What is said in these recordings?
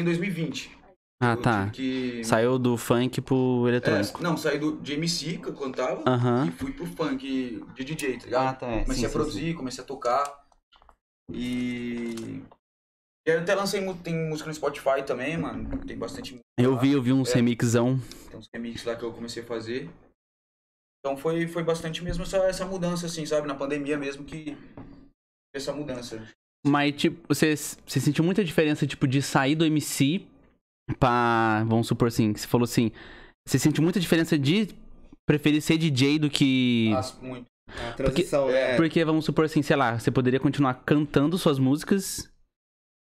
em 2020. Ah, Eu tá. que- Saiu do funk pro eletrônico. É, não, saí do, de MC que eu cantava Aham. e fui pro funk de DJ, tá ligado? Ah, tá. é. comecei Sim, a sim, produzir, comecei a tocar. E. E eu até lancei tem música no Spotify também, mano. Tem bastante música. sim. Eu lá. vi, eu vi uns É. remixão. Tem uns remixes lá que eu comecei a fazer. Então foi, foi bastante mesmo essa, essa mudança, assim, sabe? Na pandemia mesmo que. Essa mudança. Mas, tipo, você, você sentiu muita diferença, tipo, de sair do MC pra. Vamos supor assim, que você falou assim. Você sentiu muita diferença de preferir ser DJ do que. Nossa, muito. A transição, Porque- né? Porque, vamos supor assim, sei lá, você poderia continuar cantando suas músicas.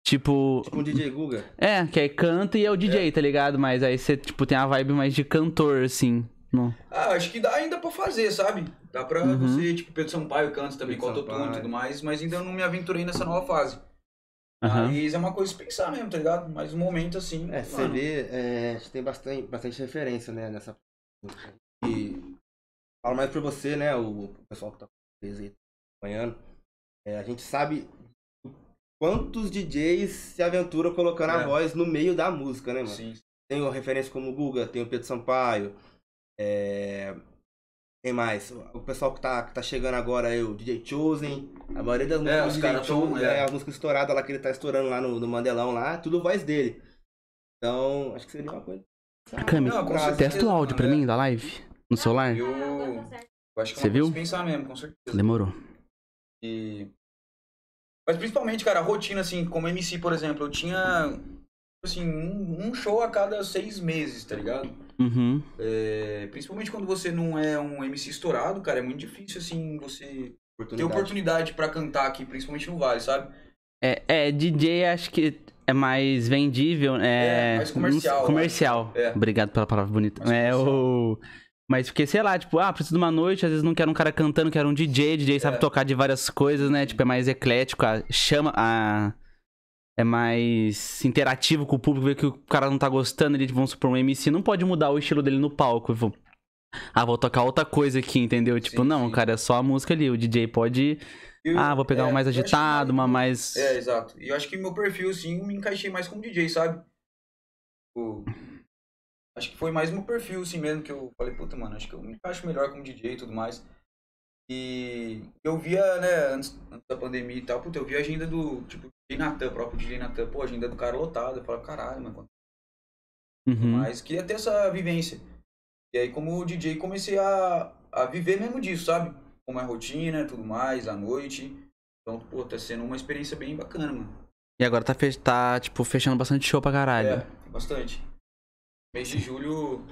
Tipo. Com o DJ Guga. É, que aí canta e é o DJ, tá ligado? Mas aí você, tipo, tem a vibe mais de cantor, assim. No... Ah, acho que dá ainda pra fazer, sabe? Dá pra Uhum. você, tipo, Pedro Sampaio canta também com Pedro autotune e tudo mais, mas ainda não me aventurei nessa nova fase. Aham. Mas é uma coisa de pensar mesmo, tá ligado? Mas no momento, assim. É, você vê, é, a gente tem bastante, bastante referência, né, nessa... E falo mais pra você, né? O pessoal que tá com vocês aí acompanhando. É, a gente sabe quantos DJs se aventuram colocando a É. voz no meio da música, né, mano? Sim. Tem referência como o Guga, tem o Pedro Sampaio. É... Quem mais? O pessoal que tá, que tá chegando agora aí, o DJ Chosen. A maioria das músicas os do DJ caras tão- é. é, a música estourada lá que ele tá estourando lá no, no Mandelão lá, tudo voz dele. Então, acho que seria uma coisa. Cami, testa o áudio pra mano, é. mim da live no celular. Eu, eu acho que é Você viu? pensar mesmo, com certeza. Demorou. E... Mas principalmente, cara, a rotina, assim, como MC, por exemplo, eu tinha, assim, um, um show a cada seis meses, tá ligado? Uhum. É, principalmente quando você não é um MC estourado, cara, é muito difícil, assim, você ter Oportunidade. oportunidade pra cantar aqui, principalmente no Vale, sabe? É, é, DJ acho que é mais vendível. É, É, mais comercial, eu Comercial. É. Obrigado pela palavra bonita. Mais É comercial. o. Mas porque, sei lá, tipo, ah, preciso de uma noite, às vezes não quero um cara cantando, quero um DJ, DJ sabe É. tocar de várias coisas, né? Tipo, é mais eclético, a- chama a. É mais interativo com o público, vê que o cara não tá gostando, ele, vamos supor, um MC não pode mudar o estilo dele no palco. Eu vou, ah, vou tocar outra coisa aqui, entendeu? Tipo, Sim, não, sim. cara, é só a música ali. O DJ pode. Eu- Ah, vou pegar é, um mais acho que agitado, uma mais. É, exato. E eu acho que meu perfil, eu me encaixei mais como DJ, sabe? Tipo, acho que foi mais meu perfil, assim, mesmo, que eu falei, puta, mano, acho que eu me encaixo melhor como DJ e tudo mais. E eu via, né, antes, antes da pandemia e tal, puta, eu via a agenda do, tipo, DJ Natan, próprio DJ Natan, pô, a agenda do cara lotada. Eu falava, caralho, mano, Uhum. mas queria ter essa vivência. E aí, como DJ, comecei a, a viver mesmo disso, sabe? Como é a rotina e tudo mais, à noite. Então, pô, tá sendo uma experiência bem bacana, mano. E agora tá, fe- tá, tipo, fechando bastante show pra caralho. É, bastante. Mês de julho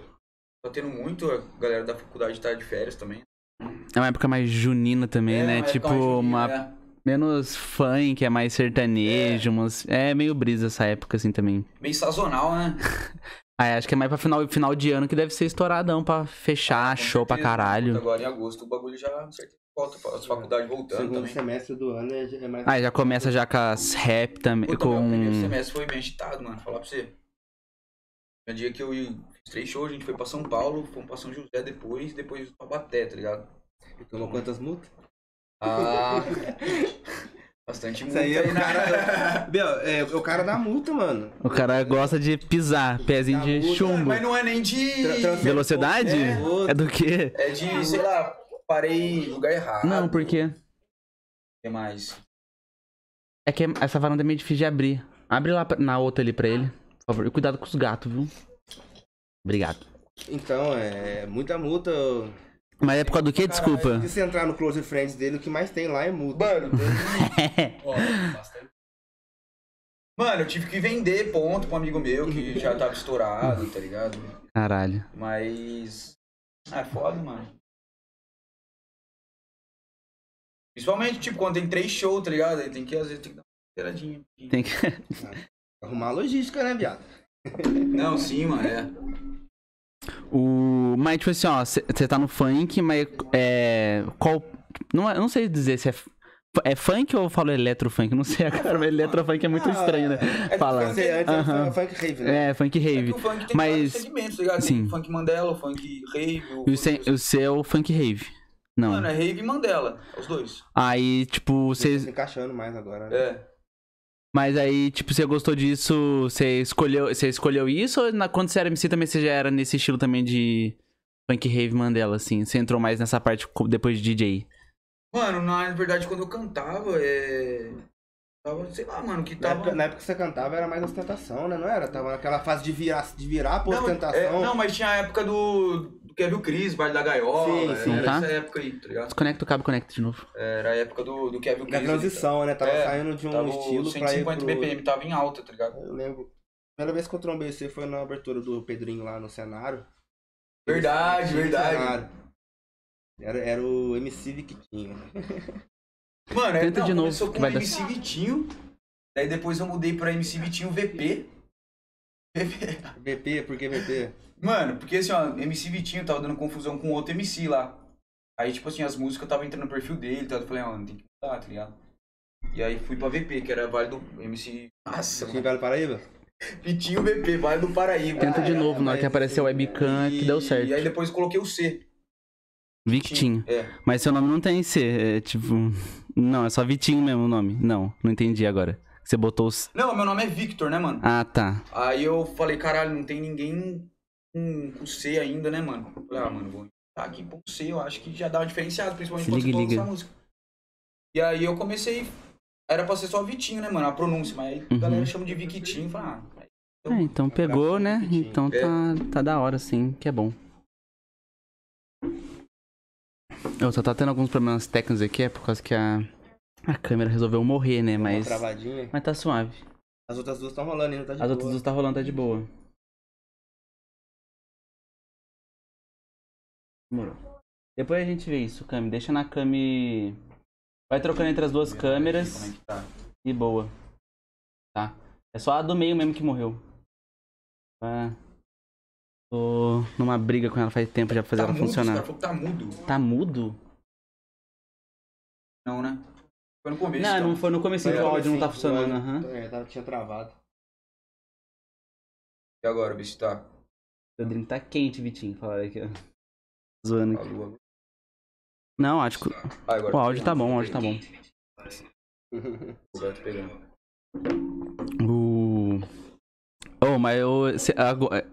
tá tendo muito, a galera da faculdade tá de férias também. É uma época mais junina também, É, né? Tipo, junina, uma né? Menos funk, é mais sertanejo, umas- é meio brisa essa época assim também. Meio sazonal, né? Ah, acho que é mais pra final, final de ano que deve ser estouradão pra fechar Ah, show pra certeza. caralho. Agora em agosto o bagulho já volta, as faculdades voltando Segundo também. semestre do ano é, é mais. Ah, já começa já com as rap também, primeiro com... semestre foi bem agitado, mano. Falar pra você. No dia que eu ia- fiz três shows, a gente foi pra São Paulo, fomos pra São José depois, depois pra Baté, tá ligado? Tomou quantas multas? Ah. Bastante Isso multa aí é o cara. Meu, é o cara da multa, mano. O cara gosta de pisar, pezinho Da de multa, chumbo. Mas não é nem de. Tra- Velocidade? É. É do quê? É de, sei lá, parei no lugar errado. Não, por quê? O que mais? É que essa varanda é meio difícil de abrir. Abre lá na outra ali pra ele, por favor. E cuidado com os gatos, viu? Obrigado. Então, é muita multa. Mas é por causa do quê? Desculpa. Se você entrar no Close Friends dele, o que mais tem lá é multa. Mano, Ó, bastante. mano, eu tive que vender ponto pra um amigo meu que já tava estourado, tá ligado? Caralho. Mas. Ah, é foda, mano. Principalmente, tipo, quando tem três shows, tá ligado? Aí tem que, às vezes, tem que dar uma tiradinha. Tem que... Arrumar a logística, né, viado? Não, sim, mano, é. O... Mas, tipo assim, ó, você tá no funk, mas é. Qual. Não, é- não sei dizer se é. É funk ou eu falo eletrofunk? Não sei, cara, mas eletrofunk é muito estranho, né? É Fala. que Você antes Aham. funk rave, né? É, funk É rave. o funk tem Mas- segmentos, tá ligado? Tem sim. o funk Mandela, o funk rave. O E o, seu- o seu é o funk rave. Não. Mano, é rave e Mandela, os dois. Aí, tipo, Você tá vocês. se encaixando mais agora. né? É. Mas aí, tipo, você gostou disso? Você escolheu, você escolheu isso ou na, quando você era MC também você já era nesse estilo também de funk rave Mandela, assim? Você entrou mais nessa parte depois de DJ? Mano, na verdade, quando eu cantava, é. Tava, sei lá, mano, que Na, tava. época, na época que você cantava era mais ostentação, né? Não era? Tava naquela fase de virar, de virar pra Não, ostentação. é, não, mas tinha a época do, do Kevin Cris, Baile da Gaiola. Sim, sim. Era Tá. essa época aí, tá ligado? Desconecta o cabo, conecta de novo. Era a época do, do Kevin Da Cris. transição, né? Tava É, saindo de um Tava estilo o pra ir 150 pro... BPM, tava em alta, tá ligado? Eu lembro. A primeira vez que eu trombei você foi na abertura do Pedrinho lá no cenário. Verdade, No verdade. cenário. Era, era o MC Victinho. Mano, é, Tenta não, de novo, começou com vai dar MC Vitinho. Daí depois eu mudei pra MC Vitinho VP. VP. VP, por que VP? Mano, porque assim, ó, MC Vitinho tava dando confusão com outro MC lá. Aí, tipo assim, as músicas tava entrando no perfil dele, tá? Eu falei, ó, não tem que mudar, tá ligado? E aí fui pra VP, que era Vale do MC. Nossa, mano. Vale Paraíba? Vitinho VP, Vale do Paraíba. Tenta de novo, na hora mas que apareceu o webcam, que deu certo. E aí depois coloquei o C. Victinho. É. Mas seu nome não tem C, é tipo. Não, é só Vitinho mesmo o nome. Não, não entendi agora. Você botou os. Não, meu nome é Victor, né, mano? Ah, tá. Aí eu falei, caralho, não tem ninguém com, com C ainda, né, mano? Eu Falei, ah, mano, vou tá aqui com C, eu acho que já dá uma diferenciada, principalmente Se quando liga, você liga. essa música. E aí eu comecei, era pra ser só Vitinho, né, mano, a pronúncia, mas aí a Uhum. galera chama de Victinho, falei, ah, É, então pegou, né? Vitinho. Então É. tá, tá da hora, sim, que é bom. Eu só tá tendo alguns problemas técnicos aqui, é por causa que a, a câmera resolveu morrer, né? Mas. Mas tá suave. As outras duas estão rolando ainda, tá de As boa. outras duas tá rolando, tá de boa. Demorou. Depois a gente vê isso, Cami. Deixa na Cami. Vai trocando entre as duas câmeras é que tá. e boa. Tá? É só a do meio mesmo que morreu. Ah, tô numa briga com ela faz tempo já pra fazer Tá ela mudo, funcionar. cara tá mudo. Tá mudo? Não, né? Foi no começo, Não, então. não foi no começo que o áudio não tá funcionando. o aham. áudio- É, tava- tinha travado. E agora, se tá. Seu drink tá quente, Vitinho. Falaram aqui, ó. Zoando aqui. lua. Não, acho que Ah, o áudio tá bom, o áudio tá bom. Tá pegando. O. Oh, mas eu, se-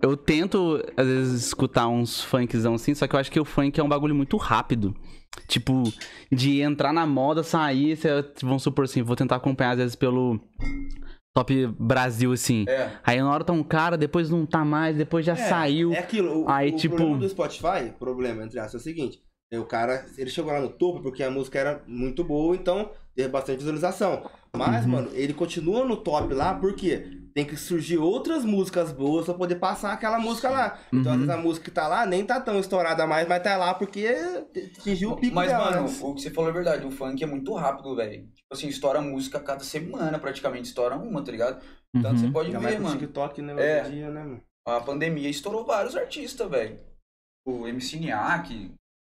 eu tento, às vezes, escutar uns funkzão assim, só que eu acho que o funk é um bagulho muito rápido. Tipo, de entrar na moda, sair, cê, vamos supor assim, vou tentar acompanhar às vezes pelo Top Brasil, assim. É. Aí na hora tá um cara, depois não tá mais, depois já É, saiu. É aquilo, o, Aí, o tipo- problema do Spotify, problema, entre aspas, é o seguinte. O cara, ele chegou lá no topo porque a música era muito boa, então teve bastante visualização. Mas, Uhum. mano, ele continua no top lá porque tem que surgir outras músicas boas pra poder passar aquela música lá. Então, às Uhum. vezes, a música que tá lá nem tá tão estourada mais, mas tá lá porque atingiu o pico Mas, dela. mano, né? o que você falou é verdade. O funk é muito rápido, velho. Tipo assim, estoura música a cada semana, praticamente. Estoura uma, tá ligado? Tanto você Uhum. pode Ainda mais ver, mano. TikTok, né, É. dia, né, mano? A pandemia estourou vários artistas, velho. O MC Niak.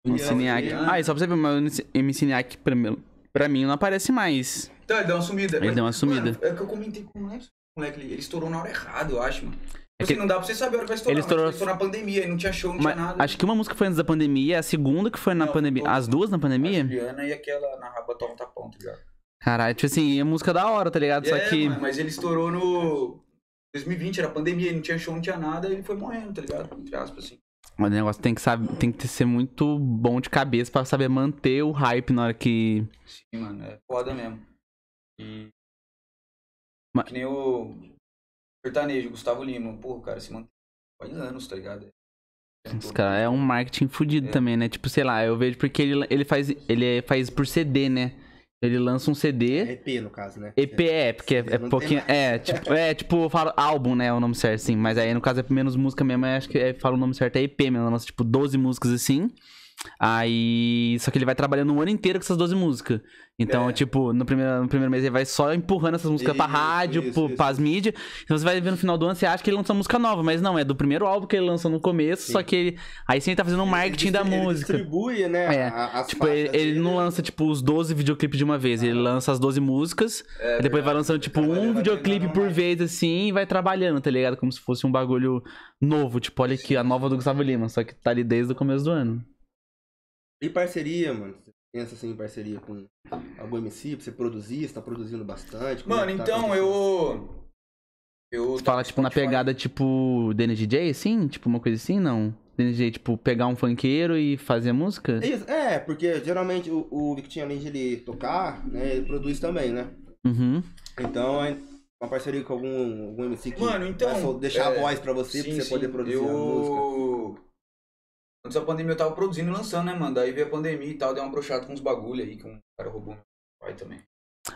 MC Niak. Ah, e só pra você ver, mas o MC Niak, pra mim, pra mim, não aparece mais. Então, ele deu uma sumida. Ele Mas, deu uma sumida. Mano, é que eu comentei com o. moleque ele, estourou na hora errada, eu acho, mano. É Assim, que- não dá pra você saber a hora que vai estourar. Ele estourou- Ele estourou na pandemia, e não tinha show, não Mas tinha nada. acho que uma música foi antes da pandemia, a segunda que foi na Não, pandemia. As duas na A pandemia? Juliana e aquela na raba toma tapão, tá ligado? Caralho, tipo assim, é música da hora, tá ligado? Só É, que. mano, mas ele estourou no 2020, era pandemia, não tinha show, não tinha nada, e ele foi morrendo, tá ligado? Entre aspas, assim. O negócio tem que, saber, tem que ser muito bom de cabeça pra saber manter o hype na hora que. Sim, mano, é foda mesmo. E. Mas- Que nem o sertanejo, Gustavo Lima. Pô, o cara se mantém faz anos, tá ligado? Os cara, é um marketing fudido É. também, né? Tipo, sei lá, eu vejo porque ele, ele, faz, ele faz por CD, né? Ele lança um CD. EP, no caso, né? EP é, porque é, é pouquinho. É, tipo, é, tipo, eu falo álbum, né? É o nome certo, assim. Mas aí, no caso, é menos música mesmo. Eu acho que é, fala o nome certo é EP mesmo. Lança, tipo, 12 músicas assim. Aí. Só que ele vai trabalhando um ano inteiro com essas 12 músicas. Então, É. tipo, no primeiro, no primeiro mês ele vai só empurrando essas músicas pra Isso, rádio, isso, pro, isso. pras mídias. Então você vai ver no final do ano, você acha que ele lançou música nova, mas não, é do primeiro álbum que ele lançou no começo, Sim. só que ele. Aí sim ele tá fazendo um marketing da Ele distri- música. Ele distribui, né? É, a- Tipo, ele, ele não lança, tipo, os 12 videoclipes de uma vez. Ele lança as 12 músicas, É, depois vai lançando, tipo, um videoclipe por mais. vez, assim, e vai trabalhando, tá ligado? Como se fosse um bagulho novo. Tipo, olha aqui, a nova do Gustavo Lima, só que tá ali desde o começo do ano. E parceria, mano? Você pensa assim em parceria com algum MC pra você produzir? Você tá produzindo bastante? É Mano, tá então acontecendo? eu. Eu. Você fala, tipo, na pegada, tipo, DJ, assim? Tipo, uma coisa assim, não? DJ, tipo, pegar um funkeiro e fazer música? É isso, É, porque geralmente o, o Victinho, além de ele tocar, né, ele produz também, né? Uhum. Então, é uma parceria com algum, algum MC que Mano, então, deixar a é, voz pra você, pra Sim, você poder sim. produzir a música. Eu... Antes da pandemia eu tava produzindo e lançando, né, mano? Daí veio a pandemia e tal, deu uma brochada com uns bagulho aí que um cara roubou meu pai também.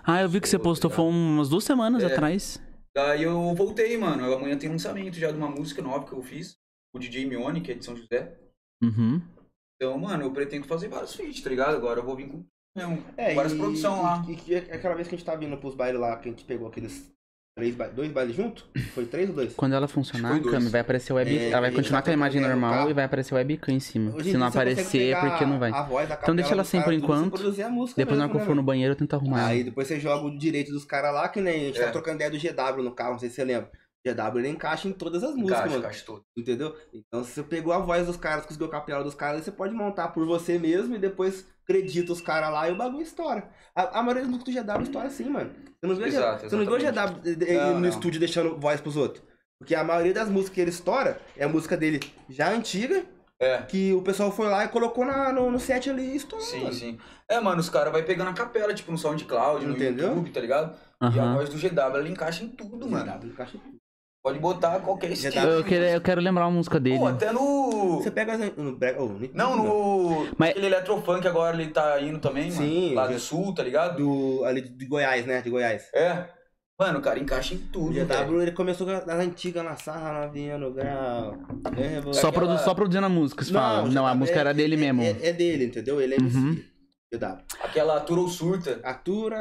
Ah, eu vi que você postou foi umas duas semanas É. atrás. Daí eu voltei, mano. Amanhã tem lançamento já de uma música nova que eu fiz. O DJ Mione, que é de São José. Uhum. Então, mano, eu pretendo fazer vários feats, tá ligado? Agora eu vou vir com mesmo, É, várias e, produção lá. E, e aquela vez que a gente tava vindo pros bailes lá, que a gente pegou aqueles três ba- dois bailes juntos? Foi três ou dois? Quando ela funcionar, dois. Cami, vai aparecer o web... É, ela vai continuar tá com a imagem normal e vai aparecer o webcam em cima. Hoje Se não aparecer, é porque não vai. A voz, a Então deixa ela assim por tudo, enquanto. a Depois na hora mesmo, que eu né, for no banheiro, eu tento arrumar. Aí ela. depois você joga o direito dos caras lá, que nem a gente É. tá trocando ideia do GW no carro, não sei se você lembra. GW ele encaixa em todas as músicas, Encaixa, mano. encaixa todo. Entendeu? Então, se você pegou a voz dos caras, conseguiu a capela dos caras, você pode montar por você mesmo e depois acredita os caras lá e o bagulho estoura. A, a maioria das músicas do GW estoura assim, mano. Você não vê, Exato, você não vê o. GW de- de- Não, no não. estúdio deixando voz pros outros. Porque a maioria das músicas que ele estoura é a música dele já antiga, É. que o pessoal foi lá e colocou na, no, no set ali e estourou. Sim, mano. sim. É, mano, os caras vai pegando a capela, tipo, no SoundCloud, no Entendeu? YouTube, tá ligado? E a voz do GW, ela encaixa em tudo, mano. GW encaixa em tudo. Pode botar qualquer estilo. Eu, quero, eu quero lembrar uma música dele. Pô, até no... Você pega as- no. Oh, no- Não, no... Mas- Aquele Electrofunk agora ele tá indo também, mano. Sim, Lá do Sul, tá ligado? Do, ali de Goiás, né? De Goiás. É. Mano, o cara encaixa em tudo, velho. GW ele começou das antigas na sarra, novinha no grau. É, Só, aquela- produ só produzindo a música, você fala. o Não, a GW música é- era dele é- mesmo. É, é dele, entendeu? Ele é MC. Uhum. Aquela Turou Surta. Atura.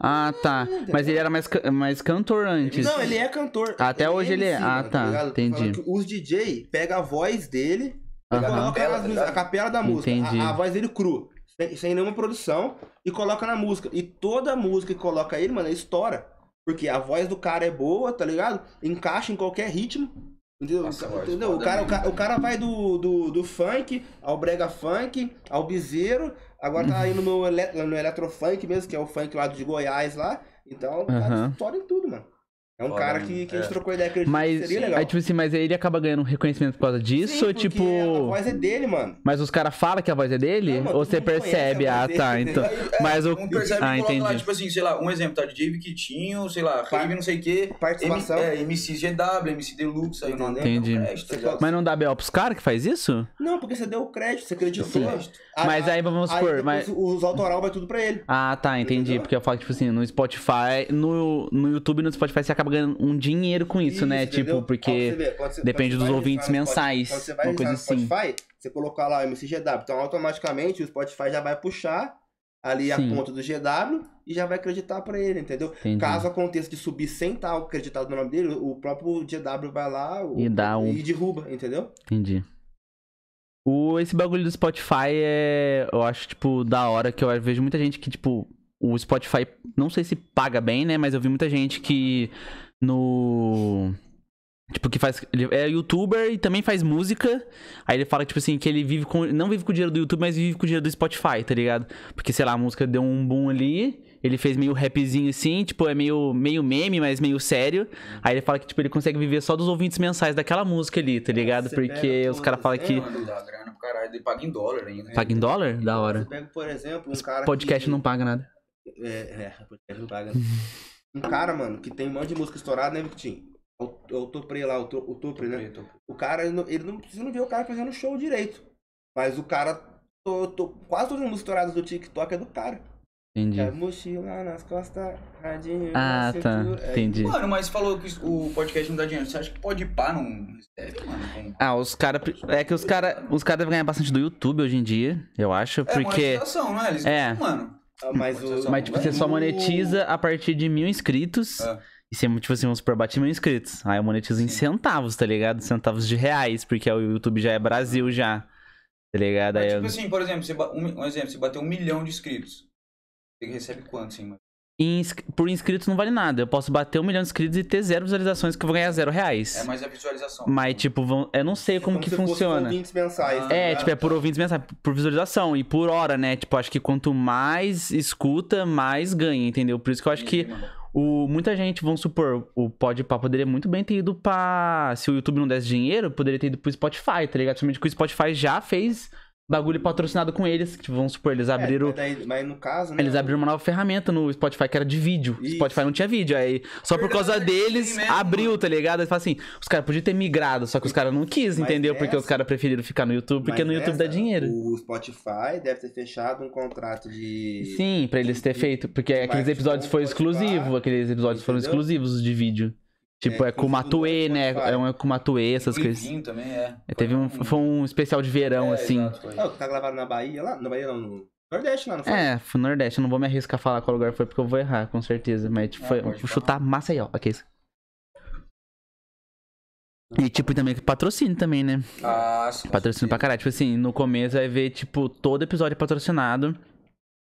Ah, tá. Mas ele era mais, ca- mais cantor antes. Não, ele é cantor. Até hoje ele é. Ah, mano, tá. ligado? Tô Entendi. falando que Os DJ pegam a voz dele e Aham. coloca Capela, nas tá músicas- ligado? a capela da música. Entendi. A, a voz dele cru. Sem, sem nenhuma produção. E coloca na música. E toda música que coloca ele, mano, estoura. Porque a voz do cara é boa, tá ligado? Encaixa em qualquer ritmo. Entendeu? Nossa, voz Entendeu? O cara, o, cara, o cara vai do, do, do funk ao brega funk, ao bizeiro. Agora tá indo no, ele, no eletrofunk mesmo, que é o funk lá de Goiás lá. Então, o cara estoura em tudo, mano. É um Foda, cara mano. que, que a gente É. trocou ideia que ele Mas, seria legal. aí, tipo assim, mas ele acaba ganhando reconhecimento por causa disso? Sim, ou tipo. A voz é dele, mano. Mas os caras falam que a voz é dele? Não, mano, ou você percebe? Ah, voz tá. dele, Então. entendeu? É, Mas o. Um percebe Ah, e coloca lá, entendi. tipo assim, sei lá, um exemplo, tá? DJ Viquitinho, sei lá, Rave não sei o quê. Participação. M, é, MC GW, MC Deluxe, aí o nome Entendi. é crédito, tá ligado? Mas não dá B.O. pros caras que faz isso? Não, porque você deu o crédito, você acreditou. Sim. A- Mas aí vamos aí supor, mas- os autoral vai tudo pra ele. Ah, tá, entendi. Porque eu falo, tipo assim, no Spotify, no, no YouTube e no Spotify você acaba ganhando um dinheiro com isso, né? entendeu? Tipo, porque. você depende dos ouvintes mensais, Quando você vai uma coisa assim. no Spotify, você colocar lá o MC GW, então automaticamente o Spotify já vai puxar ali a Sim. conta do GW e já vai acreditar pra ele, entendeu? Entendi. Caso aconteça de subir sem estar acreditado no nome dele, o próprio GW vai lá o- E dá um- e derruba, entendeu? Entendi. O, esse bagulho do Spotify é. Eu acho, tipo, da hora que eu vejo muita gente que, tipo, o Spotify, não sei se paga bem, né? Mas eu vi muita gente que no. Tipo, que faz. Ele é youtuber e também faz música. Aí ele fala, tipo assim, que ele vive com. Não vive com o dinheiro do YouTube, mas vive com o dinheiro do Spotify, tá ligado? Porque, sei lá, a música deu um boom ali. Ele fez meio rapzinho assim, tipo, é meio, meio meme, mas meio sério. Aí ele fala que, tipo, ele consegue viver só dos ouvintes mensais daquela música ali, tá ligado? Você Porque os caras falam que. é, paga em dólar ainda. Paga em dólar? Da Você hora. pega, por exemplo, um cara Podcast que... não paga nada. É, é, paga. um cara, mano, que tem um monte de música estourada, né, Victinho? O, o Topre lá, o, to, o Topre, né? O cara, ele não, ele não precisa não ver o cara fazendo show direito. Mas o cara, to- to- quase todas as músicas estouradas do TikTok é do cara. Entendi. É mochila nas costas, radinho Ah, tá. cintura. É, Entendi. Mano, mas falou que o podcast não dá dinheiro. Você acha que pode ir pá não recebe, mano? Com- Ah, os caras. É que os caras. Os caras devem ganhar bastante do YouTube hoje em dia, eu acho. É Porque. monetização, né? Eles É. mano. Ah, mas o, Mas, tipo, você só monetiza a partir de mil inscritos. É. E você, tipo assim, vamos supor, bate mil inscritos. Aí eu monetizo em centavos, tá ligado? Centavos de reais, porque o YouTube já é Brasil já. Tá ligado? Aí Mas, eu- tipo assim, por exemplo, você ba- um, um exemplo, você bateu um milhão de inscritos. Você recebe quanto, assim, mano? Ins- Por inscritos não vale nada. Eu posso bater um milhão de inscritos e ter zero visualizações que eu vou ganhar zero reais. É mais a visualização. Mas, tipo, vão... eu não sei como, que se fosse funciona. ouvintes mensais. Ah. É, tipo, é por ouvintes mensais, por visualização e por hora, né? Tipo, acho que quanto mais escuta, mais ganha, entendeu? Por isso que eu acho que o, muita gente, vamos supor, o Podpah poderia muito bem ter ido pra... Se o YouTube não desse dinheiro, poderia ter ido pro Spotify, tá ligado? Somente que o Spotify já fez bagulho patrocinado com eles. Que, tipo, vamos supor, eles É, abriram... mas, daí- mas no caso, né? Eles abriram uma nova ferramenta no Spotify que era de vídeo. Isso. Spotify não tinha vídeo. Aí, só por causa Verdade, deles, mesmo, abriu, mano. tá ligado? Aí fala assim: os caras podiam ter migrado, só que os caras não quis, Mas entendeu? Porque os essa- caras preferiram ficar no YouTube, porque no YouTube dá dinheiro. O Spotify deve ter fechado um contrato de. Sim, pra eles ter feito. Porque aqueles episódios foram Spotify, exclusivos. Aqueles episódios foram entendeu? exclusivos de vídeo. Tipo, É, é, com o exclusivo do Matue, né? É um com o Matue, essas coisas. Também é. É, Teve um, foi um especial de verão, É, assim. exato, foi. Ah, tá gravado na Bahia lá? Na Bahia não, no Nordeste lá, não foi? É, foi no Nordeste. Eu não vou me arriscar a falar qual lugar foi, porque eu vou errar, com certeza. Mas, tipo, Ah, foi, vou chutar Maceió. Ok. E, tipo, também patrocínio também, né? Ah, sim, Patrocínio pra caralho. Tipo assim, no começo vai ver, tipo, todo episódio é patrocinado.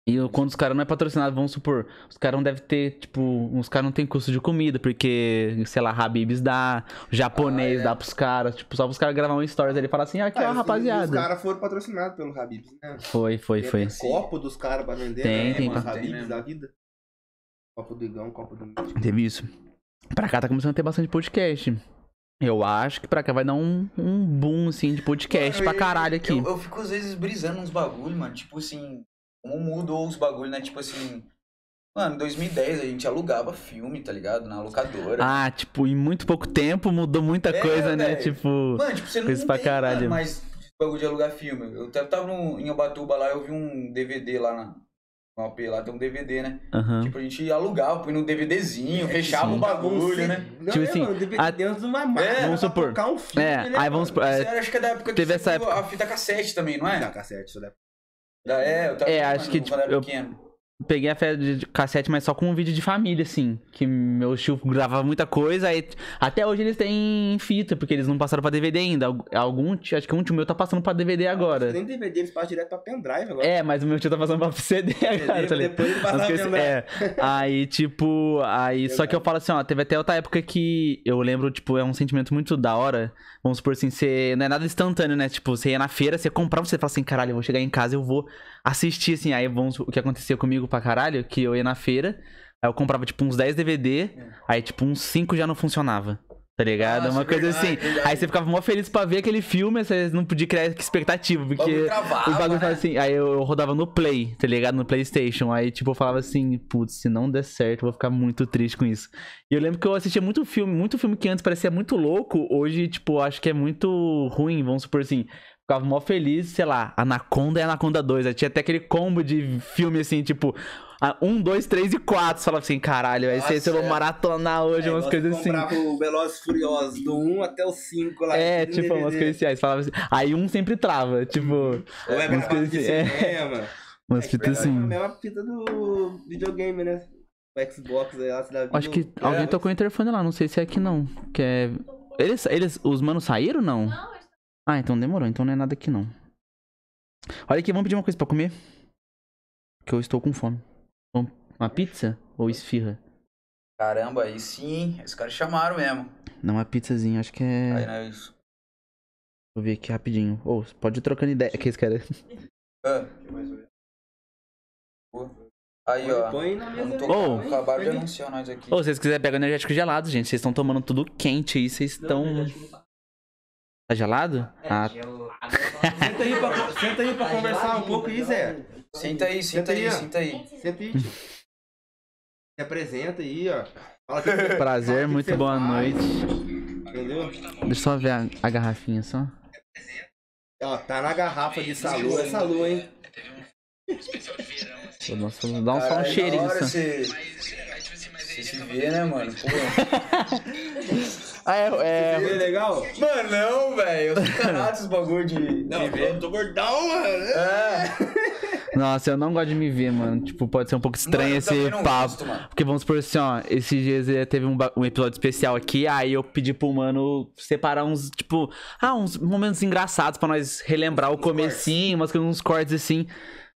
E quando os caras não é patrocinado, vamos supor, os caras não devem ter, tipo, os caras não tem custo de comida, porque, sei lá, Habibs dá, o japonês Ah, é. dá pros caras, tipo, só pros caras gravar um stories ali e falar assim, ah, aqui Ah, ó, os- rapaziada. Os caras foram patrocinados pelo Habibs, né? Foi, foi, Tem foi. até copo dos caras pra vender. Tem, né? tem, Os. Habibs Tem, né? da vida. Copo do Igão, copo do Mítico. Teve isso. Pra cá tá começando a ter bastante podcast. Eu acho que pra cá vai dar um, um boom, assim, de podcast Mano, pra caralho aqui. Eu, eu fico às vezes brisando uns bagulho, mano. Tipo assim, como mudou os bagulho, né? Tipo assim. Mano, em 2010 a gente alugava filme, tá ligado? Na locadora. Ah, tipo, em muito pouco tempo mudou muita É, coisa, né? Tipo. Mano, tipo, você não Coisa pra tem, caralho. mano, mais bagulho de alugar filme. Eu até tava no, em Ubatuba lá, eu vi um DVD lá na. No AP lá tem um DVD, né? Aham. Tipo, a gente alugava, põe no DVDzinho, fechava sim. o bagulho, né? Não, Tipo é, assim, mano, DVD a- dentro de uma máquina vamos supor. um filme, É, né, aí vamos mano? é, acho que é da época que teve você essa viu a fita cassete também, não é? Não, cacete, isso daí. Da- É, eu tava É, acho que, tipo, eu- pequeno. Peguei a fé de cassete, mas só com um vídeo de família, assim. Que meu tio gravava muita coisa. Aí, até hoje eles têm fita, porque eles não passaram pra DVD ainda. Al- Algum, tio- acho que um tio meu tá passando pra DVD agora. Nem DVD, eles passam direto pra pendrive agora. É, mas o meu tio tá passando pra CD agora, tá depois ele passa pra é, aí, tipo, aí, só que eu falo assim, ó, teve até outra época que eu lembro, tipo, é um sentimento muito da hora. Vamos supor assim, você não é nada instantâneo, né? Tipo, você ia na feira, você comprava, você fala assim, caralho, eu vou chegar em casa, eu vou assistir, assim. Aí, vamos, o que aconteceu comigo pra caralho, que eu ia na feira, aí eu comprava, tipo, uns 10 DVD, aí, tipo, uns 5 já não funcionava. Tá ligado? Nossa, Uma coisa verdade, assim. verdade. Aí você ficava mó feliz pra ver aquele filme, você não podia criar expectativa, porque. bagulho travava, Os bagulhos né? assim, aí eu, eu rodava no Play, tá ligado? No Playstation. Aí, tipo, eu falava assim, putz, se não der certo, eu vou ficar muito triste com isso. E eu lembro que eu assistia muito filme, muito filme que antes parecia muito louco, hoje, tipo, acho que é muito ruim, vamos supor assim. Ficava mó feliz, sei lá, Anaconda e Anaconda 2. Aí tinha até aquele combo de filme assim, tipo, a- um, dois, três e quatro. Você falava assim, caralho, aí Nossa, esse eu vou é. maratonar hoje, É, umas coisas assim. comprava o Velozes e Furiosos do 1 até o 5 lá. É, tipo, umas coisas assim. Aí você falava assim. Aí um sempre trava, tipo, Ou é umas coisas assim, é. cinema. umas fitas É a assim. mesma fita do videogame, né? O Xbox aí, lá, dá Acho que alguém tocou o interfone lá, não sei se é aqui não. Que é. Eles, eles, os manos saíram ou não? Não, Ah, então demorou, então não é nada aqui não. Olha aqui, vamos pedir uma coisa pra comer? Que eu estou com fome. Uma pizza ou esfirra? Caramba, aí sim, esses caras chamaram mesmo. Não, uma pizzazinha, acho que é. Aí, né, isso. Vou ver aqui rapidinho. Ô, pode ir trocando ideia. Que esse cara. Ah. Aí, ó. Põe na mesa. Vamos aí, tocar. Ô. hein? Acabaram de anunciar nós aqui. Ô, se vocês quiserem pegar energético gelado, gente. Vocês estão tomando tudo quente aí, vocês estão. Tá gelado? Ah, Senta aí pra, senta aí pra conversar um pouco aí, Zé. Senta aí, senta Senta aí, senta aí. Senta aí, tio. Se apresenta aí, ó. Fala que você- prazer, fala que muito você boa faz, noite. Entendeu? Deixa eu só ver a, a garrafinha só. Ó, tá na garrafa de salu, é salu, hein? Só- dá um, só um cheirinho só. Você você se vê, né, mano? Pô. Ah, é. É legal? Mano, não, velho. Eu sou caralho esses bagulho de Não, de ver. eu tô gordão, mano. É. Nossa, eu não gosto de me ver, mano. Tipo, pode ser um pouco estranho Mano, esse papo. gosto. Porque vamos supor assim, ó, esses dias eh, teve um, um episódio especial aqui, aí eu pedi pro mano separar uns, tipo, ah, uns momentos engraçados pra nós relembrar o comecinho, umas coisas, uns cortes assim.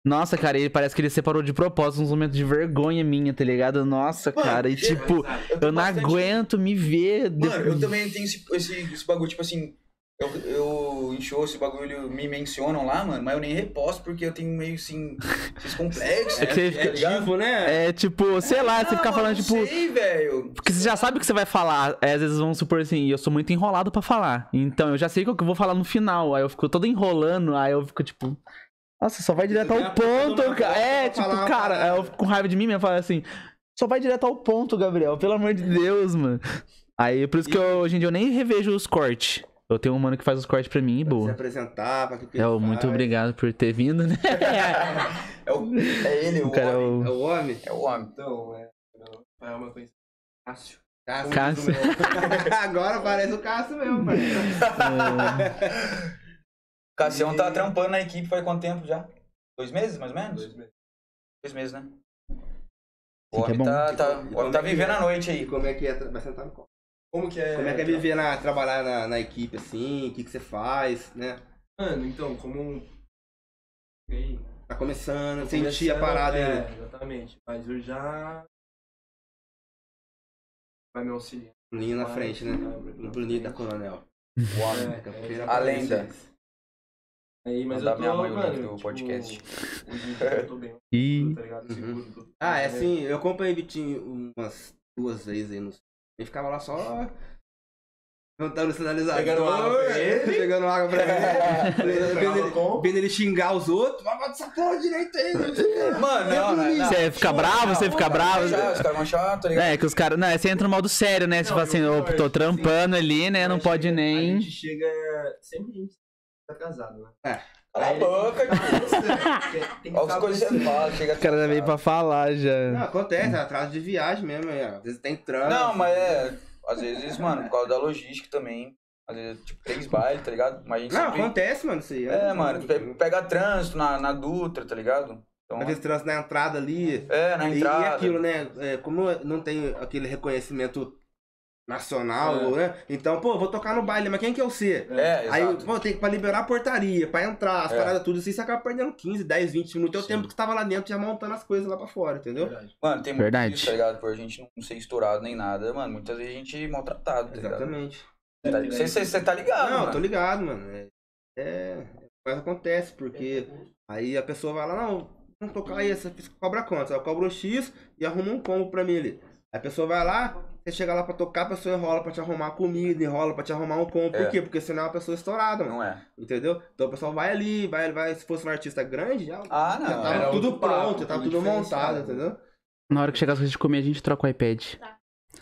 Nossa, cara, ele parece que ele separou de propósito uns momentos de vergonha minha, tá ligado? Nossa, Mano, cara, e tipo, eu eu não bastante- aguento me ver. Mano, eu também tenho esse, esse, esse bagulho, tipo assim, eu, eu em show, esse bagulho me mencionam lá, mano, mas eu nem reposto porque eu tenho meio assim, esses complexos. É que você né, fica- tá ligado? Tipo, né? É tipo, sei lá, você Não, ficar falando, não tipo. sei, velho. Porque você já sabe o que você vai falar. Aí, às vezes vamos supor assim, eu sou muito enrolado pra falar. Então eu já sei o que eu vou falar no final. Aí eu fico todo enrolando, aí eu fico tipo. Nossa, só vai direto ao ponto, cara. É, tipo, falar cara, eu fico com raiva de mim mesmo, falo assim. Só vai direto ao ponto, Gabriel. Pelo amor de Deus, mano. Aí, por isso que eu, hoje em dia eu nem revejo os cortes. Eu tenho um mano que faz os cortes pra mim e Se boa. apresentar, pra que que É, muito faz. obrigado por ter vindo, né? É, o, é ele, o, O cara é homem. É o. o homem? É o homem. Então, é. É uma coisa. Cássio. Cássio. Cássio. Agora parece o Cássio mesmo, pai. Cassião tá trampando na equipe faz quanto tempo já? Dois meses, mais ou menos? Dois meses. Dois meses, né? Sim, O que é homem bom. tá, tá, E o homem tá é vivendo é? a noite E aí. como é que é? Vai sentar no colo. Como que é? Como é que é viver na, trabalhar na, na equipe assim? O que, que você faz, né? Mano, então, como. um- Ei, Tá começando, Tô sentir a parada é, ainda. Exatamente. Mas eu já. Vai me auxiliar. Bruninho na frente, né? O Bruninho da Coronel. O homem. É, é, A lenda. Aí, mas Mandar eu tô, minha mãe o mano, link do tipo, podcast. Hoje em dia eu tô bem, Ih. tá ligado? Uhum. Ah, é assim, eu acompanhei o Vitinho umas duas vezes aí no. Ele ficava lá só. Cantando o sinalizador. Pegando água pra ele. Pegando água pra ele. vendo, ele xingar os outros. Vai bater essa porra direito aí. não o. Mano, não, não, não. Você fica bravo, você fica bravo. Os caras vão achar, tá ligado? É, que os caras. Não, você entra no modo sério, né? Tipo Não, assim, concordo, tô tipo trampando ali, né? Não pode nem. A gente chega. Sempre a gente tá casado, né? Cala a boca, Tem Olha as coisas que você fala, chega O cara já veio pra falar já. Não, acontece, é atraso de viagem mesmo. é. Às vezes tem trânsito. Não, mas é. Às vezes, mano, por causa da logística também. Às vezes, tipo, três bailes, tá ligado? Mas a gente Não, sempre... acontece, mano, isso aí. É, mano, tu pe- pega trânsito na, na Dutra, tá ligado? Então, Às vezes trânsito na entrada ali. é, na E, e entrada. aquilo, né? é, como não tem aquele reconhecimento nacional, né? Então, pô, vou tocar no baile, mas quem que é o C? É, Aí, exato. pô, tem que pra liberar a portaria, pra entrar, as É. paradas tudo assim, você acaba perdendo 15, 10, 20 minutos. É o tempo que você tava lá dentro já montando as coisas lá pra fora, entendeu? Verdade. Mano, tem muito Verdade. isso, tá ligado? Por a gente não ser estourado nem nada, mano. Muitas vezes a gente é maltratado, tá ligado? Exatamente. Tá- Você você- você tá ligado, não, mano. tô ligado, mano. É, é. Mas acontece, porque aí a pessoa vai lá, não, vamos tocar aí, você cobra quanto? Eu cobro um X e arruma um combo pra mim ali. Aí a pessoa vai lá, você chega lá pra tocar, a pessoa enrola pra te arrumar comida, enrola pra te arrumar um combo. Por É. quê? Porque senão é uma pessoa estourada, mano. Não é. Entendeu? Então o pessoal vai ali, vai, vai. Se fosse um artista grande, já, Ah, já não. tava era tudo papo, pronto, já tava tudo montado, entendeu? Na hora que chegar as coisas de comer, a gente troca o iPad.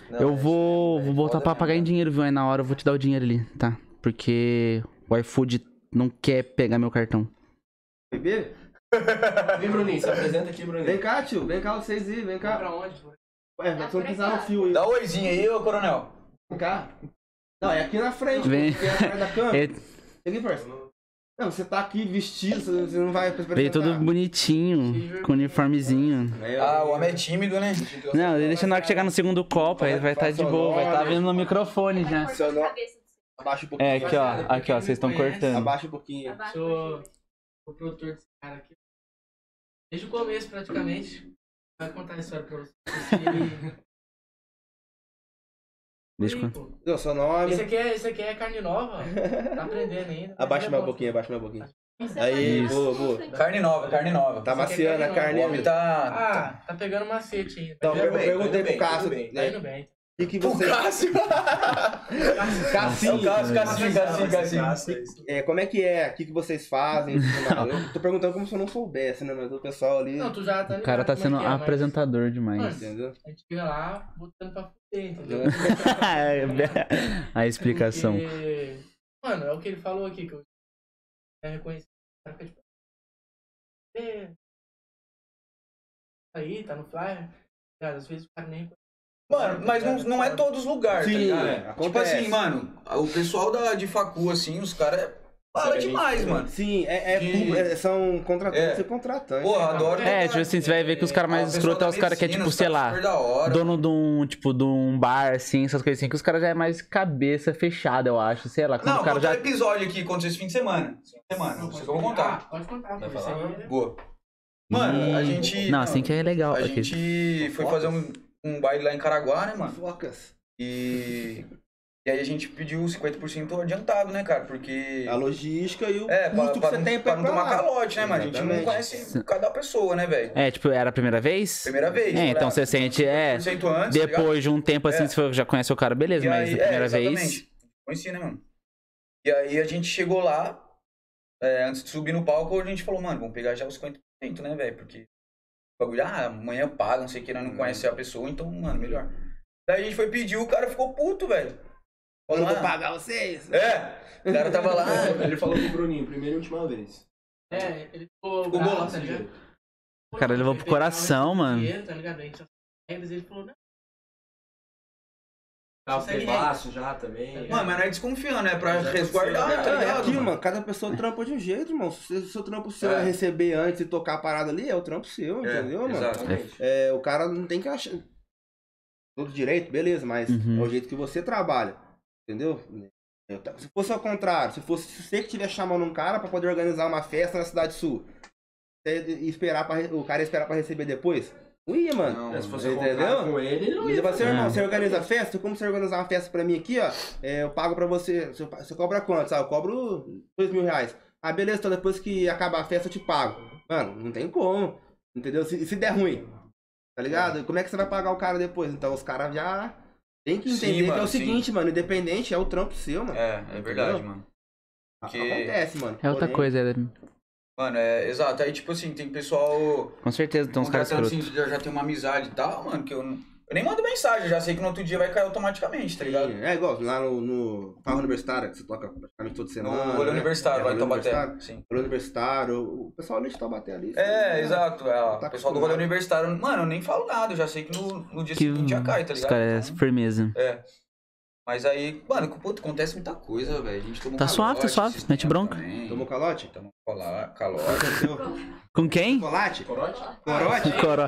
Não, Eu é- vou, é vou voltar pra pagar em dinheiro, viu? Aí na hora eu vou te dar o dinheiro ali, tá? Porque o iFood não quer pegar meu cartão. Bebê? Vem, Bruninho, se apresenta aqui, Bruninho. Vem cá, tio, vem cá vocês aí, vem cá. Pra onde? Ué, Tá vamos por pisar no fio aí. Dá um oizinho aí, ô coronel. Vem cá. Não, é aqui na frente, Vem. porque é atrás da câmera. É, Aqui, parceiro. Não, você tá aqui vestido, você não vai veio tudo bonitinho, com uniformezinho. Ah, o homem é tímido, né? Não, deixa na hora que chegar no segundo copo, aí vai estar de boa, vai estar vindo no microfone já. Abaixa um pouquinho. É, aqui ó, aqui ó, vocês estão cortando. Abaixa um pouquinho. Sou- o produtor desse cara aqui. Desde o começo, praticamente. Vai contar a história pra vocês. E- Deixa eu... pô, Não, seu nome. Esse aqui, é, esse aqui é carne nova. Tá aprendendo ainda. Abaixa é bom. pouquinho, abaixa. Isso é Aí, boa, boa. né? Carne nova, carne nova. Tá Você maciando a carne. O homem tá. Ah, tá pegando macete ainda. Então, eu é perguntei bem, pro Cássio. bem. Tá né, indo bem. O que, que O você. Cássio. É Cassinho. Cássio, Cassinho, Cassinho, Cassinho. É, como é que é? O que, que vocês fazem? Eu tô perguntando como se eu não soubesse, né? Mas o pessoal ali. Não, tu já tá O cara tá como sendo é é, mas apresentador demais. Mano, Entendeu? A gente fica lá botando pra fuder, entendeu? A explicação. Porque, mano, é o que ele falou aqui, que eu é reconhecido. O cara fica tipo, "É, Aí, tá no flyer. Cara, às vezes o cara nem. Mano, mas não, não é todos os lugares, tá Sim, ligado? é, Tipo assim, mano, o pessoal da, de facu, assim, os caras fala Sabe, a demais, gente- mano. Sim, é, é, público, é, são contratantes É. e contratantes. Eu adoro. É, tipo assim, você vai ver que os caras mais escrotos é os caras que é tipo, sei lá, dono de um, tipo, de um bar, assim, essas coisas assim, que os caras já é mais cabeça fechada, eu acho, sei lá, Não, o cara já... um episódio aqui, aconteceu esse fim de semana. Esse fim de semana, Não, eu vou contar. Pode contar, Vai falar? é- Boa. Mano, a gente. Não, assim que é legal. A aqui. gente foi fazer um, um baile lá em Caraguá, né, mano? Focas. E. E aí a gente pediu 50% adiantado, né, cara? Porque. A logística e o É, pra, custo pra que você não, tem pra pra, não tomar lá. calote, né, mano? A gente não conhece cada pessoa, né, velho? É, tipo, era a primeira vez? Primeira vez. É, então você sente, é, 100% antes, tá depois de um tempo assim, É. você já conhece o cara, beleza, E mas aí- a primeira é, vez... exatamente. Conheci, né, mano? E aí a gente chegou lá, é, antes de subir no palco, a gente falou, mano, vamos pegar já os 50%, né, velho? Porque bagulho, ah, amanhã paga, não sei o que, nós não Uhum. conhece a pessoa, então, mano, melhor. Daí a gente foi pedir, o cara ficou puto, velho. Eu não vou ah, pagar vocês. É, o cara tava lá. Ele falou pro Bruninho, primeira e última vez. É, ele ficou Ficou bravo, bolado, tá ligado? O cara levou pro coração, mano. Dinheiro, tá ligado? A gente só- regras, ele falou, não, Tá Consegue bebaço já também. Mano, mas não é desconfiando, é pra Já resguardar, aconteceu, tá Não, é ligado? aquilo, mano. Cada pessoa trampa de um jeito, irmão. Se o seu trampo seu é. É. receber antes e tocar a parada ali, é o trampo seu, É, entendeu, mano? Exatamente. É, o cara não tem que achar. Todo direito, beleza, mas Uhum. é o jeito que você trabalha. Entendeu? Se fosse ao contrário, se fosse você que estiver chamando um cara pra poder organizar uma festa na cidade sul. ia esperar pra, o cara ia esperar pra receber depois? Não ia, mano. Não, É, Se fosse Entendeu? com ele, ele não Ele ia fala assim, fazer. irmão, É. você organiza a festa? Como você organizar uma festa pra mim aqui, ó? é, eu pago pra você. Você, cobra quanto? Sabe? Eu cobro dois mil reais. Ah, beleza, então depois que acabar a festa eu te pago. Mano, não tem como. Entendeu? Se, se der ruim. Tá ligado? Como é que você vai pagar o cara depois? Então os caras já tem que Sim, entender que é o sim. seguinte, mano, independente é o trampo seu, mano. É, é verdade, Entendeu? mano. A- Porque- Acontece, mano. É outra Porém, coisa, é... Mano, é exato. Aí, tipo assim, tem pessoal. com certeza tem uns caras assim, já, já tem uma amizade e tal, mano, que eu, não- eu nem mando mensagem, eu já sei que no outro dia vai cair automaticamente, tá ligado? É igual lá no, no Farra Universitária, que você toca praticamente toda No semana. rolê né? universitário, É, lá em rolê Taubaté. universitário. Sim. Rolê universitário, o pessoal ali de Taubaté ali. É, né? exato. É, Tá o pessoal do rolê acostumado. universitário, mano, eu nem falo nada, eu já sei que no, no dia Que seguinte já cai, tá os ligado? caras é Então, firmeza. é. Mas aí, mano, puto, acontece muita coisa, velho. A gente tomou Tá suave, tá calote suave, esses mete tempos bronca. também. Tomou calote? Tomou cola- calote. Aconteceu? Com quem? Chocolate? Corote? Corote? Coro...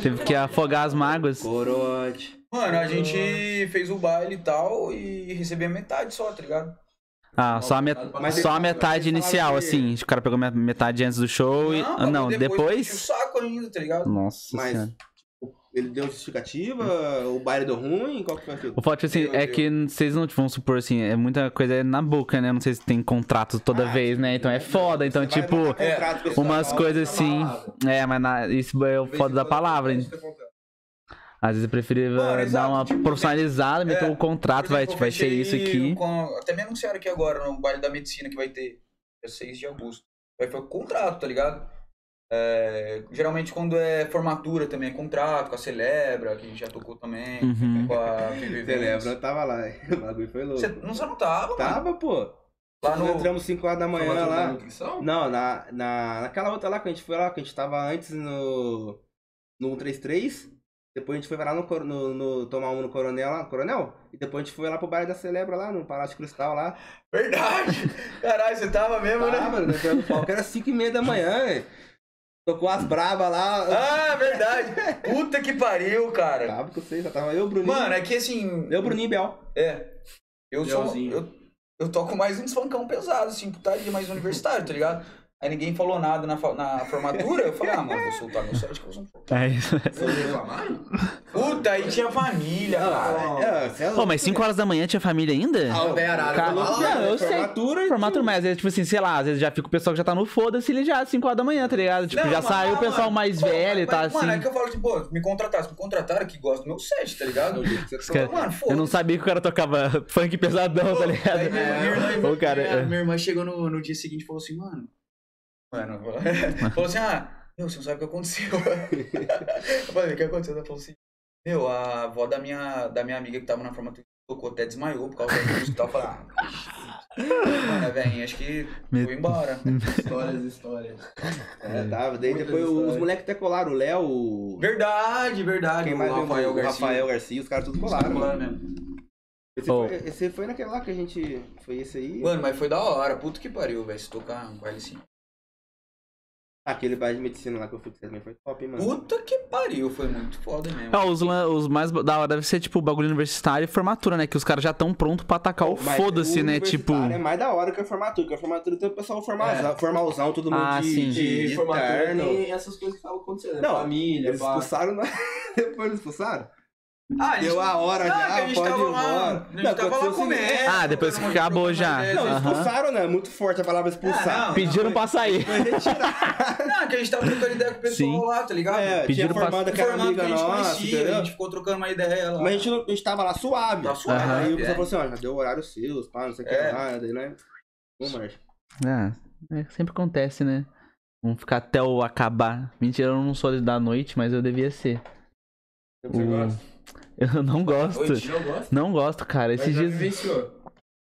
Teve que afogar as mágoas. Corote. Mano, a gente fez o baile e tal e recebeu metade só, tá ligado? Ah, só a, met... Mas só a metade inicial, que- assim. O cara pegou me- metade antes do show e. Ah, não, enchi o depois. saco ainda, tá ligado? Nossa Mas- senhora. Ele deu justificativa? O baile deu ruim? Qual que foi a fita? O fato, assim, é que vocês não vão supor assim, é muita coisa na boca, né? Não sei se tem contrato toda Ah, vez, né? Então é foda. Então, vai tipo, umas coisas assim. É, mas na- isso é o foda da palavra. Às vezes eu preferia Mano, dar uma tipo, profissionalizada, meter é, o contrato, Por vai, exemplo, tipo, vai ser isso aqui. com- até me anunciaram aqui agora, no baile da medicina que vai ter. É 6 de agosto. Aí foi contrato, tá ligado? É, geralmente quando é formatura também é contrato, com a Celebra, que a gente já tocou também, Uhum. com a lembra? Eu tava lá. O bagulho foi louco. Você não, você não tava, mano? Tava, pô. Lá Nós no... entramos 5 horas da manhã lá. Não, na, na, naquela outra lá que a gente foi lá, que a gente tava antes no, no 133. Depois a gente foi lá no, no, no- tomar um no Coronel lá, Coronel. E depois a gente foi lá pro bairro da Celebra lá, no Palácio Cristal lá. Verdade! Caralho, você tava mesmo, né? Tava, né? Pelo palco era 5 e meia da manhã. hein? Tocou as bravas lá. Ah, verdade! Puta que pariu, cara! Tava com vocês, já tava eu, Bruninho. Mano, é que assim. Eu, Bruninho e Bel. É. Eu sou. Eu, eu toco mais uns funkão pesados, assim, putaria mais universitário, tá ligado? Aí ninguém falou nada na, na formatura, eu falei, ah, mano, vou soltar meu set que eu sou um É isso. Vocês reclamaram? Puta, aí tinha família, cara. É, é Pô, mas 5 horas da manhã tinha família ainda? Ah, o Cara, falou, não, "Ah, eu sei. formatura e Formatura, mas às vezes, tipo assim, sei lá, às vezes já fica o pessoal que já tá no foda-se, ele já 5 horas da manhã, tá ligado? Tipo, Não, já mas, saiu o pessoal mano, mais pô, velho e tá assim. Mano, é que eu falo assim, pô, me contrataram, me contrataram que gostam do meu set, tá ligado? Cara- Mano, Eu foda-se. não sabia que o cara tocava funk pesadão, tá ligado? Cara- minha, minha irmã chegou no, no dia seguinte e falou assim, mano. Mano, falou assim, ah, meu, você não sabe o que aconteceu. eu falei, o que aconteceu? Ela falou assim, meu, a avó da minha, da minha amiga que tava na formatura tocou até desmaiou por causa da música e tal. Eu falei, ah, mano, velho, acho que Me- vou embora. Histórias, histórias. É, tava. Daí Muitas depois os histórias. moleques até colaram, o Léo. Verdade, verdade. Quem o mais Rafael? O Garcia. Rafael Garcia, os caras tudo colaram, mesmo. Esse, Oh. foi, esse foi naquele lá que a gente... Foi esse aí? Mano, mas foi da hora. Puta que pariu, velho. Se tocar um baile assim. Aquele baile de medicina lá que eu fui também foi top, mano. Puta que pariu. Foi muito foda mesmo. Ah, os, os mais da hora deve ser, tipo, o bagulho universitário e formatura, né? Que os caras já estão prontos pra atacar o foda-se, né? Tipo. É mais da hora que a formatura, que a formatura tem o pessoal formalzão, formalzão todo mundo Ah, de, sim. de, E de formatura tem essas coisas que estavam acontecendo. né? Não, família, Eles pá. expulsaram, na... depois eles expulsaram? Ah, gente- Deu a hora Não, já, que a gente pode tava ir lá, embora. a gente Não, tava lá comendo. Ah, depois que acabou já. ideia, Não. Aham. expulsaram, né? Muito forte a palavra expulsar. Ah, não. Pediram pra sair. Foi retirar. Não, que a gente tava trocando ideia com o pessoal Sim. lá, tá ligado? É, Pediram tinha pra- formada aquela Formado que amiga a gente nossa, conhecia, a gente ficou trocando uma ideia lá. Mas a gente, não- a gente tava lá suave. Tá suave, Aham. Aí o é. pessoal falou assim, ó, já deu o horário seus, pá, não sei o que É. lá, daí, né? Vamos, marcha. Ah, é, sempre acontece, né? Vamos ficar até o acabar. Mentira, eu não sou da noite, mas eu devia ser. Você O- gosta? Eu não gosto. Noite. Não gosta? Não gosto, cara. Esses dias. vivenciou.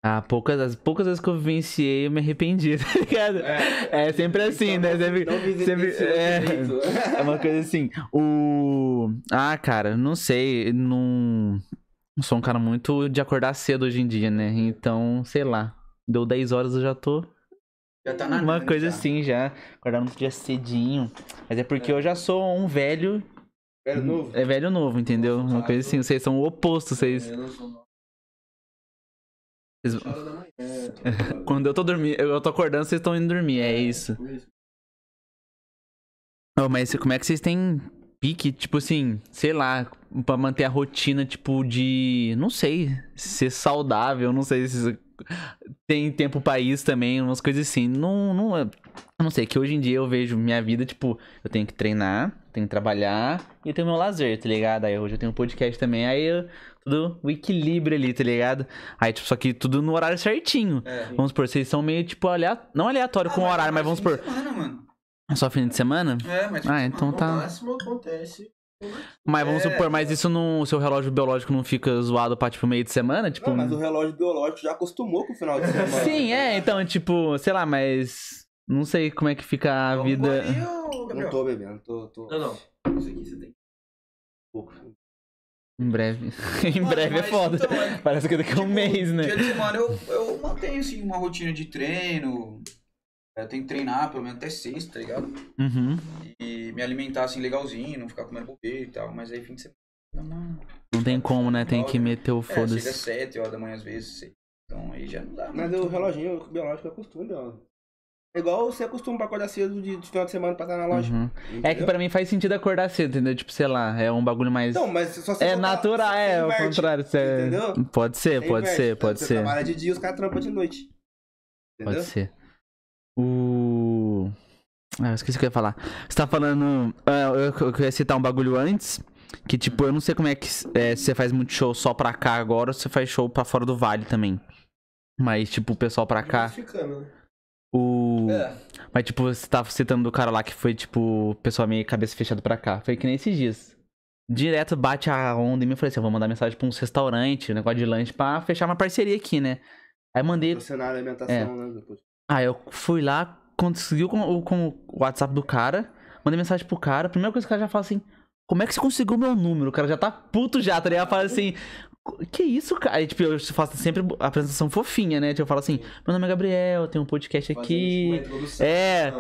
Ah, poucas, as poucas vezes que eu vivenciei, eu me arrependi, tá ligado? É, sempre assim, né? Sempre, sempre, é, é uma coisa assim. O. Ah, cara, não sei. Não. sou um cara muito de acordar cedo hoje em dia, né? Então, sei lá. Deu 10 horas eu já tô. Já tá na Uma coisa já. assim já. Acordar no dia cedinho. Mas é porque eu já sou um velho. Velho novo. É velho novo, entendeu? Nossa, Uma coisa assim. Vocês são o oposto. Vocês. Eu não sou não. vocês- da manhã. Quando eu tô dormindo, eu tô acordando, vocês estão indo dormir. É isso. Por isso. Ô, mas como é que vocês têm pique, tipo assim, sei lá, pra manter a rotina, tipo, de. Não sei, ser saudável, não sei se tem tempo isso também, umas coisas assim. Não, não, não sei, que hoje em dia eu vejo minha vida, tipo, eu tenho que treinar, tenho que trabalhar e tenho meu lazer, tá ligado? Aí hoje eu tenho um podcast também, aí eu, tudo o equilíbrio ali, tá ligado? Aí, tipo, só que tudo no horário certinho. É. Vamos supor, vocês são meio, tipo, aleatório, não aleatório com o horário, mas vamos Semana, mano. só fim de semana? É, mas. Ah, então tá. máximo acontece. Mas vamos É. supor, mas isso não. O seu relógio biológico não fica zoado pra, tipo, meio de semana? Tipo. Não, mas o relógio biológico já acostumou com o final de semana. Sim, é, então, tipo, sei lá, mas. Não sei como é que fica a Vamos vida. ô, Não tô bebendo, tô. tô... Não, não. Isso aqui você tem. pouco. Em breve. em Mano, breve é foda. então, é- Parece que daqui a um Tipo, mês, né? Dia de semana eu, eu mantenho, assim, uma rotina de treino. Eu tenho que treinar pelo menos até sexta, tá ligado? Uhum. E me alimentar, assim, legalzinho, não ficar comendo bobeira e tal. Mas aí fim de semana... uma- Não tem como, né? Tem que meter o É, chega às foda-se. 7 horas da manhã às vezes. Então aí já não dá. Mas muito. o reloginho biológico acostuma, ó. É igual você acostuma pra acordar cedo de, de final de semana pra estar na loja. Uhum. É que pra mim faz sentido acordar cedo, entendeu? Tipo, sei lá, é um bagulho mais. Então, mas só você é natural, você é, ao inverte, contrário. Você... Entendeu? Pode ser, Você pode inverte. ser, pode você ser. trabalha de dia, os caras trampam de noite. Entendeu? Pode ser. O. Ah, eu esqueci o que eu ia falar. Você tá falando. ah, eu, eu ia citar um bagulho antes. Que, tipo, eu não sei como é que. é, se você faz muito show só pra cá agora ou se você faz show pra fora do vale também. Mas, tipo, o pessoal pra cá. Né? O. É. Mas, tipo, você tava citando do cara lá que foi, tipo, o pessoal meio cabeça fechada pra cá. Foi que nem esses dias. Direto bate a onda em mim e falei assim: eu vou mandar mensagem pra uns restaurantes, um negócio de lanche, pra fechar uma parceria aqui, né? Aí mandei Patrocinar a alimentação, É. né? Depois. Aí eu fui lá, conseguiu com o, com o WhatsApp do cara, mandei mensagem pro cara. A primeira coisa que o cara já fala assim: Como é que você conseguiu meu número? O cara já tá puto já, tá ligado? Fala assim. Que isso, cara? Aí, tipo, eu faço sempre a apresentação fofinha, né? Tipo, eu falo assim: Meu nome é Gabriel, tem um podcast aqui. É,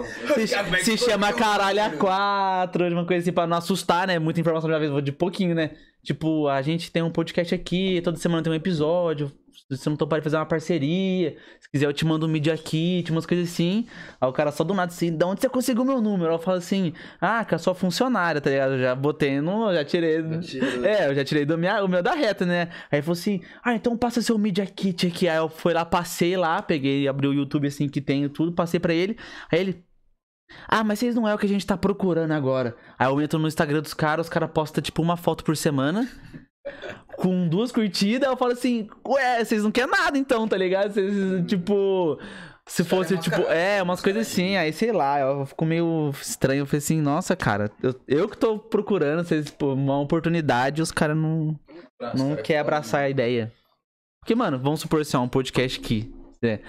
se, se chama Caralho a 4, uma coisa assim, pra não assustar, né? Muita informação de uma vez, vou de pouquinho, né? Tipo, a gente tem um podcast aqui, toda semana tem um episódio. Se você não topar de fazer uma parceria, se quiser eu te mando um mídia aqui, umas coisas assim. Aí o cara só do nada assim, de onde você conseguiu meu número? Eu falo assim, ah, que é sua funcionária, tá ligado? Eu já botei no. Já tirei. É, eu já tirei do minha, o meu da reta, né? Aí ele falou assim: Ah, então passa seu Media Kit aqui. Aí eu fui lá, passei lá, peguei, abri o YouTube assim que tem tudo, passei pra ele. Aí ele. Ah, mas vocês não é o que a gente tá procurando agora. Aí eu entro no Instagram dos caras, os caras postam tipo uma foto por semana. Com duas curtidas, eu falo assim, ué, vocês não querem nada então, tá ligado? Vocês, tipo. Se fosse, tipo, é, umas coisas assim, aí sei lá, eu fico meio estranho. Eu falei assim, nossa, cara, eu, eu que tô procurando vocês, pô, uma oportunidade, os caras não, não quer abraçar a ideia. Porque, mano, vamos supor assim, ó, um podcast aqui. É,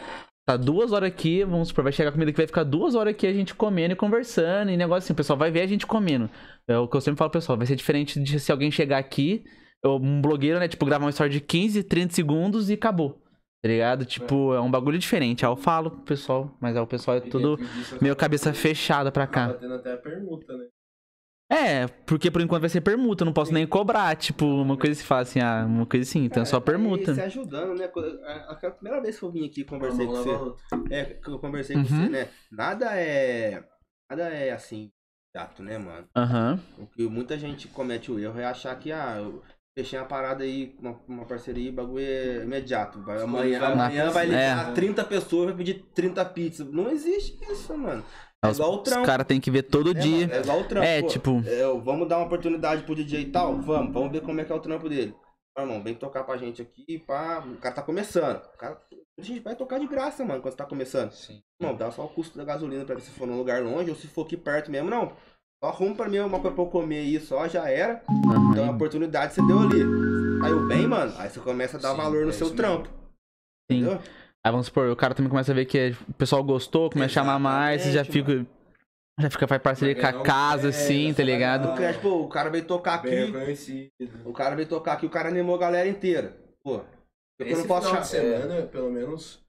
tá duas horas aqui, vamos supor, vai chegar comida que vai ficar duas horas aqui a gente comendo e conversando, e negócio assim, o pessoal vai ver a gente comendo. É o que eu sempre falo pessoal, vai ser diferente de se alguém chegar aqui, um blogueiro, né, tipo, gravar uma história de 15, 30 segundos e acabou. Tá ligado? Tipo, é um bagulho diferente. Aí eu falo pro pessoal, mas aí o pessoal é tudo meio cabeça fechada pra cá. Acaba tendo até a permuta, né? É, porque por enquanto vai ser permuta, eu não posso nem cobrar, tipo, uma coisa que fala assim, ah, uma coisa assim, então é só Cara, permuta. Se ajudando, né? A- Aquela primeira vez que eu vim aqui e conversei com a você. É, que eu conversei Uhum. com você, né? Nada é. Nada é assim, chato, né, mano? Aham. O que muita gente comete o erro é achar que, ah, eu fechei uma parada aí, uma, uma parceria, o bagulho é imediato. Vai, amanhã, vai amanhã vai ligar É. 30 pessoas, vai pedir 30 pizzas. Não existe isso, mano. É Os, igual o os trampo. caras tem que ver todo É, dia. mano, é igual o trampo. É, pô. tipo, É, eu- vamos dar uma oportunidade pro DJ e tal? Vamos, vamos ver como é que é o trampo dele. Meu irmão, vem tocar pra gente aqui, pá. O cara tá começando. O cara, a gente vai tocar de graça, mano, quando você tá começando. Sim. Não, dá só o custo da gasolina pra ver se for num lugar longe ou se for aqui perto mesmo. Não. Só arruma pra mim uma coisa pra eu comer aí só, já era. aham. Então a oportunidade você deu ali. Aí o bem, mano, aí você começa a dar Sim, valor no é seu trampo. Sim. Entendeu? Aí vamos supor, o cara também começa a ver que o pessoal gostou, começa a chamar mais, você já fica. Já fica, faz parceria com a casa, é, assim, tá ligado? O cara, tipo, o cara veio tocar aqui. O cara veio tocar aqui, o cara animou a galera inteira. Pô, eu Esse não posso final de chamar. semana, pelo menos...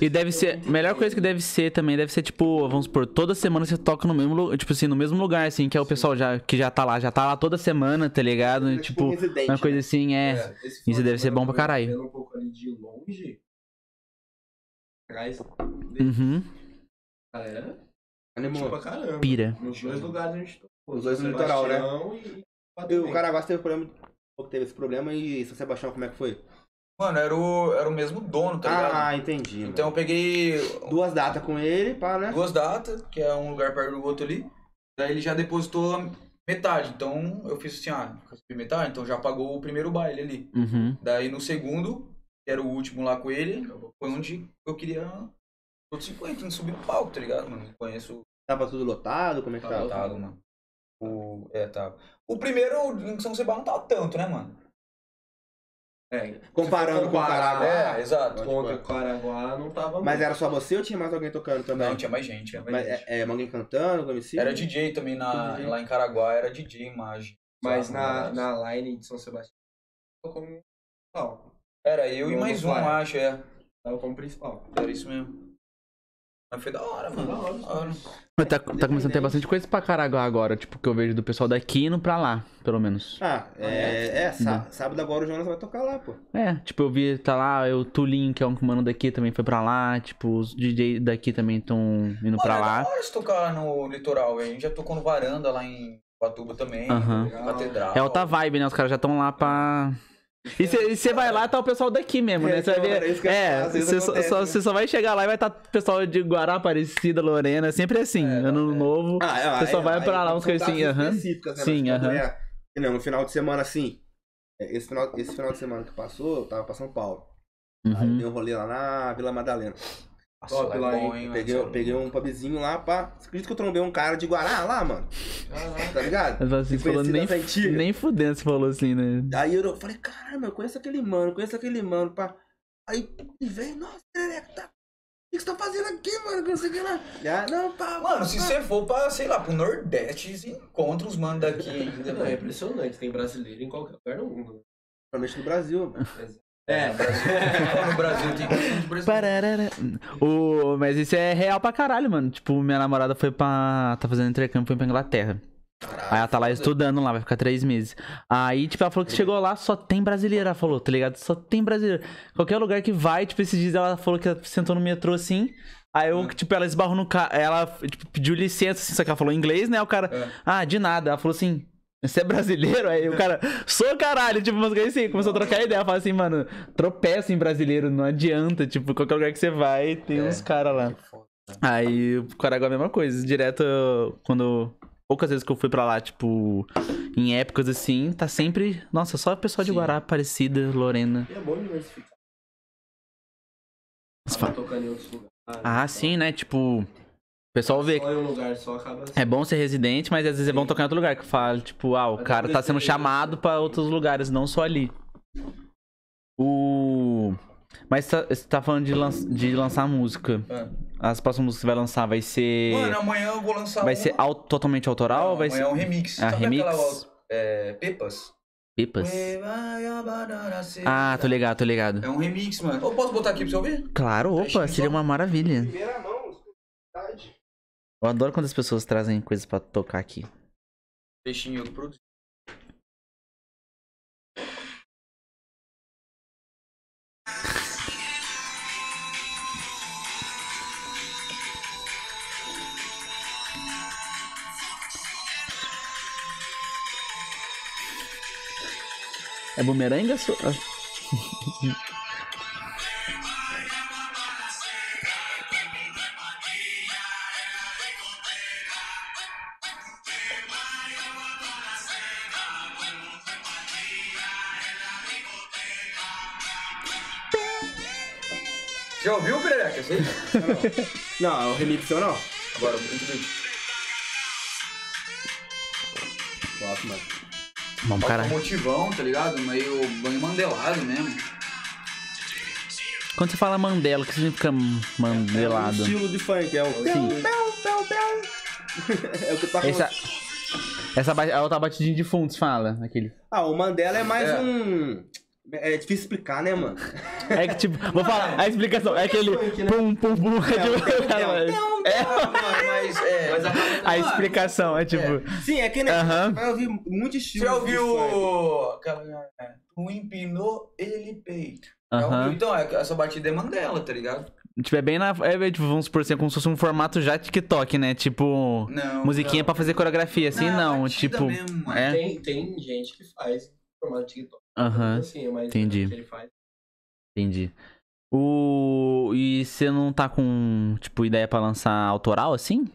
E deve ser. melhor coisa que deve ser também, deve ser, tipo, vamos supor, toda semana você toca no mesmo lugar, tipo assim, no mesmo lugar, assim, que é o pessoal já, que já tá lá, já tá lá toda semana, tá ligado? É tipo, um residente, uma coisa né? assim, é. final Isso de deve ser bom pra caralho. vendo um pouco ali de longe. Atrás Uhum. galera. Animou. Pra caramba. Pira. Nos dois lugares a gente tocou. Os dois no litoral, né? E... E o Caraguá teve problema. Teve esse problema e São Sebastião, como é que foi? Mano, era o, era o mesmo dono, tá ligado? Ah, entendi. Então eu peguei Duas datas com ele, pá, né? duas datas, que é um lugar perto do outro ali. Daí ele já depositou a metade. Então eu fiz assim, ah, recebi metade, então já pagou o primeiro baile ali. Uhum. Daí no segundo, que era o último lá com ele, foi onde eu queria todos 50, não subir no palco, tá ligado, mano? Não conheço Tava tudo lotado, como é que Tá tava? lotado, mano. O, é, tá. O primeiro em São Sebastião não tava tanto, né, mano? É, Comparando com o comparar Caraguá. É, exato. Contra o Caraguá não tava Mas muito. era só você ou tinha mais alguém tocando também? Não, tinha mais gente. Tinha mais Mas, gente. é, é, alguém cantando, com MC? Era DJ também na, DJ. lá em Caraguá, era DJ imagem. Mas na, na line de São Sebastião tava como principal. Era eu e mais um, acho, é. Tava como principal. Era isso mesmo. Mas foi da hora, Foi mano. da hora, Da hora. Mas tá, tá começando a ter bastante coisa pra Caraguá agora, tipo, que eu vejo do pessoal daqui indo pra lá, pelo menos. Ah, é, é, sá- sábado agora o Jonas vai tocar lá, pô. É, tipo, eu vi, tá lá, o Tulin, que é um mano daqui, também foi pra lá, tipo, os DJ daqui também estão indo Mano, pra é lá. da hora se tocar no litoral. A gente já tocou no Varanda lá em Batuba também. Aham. no Catedral. É outra vibe, né? Os caras já estão lá pra. E você vai lá, tá o pessoal daqui mesmo, né? É, Você vai ver. eu É, você só, acontece, só- né? você só vai chegar lá e vai estar o pessoal de Guará, Aparecida, Lorena, sempre assim. ano novo. Ah, O pessoal vai pra lá, uns coisas assim, aham. né? Sim, aham. é- não, no final de semana, assim, é, esse final, esse final de semana que passou, eu tava pra São Paulo. Aí Uhum. dei um rolê lá na Vila Madalena. Nossa, Top lá é lá, bom, hein? Peguei, mano. peguei um pubzinho lá, pá. Você acredita que eu trombei um cara de Guará lá, mano? Tá ligado? Mas assim, você falou nem, nem fudendo, você falou assim, né? Aí eu falei, caramba, eu conheço aquele mano, conheço aquele mano, pá. Aí veio, nossa, Nereco, tá. O que você tá fazendo aqui, mano? Que não sei o que lá. Ah, não, pá. Mano, se pá. você for pra, sei lá, pro Nordeste, você encontra os manos daqui ainda, Não, é velho. impressionante. Tem brasileiro em qualquer lugar do mundo. né? Principalmente no Brasil. É, no Brasil tem bastante brasileiro. Pararara. O, mas isso é real pra caralho, mano. Tipo, minha namorada foi pra. tá fazendo intercâmbio, foi pra Inglaterra. Aí ela tá lá estudando lá, vai ficar três meses. Aí, tipo, ela falou que chegou lá, só tem brasileiro, ela falou, tá ligado? Só tem brasileiro. Qualquer lugar que vai, tipo, esses dias ela falou que ela sentou no metrô assim. Aí eu, tipo, ela esbarrou no carro. Ela, tipo, pediu licença, assim, só que ela falou inglês, né? O cara, É. ah, de nada. Ela falou assim. Você é brasileiro? Aí o cara, sou caralho, tipo, coisas assim, começou a trocar ideia, fala assim, mano, tropeça em brasileiro, não adianta, tipo, qualquer lugar que você vai, tem É. uns caras lá. Aí o Caraguá é a mesma coisa. Direto, quando. Poucas vezes que eu fui pra lá, tipo, em épocas assim, tá sempre. Nossa, só pessoal de Sim. Guará, Aparecida, Lorena. E é bom diversificar. Você Tava fala- tocando em outros lugares. Ah, sim, né? Tipo, o pessoal vê. Só em um lugar só acaba assim. É bom ser residente, mas às vezes é bom tocar em outro lugar. Que fala, tipo, ah, o Mas cara é tá sendo chamado pra outros lugares, não só ali. O. Mas tá- você tá falando de, lan- de lançar música. É. As próximas músicas que você vai lançar vai ser. Mano, amanhã eu vou lançar vai uma- ser au- totalmente autoral Não, ou vai amanhã ser. é um remix. Ah, Sabe remix? aquela é, Pepas? Pipas? Ah, tô ligado, tô ligado. É um remix, mano. Eu posso botar aqui pra você ouvir? Claro, opa, Trechinho seria só. uma maravilha. Primeira mão, exclusividade. Eu adoro quando as pessoas trazem coisas pra tocar aqui. Peixinho eu produzi. É bumerangue ou... Já ouviu, Perereca? Esse aí? Não, é o remix ou não? Agora, o beat. Gosto, mano. Vamos, Cara. caralho. motivão, tá ligado? Meio banho mandelado mesmo. Quando você fala Mandela, o que significa É um mandelado? estilo de funk, é o. Sim. É o que tá Essa, essa ba- a outra batidinha de fundo, você fala, aquele. Ah, o Mandela é mais É. um. É difícil explicar, né, mano? É que tipo, vou falar, a explicação é aquele pum pum pum. É, é, Ah, mano, mas é. Mas acaba a explicação é tipo. Sim, é que né, você vai ouvir muito Você estilo. já de ouviu aquela. é, Tu empinou, ele peito. Ouviu? Então, é, essa batida é Mandela, tá ligado? Tipo, é bem na. É, tipo, vamos supor assim, é como se fosse um formato já TikTok, né? Tipo. Não. musiquinha não. pra fazer coreografia, assim, não. batida tipo. mesmo, é. Tem, tem gente que faz formato TikTok. Aham, Assim, mas entendi. o que ele faz. entendi. O. E você não tá com, tipo, ideia pra lançar autoral assim?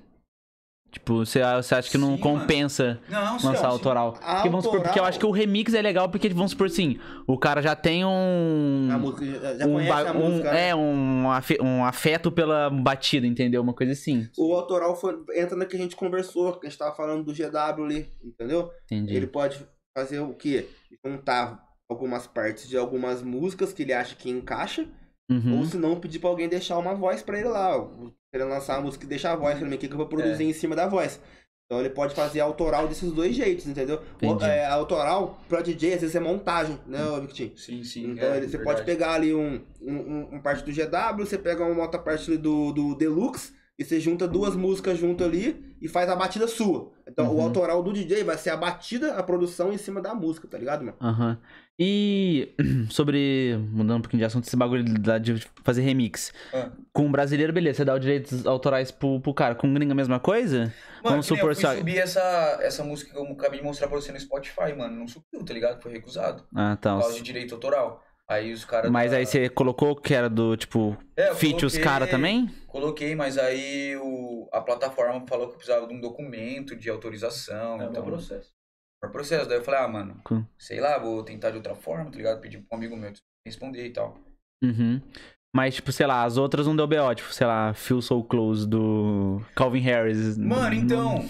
Tipo, você, você acha que não Sim, compensa Não, lançar sim. autoral? Porque, vamos supor, porque eu Autoral- acho que o remix é legal porque, vamos supor assim, o cara já tem um. A música, já, um, conhece a um- música. né? é, um, um afeto pela batida, entendeu? Uma coisa assim. O autoral foi, entra no que a gente conversou, que a gente tava falando do GW ali, entendeu? Entendi. Ele pode fazer o quê? Juntar algumas partes de algumas músicas que ele acha que encaixa, Uhum. ou se não, pedir pra alguém deixar uma voz pra ele lá. ele lançar a música e deixar a voz pra mim, o que que eu vou produzir em cima da voz. Então ele pode fazer autoral desses dois jeitos, entendeu? O, é, autoral, pra DJ, às vezes é montagem, né, ô Victinho? Sim, sim. Então é, ele- você verdade. pode pegar ali um, um, um- um parte do GW, você pega uma outra parte do, do Deluxe e você junta duas músicas junto ali e faz a batida sua. Então o Uhum. autoral do DJ vai ser a batida, a produção em cima da música, tá ligado, mano? Aham. E sobre. Mudando um pouquinho de assunto, esse bagulho de fazer remix. Ah. Com o brasileiro, beleza, você dá os direitos autorais pro, pro cara. Com o gringo, a mesma coisa? Mano, Vamos supor eu fui só- subir essa, essa música que eu acabei de mostrar pra você no Spotify, mano. Não subiu, tá ligado? Foi recusado. Ah, tá. Por causa de direito autoral. Aí os caras. Mas da- aí você colocou que era do, tipo, É, eu feat os coloquei- caras também? Coloquei, mas aí o, a plataforma falou que eu precisava de um documento de autorização. É um então, processo. Foi processo. Daí eu falei, ah, mano, Com- sei lá, vou tentar de outra forma, tá ligado? Pedi pra um amigo meu responder e tal. Uhum. Mas, tipo, sei lá, as outras não deu BO, tipo, sei lá, Feel So Close do Calvin Harris. Mano, Não- então.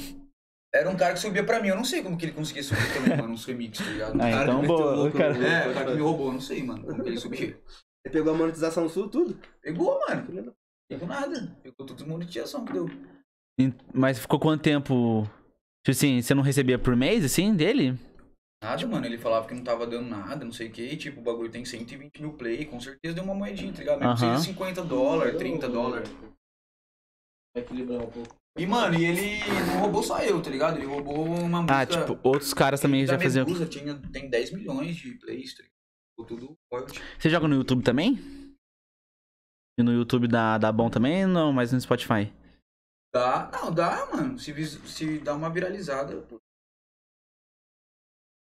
Era um cara que subia pra mim. Eu não sei como que ele conseguia subir também, mano, uns remix, tá ligado? Ah, cara então que boa. louco cara... no- É, o cara que me roubou, eu não sei, mano, como que ele subia. Ele pegou a monetização sul, tudo. Pegou, mano. Pegou nada. Pegou tudo monetização que deu. Mas ficou quanto tempo? Tipo assim, você não recebia por mês, assim, dele? Nada, mano. Ele falava que não tava dando nada, não sei o que. E, tipo, o bagulho tem 120 mil play. Com certeza deu uma moedinha, tá ligado? Não Aham. precisa de 50 dólares, 30 dólares. Vai equilibrar um pouco. E, mano, e ele não roubou só eu, tá ligado? Ele roubou uma música. Ah, tipo, outros caras também já faziam. Medusa tinha, tem 10 milhões de plays, tá ligado? Ficou Tudo royalty. Você joga no YouTube também? E no YouTube dá, dá bom também? Não, mas no Spotify. Dá, não, dá, mano. Se, se dá uma viralizada. pô.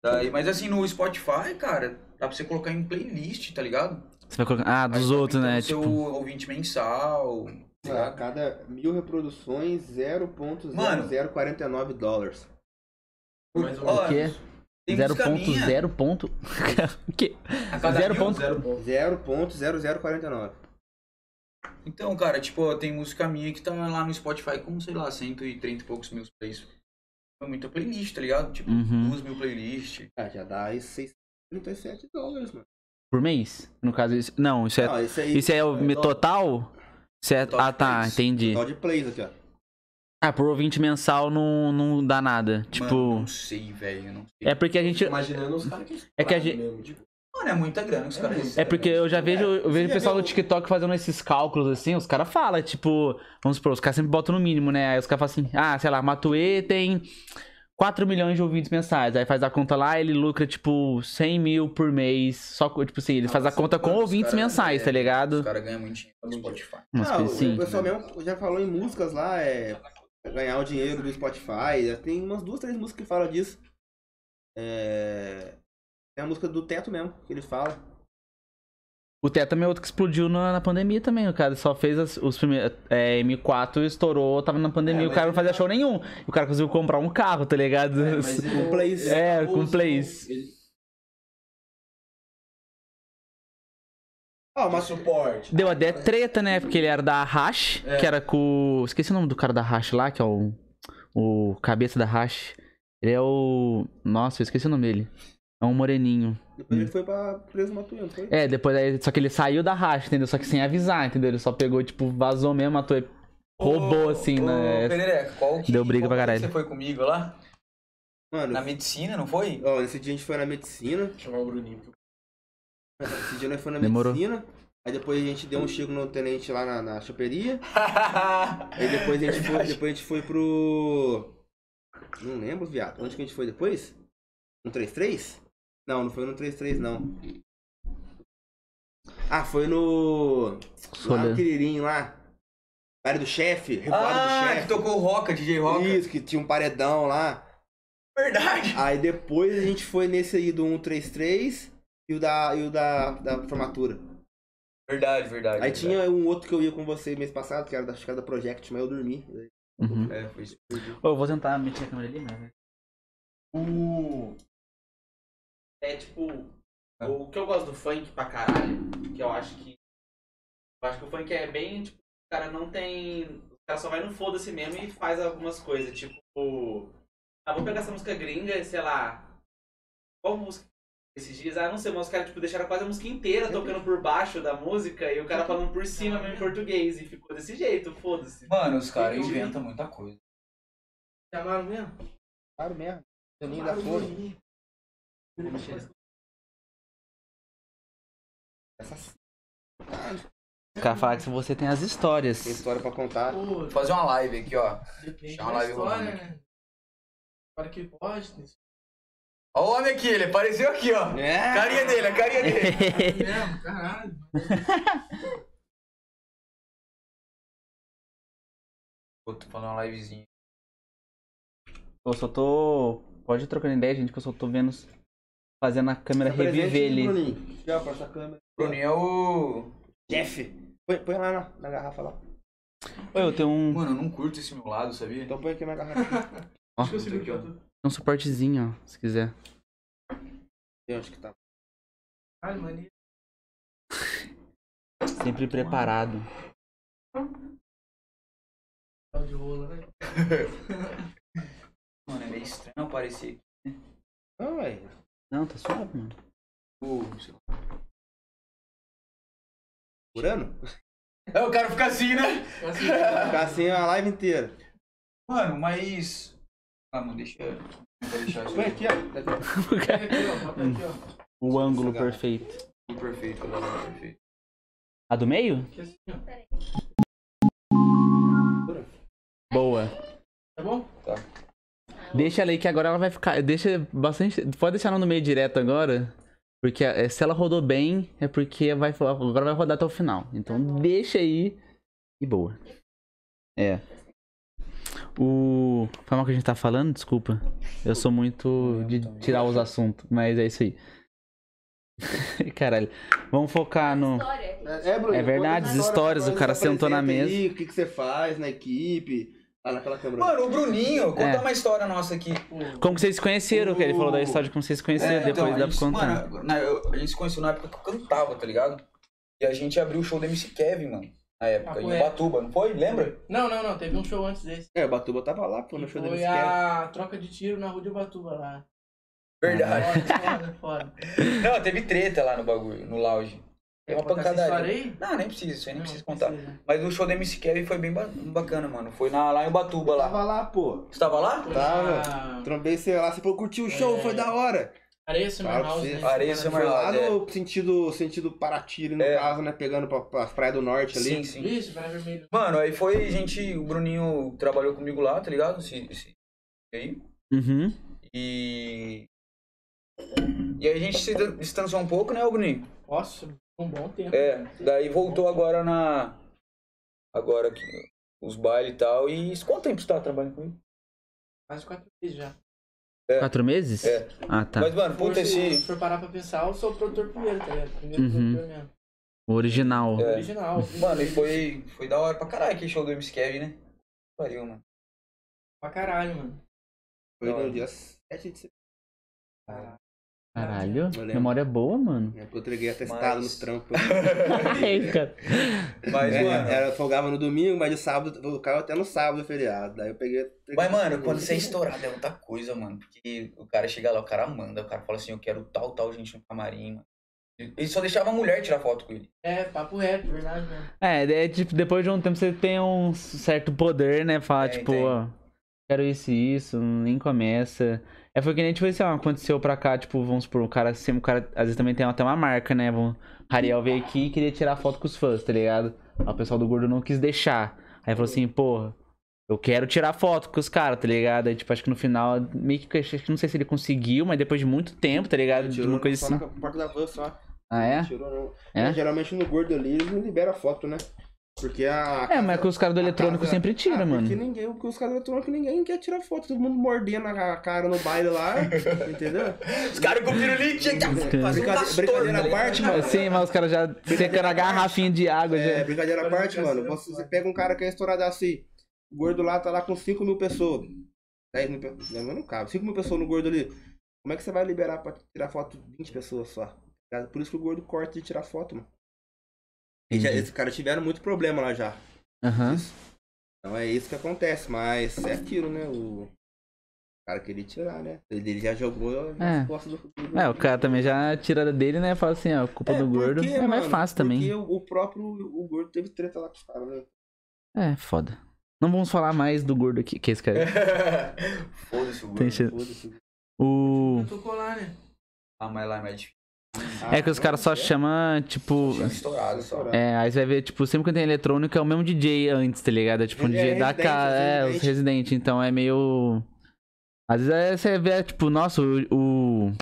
Daí, mas assim, no Spotify, cara, dá pra você colocar em playlist, tá ligado? Você vai colocar. Ah, dos tá outros, né? Tipo. Seu ouvinte mensal. A cada mil reproduções, 0.0049 dólares. Mais ou Ó, menos. O quê? Tem música minha, 0.0 ponto. o quê? a cada zero mil- ponto- Zero ponto. 0.0049. Então, cara, tipo, tem música minha que tá lá no Spotify com, sei lá, 130 e poucos mil plays. É muita playlist, tá ligado? Tipo, Uhum. duas mil playlists. Ah, já dá aí 637 dólares, mano. Por mês? No caso, isso. Não, isso é. Não, esse aí Isso é o me- total? É... Total Ah, tá, plays. entendi. total de plays aqui, ó. Ah, por ouvinte mensal não, não dá nada. Tipo. Mano, não sei, velho, não sei. É porque a gente. Imaginando os caras que É que a gente- mesmo, tipo, Mano, é muita grana que os É caras recebem. É porque eu já vejo, eu vejo o pessoal viu- do TikTok fazendo esses cálculos assim, os caras falam, tipo, vamos supor, os caras sempre botam no mínimo, né? Aí os caras falam assim, ah, sei lá, Matuê tem 4 milhões de ouvintes mensais. Aí faz a conta lá, ele lucra, tipo, 100 mil por mês. Só, tipo assim, ele faz a conta com ouvintes mensais, é, tá ligado? Os caras ganham muito dinheiro no Spotify. Não, assim. o pessoal mesmo já falou em músicas lá, é ganhar o dinheiro do Spotify. Já tem umas duas, três músicas que falam disso. É... Tem a música do Teto mesmo, que ele fala. O também é outro que explodiu na, na pandemia também. O cara só fez as- os primeiros. É, M4 estourou, tava na pandemia, É, o cara não fazia show nenhum. O cara conseguiu comprar um carro, tá ligado? É, mas Com plays. É, com plays. Ah, Mas mas suporte. Deu até treta, né? Porque ele era da Hash, É. que era com. Esqueci o nome do cara da Hash lá, que é o. O cabeça da Hash. Ele é o. Nossa, eu esqueci o nome dele. É um moreninho. Depois ele foi pra preso Matuê, não foi? É, depois aí. Só que ele saiu da Hash, entendeu? Só que sem avisar, entendeu? Ele só pegou, tipo, vazou mesmo, matou e roubou, assim, Ô, né? Perereca, qual que, Deu briga qual pra caralho. Você foi comigo lá? Mano, Na medicina, não foi? ó, nesse dia a gente foi na medicina. Chamar o Bruninho. Esse dia nós foi na Demorou. medicina. Aí depois a gente deu um chego no tenente lá na, na choperia. Aí depois a gente foi, depois a gente foi pro. Não lembro, viado. Onde que a gente foi depois? No 33? Não, não foi no 33 não. Ah, foi no. Lá no Quiririm, lá. Baile do chefe, revoada do Ah, chefe. que tocou o Roca, DJ Roca. Isso, que tinha um paredão lá. Verdade. Aí depois a gente foi nesse aí do 133 e o da, e o da, da formatura. Verdade, verdade. Aí verdade. tinha um outro que eu ia com você mês passado, que era da, acho que era da Project, mas eu dormi. Uhum. É, foi isso. Eu vou tentar meter a câmera ali, mas. O. É tipo. O que eu gosto do funk pra caralho, que eu acho que. Eu acho que o funk é bem, tipo, o cara não tem. O cara só vai no foda-se mesmo e faz algumas coisas, tipo. Ah, vou pegar essa música gringa, sei lá. Qual música? Esses dias, ah, não sei, mas os caras, tipo, deixaram quase a música inteira tocando por baixo da música e o cara falando por cima mesmo em português. E ficou desse jeito, foda-se. Mano, os caras inventam muita coisa. Chamaram mesmo? Claro mesmo. Toninho da Chamaram Flor. mesmo. Essa O cara fala que você tem as histórias. tem história pra contar. Pô, Vou fazer uma live aqui, ó. da lá, viu, história, né? Para que pode, tem Ó o homem aqui, ele apareceu aqui, ó. É. Carinha dele, a carinha dele. caralho. Vou fazer uma livezinha. Eu só tô. Pode ir trocando ideia, gente, que eu só tô vendo. Fazendo a câmera Tá presente, reviver ele. Bruninho. Aqui, ó, pra essa câmera. Bruninho é o. Jeff. Põe, põe lá na, na garrafa lá. Ô, eu tenho um, Mano, eu não curto esse meu lado, sabia? Então põe aqui na garrafa. Ó. Acho eu Aqui, ó. tudo. um suportezinho, ó, se quiser. Tem onde que tá. Caralho, mania. Sempre preparado. Pau de rola, né? Mano, é meio estranho aparecer aqui. Não, velho. Não, tá suave, mano. Lá. Curando? É, o cara fica assim, né? Assim, Ficar assim a live inteira. Mano, mas. Ah, mano, deixa. Vou deixar isso Põe aqui, ó. Ó. O ângulo perfeito. Tudo perfeito, galera, perfeito. A do meio? Aqui assim, ó. Boa. Tá bom? Deixa ela aí que agora ela vai ficar. Deixa bastante. Pode deixar ela no meio direto agora. Porque eh, se ela rodou bem, é porque vai, agora vai rodar até o final. Então deixa aí. E boa. É. O. Foi mal que a gente tá falando? Desculpa. Eu sou muito de tirar os assuntos, mas é isso aí. Caralho. Vamos focar no. História. É, é, Bruno, É verdade, as histórias, história, o cara se sentou na mesa. o que, que você faz na equipe. Lá naquela câmera. Mano, o Bruninho, conta É. uma história nossa aqui. Como que vocês se conheceram? Que ele falou da história de como vocês se conheceram, É, depois então, dá a pra gente, contar. Mano, na- eu- a gente se conheceu na época que eu cantava, tá ligado? E a gente abriu o show do MC Kevin, mano. Na época, Papo em reto. Ubatuba, não foi? Lembra? Não, não, não. Teve um show antes desse. É, o Batuba tava lá, pô, no show dele. foi a troca de tiro na rua de Ubatuba lá. Verdade. Foda, foda, foda. Não, teve treta lá no bagulho, no lounge. Tem uma pancadaria. Não, nem precisa, isso aí nem Não, precisa contar. precisa. Mas o show do MC Kevin foi bem ba- bacana, mano. Foi na, lá em Ubatuba, lá. Tava lá, pô. Você tava lá? Tava. na Trombei você lá, você falou, curtiu o show, É. foi da hora. Areia você. né? Areia Foi lá House, no sentido, sentido Paraty, no É. caso, né? Pegando pra, pra Praia do Norte ali. Sim, sim. Isso, Praia Vermelho. Mano, aí foi, a gente, o Bruninho trabalhou comigo lá, tá ligado? Esse, esse aí. Uhum. E. E aí a gente se distanciou um pouco, né, ô Bruninho? Nossa, um bom tempo. É, daí voltou agora na. Agora que os bailes e tal. E quanto tempo você tá trabalhando com ele? Quase quatro meses já. Quatro meses? É. Ah, tá. Mas, mano, puta, Se esse. for parar pra pensar, eu sou o produtor primeiro, tá ligado? Primeiro Uhum. produtor mesmo. O original. É. Original. Mano, e foi, foi da hora pra caralho aquele show do MC Kevin, né? Pariu, mano. Pra caralho, mano. Foi no dia 7 de setembro. Caralho, memória boa, mano. É porque eu entreguei atestado Mas- nos trampos. Aí, cara. Mas, É, mano. era, folgava no domingo, mas de sábado, eu ficava até no sábado feriado. Daí eu peguei. Mas, mano, quando você é estourado é outra coisa, mano. Porque o cara chega lá, o cara manda, o cara fala assim, eu quero tal, tal gente no camarim, mano. Ele só deixava a mulher tirar foto com ele. É, papo reto, verdade mesmo. É, é tipo, depois de um tempo você tem um certo poder, né? Falar, Tem, tipo, ó, quero isso e isso, nem começa. É foi que nem, tipo, assim, ó, aconteceu pra cá, tipo, vamos supor, o cara, sempre, o cara, às vezes também tem até uma marca, né? Vamos, Ariel veio aqui e queria tirar foto com os fãs, tá ligado? Aí o pessoal do Gordo não quis deixar. Aí falou assim, porra, eu quero tirar foto com os caras, tá ligado? Aí, tipo, acho que no final, meio que, acho que não sei se ele conseguiu, mas depois de muito tempo, tá ligado? De uma coisa assim. na porta da van só. Ah, é? Tirou, não. É? Geralmente no gordo ali eles não liberam foto, né? Porque a. É, mas que os caras do a eletrônico casa- sempre tiram, ah, mano. Porque ninguém, porque os caras do eletrônico ninguém quer tirar foto, todo mundo mordendo a cara no baile lá, entendeu? Os caras com o pirulito tinha que fazer um Brincadeira- à ligado? parte, mano. Sim, mas os caras já secando a garrafinha de água. É, já. brincadeira à parte, mano. Você, você pega um cara que é estourado assim, o gordo lá tá lá com 5 mil pessoas. 10 mil pessoas. Não, não cabe. 5 mil pessoas no gordo ali. Como é que você vai liberar pra tirar foto de 20 pessoas só? Tá Por isso que o gordo corta de tirar foto, mano. E já, Entendi. esses caras tiveram muito problema lá já. Aham. Isso. Então é isso que acontece, mas é aquilo, né? O cara queria tirar, né? Ele já jogou nas É. costas do, do É, o cara também já tira dele, né? Fala assim, ó, culpa do gordo. porque, É mais mano, fácil também. Porque o, o próprio o gordo teve treta lá com os caras, né? É, foda. Não vamos falar mais do gordo aqui, que esse cara. Foda-se o gordo. Foda-se. O. Tocou lá, né? Ah, mas lá é mais difícil. É que os caras só é? chamam, tipo. Estourado só. É, aí você vai ver, tipo, sempre que tem eletrônico é o mesmo DJ antes, tá ligado? É tipo um Ele é DJ da residente, casa. é É, os residente. residentes, então é meio. Às vezes é, você vê, tipo, nossa, o, o-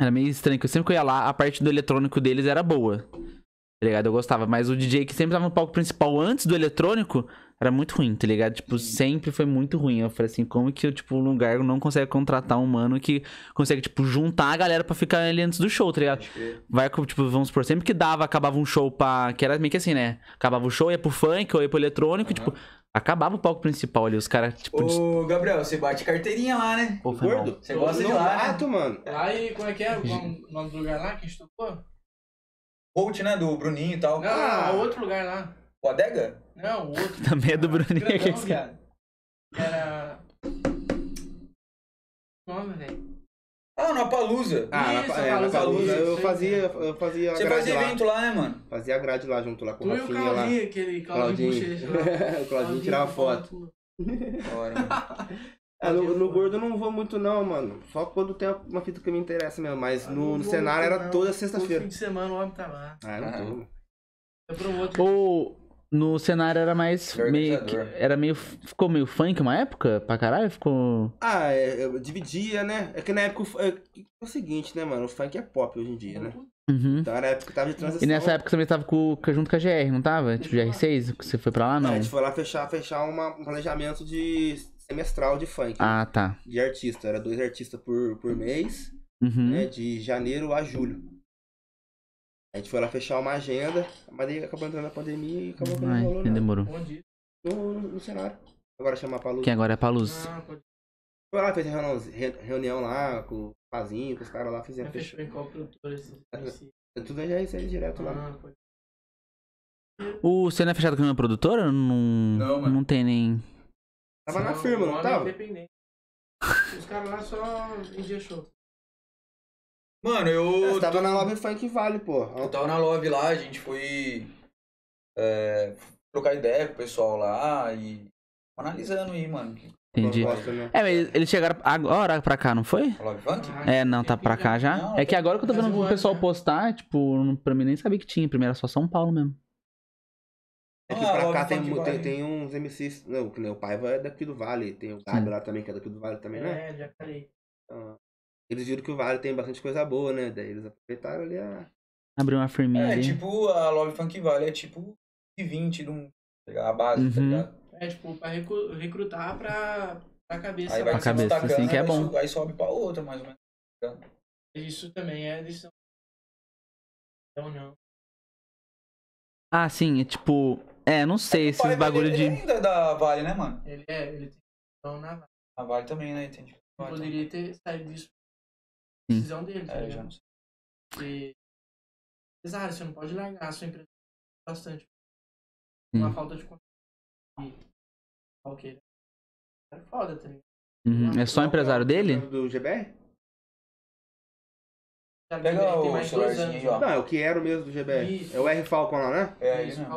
Era meio estranho, que eu sempre que eu ia lá, a parte do eletrônico deles era boa. Tá ligado? Eu gostava. Mas o DJ que sempre tava no palco principal antes do eletrônico era muito ruim, tá ligado? Tipo, sempre foi muito ruim. Eu falei assim, como que, tipo, um lugar não consegue contratar um mano que consegue, tipo, juntar a galera pra ficar ali antes do show, tá ligado? Vai, tipo, vamos supor, sempre que dava, acabava um show pra. Que era meio que assim, né? Acabava o show, ia pro funk ou ia pro eletrônico, tipo, acabava o palco principal ali. Os caras, tipo. Ô, Gabriel, você bate carteirinha lá, né? Gordo? Você gosta de lá, né? mato, mano. Lá e como é que é? O nome do lugar lá que a Bolt, né? Do Bruninho e tal. Ah. não, outro lugar lá. O Adega? Não, o outro. Também é do Bruninho Grandão, que esse cara. viado. Era. Nome, velho. Ah, no Apalusa. Ah, Isso, na, é, na Palusa, Palusa eu fazia, eu fazia Você grade fazia lá. evento lá, né, mano? Fazia a grade lá junto lá com Tu o e o Rafinha lá. Claudinho, aquele Claudinho Claudinho. Bochecha lá. o Claudinho tirava foto. Hora, Ah, no, no gordo eu não vou muito não, mano. Só quando tem uma fita que me interessa mesmo. Mas no, no cenário era toda Todo sexta-feira. fim de semana o homem tá lá. Ah, não tô. mano. Foi pro outro. Ou no cenário era mais. Meio que, era meio. Ficou meio funk uma época? Pra caralho? Ficou. Ah, é, eu dividia, né? É que na época é, é o seguinte, né, mano? O funk é pop hoje em dia, né? Uhum. Então era a época que tava de transição. E nessa época você também tava com, junto com a GR, não tava? Tipo, GR6? Que você foi pra lá, É, não? a gente foi lá fechar, fechar uma- um planejamento de semestral de funk. Ah, tá. De artista. Era dois artistas por, por mês, Uhum. né? De janeiro a julho. A gente foi lá fechar uma agenda, mas aí acabou entrando a pandemia e acabou que não demorou. No, no, no cenário. Agora chamar pra luz. Que agora é pra luz. Ah, pode Foi lá, fez reunião, re- reunião lá com o Pazinho, com os caras lá, fizeram ser. fechou. Em qual produtor esse? esse- Tudo já ia sair direto lá. Ah, pode O você não é fechado com uma produtora? Não, Não, mano. não tem nem. Tava na firma, não tava? é independente. Os caras lá só vendiam show. Mano, eu. Você tava na Love Funk Vale, pô. Eu tava na Love lá, a gente foi é, trocar ideia com o pessoal lá e analisando aí, mano. que- Entendi. Né? É, mas eles chegaram agora pra cá, não foi? A Love Funk? Ah, É, não, tá pra cá já. Não, É que agora que eu tô vendo Faz um o pessoal né? postar, tipo, não- pra mim nem sabia que tinha. Primeiro era só São Paulo mesmo. É que Ah, pra cá tem, tem, Vale. tem uns MCs. Não, que nem o Paiva é daqui do Vale. Tem o Gabi lá também, que é daqui do Vale também, né? É, já falei. Então, eles viram que o Vale tem bastante coisa boa, né? Daí eles aproveitaram ali a. Abriu uma firminha É, ali. tipo, a Love Funk Vale é tipo 20 de um. A base, tá Uhum. ligado? É, tipo, pra recru- recrutar pra, pra cabeça. Aí vai Pra cabeça, assim, que é bom. Aí sobe pra outra, mais ou menos. Isso também é decisão. Então não. Ah, sim, é tipo. É, não sei, O esses bagulho de. ainda é da Vale, né, mano? Ele é, ele tem decisão na vaga. A Vale também, né? Entendi. Vale poderia ter saído disso. Sim. Decisão dele, tá É, já ligado? não sei. Porque, Exato, você não pode largar a sua empresa bastante. Sim. Uma falta de confiança. E- Ok. É foda, tá ligado? Uhum. É só empresário dele? Do GBR? Já Pega ele tem o mais dois celularzinho anos. aí, ó. Não, é o que era o mesmo do GBR. Isso. É o R Falcon lá, né? É, aí isso, mesmo.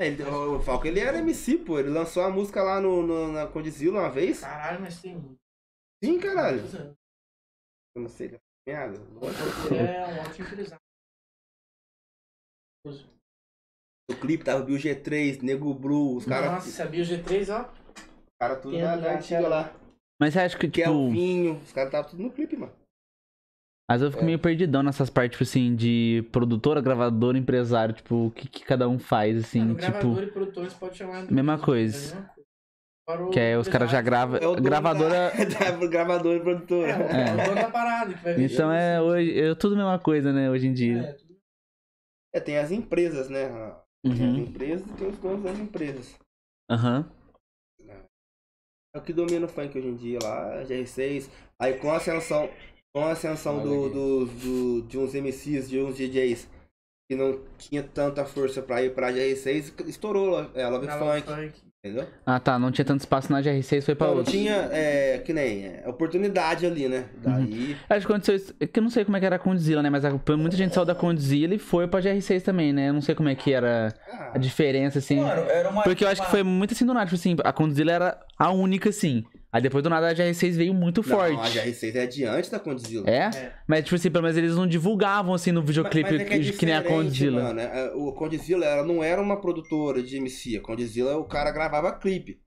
É, ele, o, o Falcon ele era MC, pô. Ele lançou a música lá no, no, na Condizila uma vez. Caralho, mas tem muito. Sim, caralho. Eu não sei. ele é merda. É um ótimo empresário. O clipe tava Bill G3, Nego Blue, os caras. Nossa, sabia o G3, ó. cara tudo Quem na, é na antiga lá. Mas você acha que, tipo. Kelvinho, os caras estavam tudo no clipe, mano. Mas eu fico É. meio perdidão nessas partes, tipo assim, de produtora, gravadora, empresário, tipo, o que, que cada um faz, assim, tipo. gravador e produtor você pode chamar mesma mesmo, coisa. é coisa. Que é, os caras já gravam. É Gravadora. Da, da gravadora e produtora. É, o dono da parada que vai ver. Então é hoje. É tudo a mesma coisa, né, hoje em dia. É, tudo É, tem as empresas, né? Tem as Uhum. empresas e tem os donos das empresas. Aham. É o que domina o funk hoje em dia lá, GR6. Aí com a ascensão, com a ascensão do, do, do- de uns MCs, de uns DJs que não tinha tanta força pra ir pra GR6, estourou é, Love grava Funk, entendeu? Ah, tá. Não tinha tanto espaço na GR6, foi pra Não, outro. tinha, é, que nem, é, oportunidade ali, né? Daí, Acho que aconteceu isso. é que eu não sei como é que era a Condzilla, né? Mas a- muita gente saiu da Condzilla e foi pra GR6 também, né? Eu não sei como é que era ah, a diferença, assim. Mano, era uma. Porque eu acho que foi muito assim do nada. Tipo assim, a Condzilla era a única, assim. Aí depois do nada a GR6 veio muito não, forte. a GR6 é adiante da Condzilla. É? É. Mas, tipo assim, pelo menos eles não divulgavam, assim, no Mas- videoclipe mas é que, que nem a Condzilla. Mano, é, o Condzilla, ela não era uma produtora de MC. A Condzilla, o cara gravava clipe.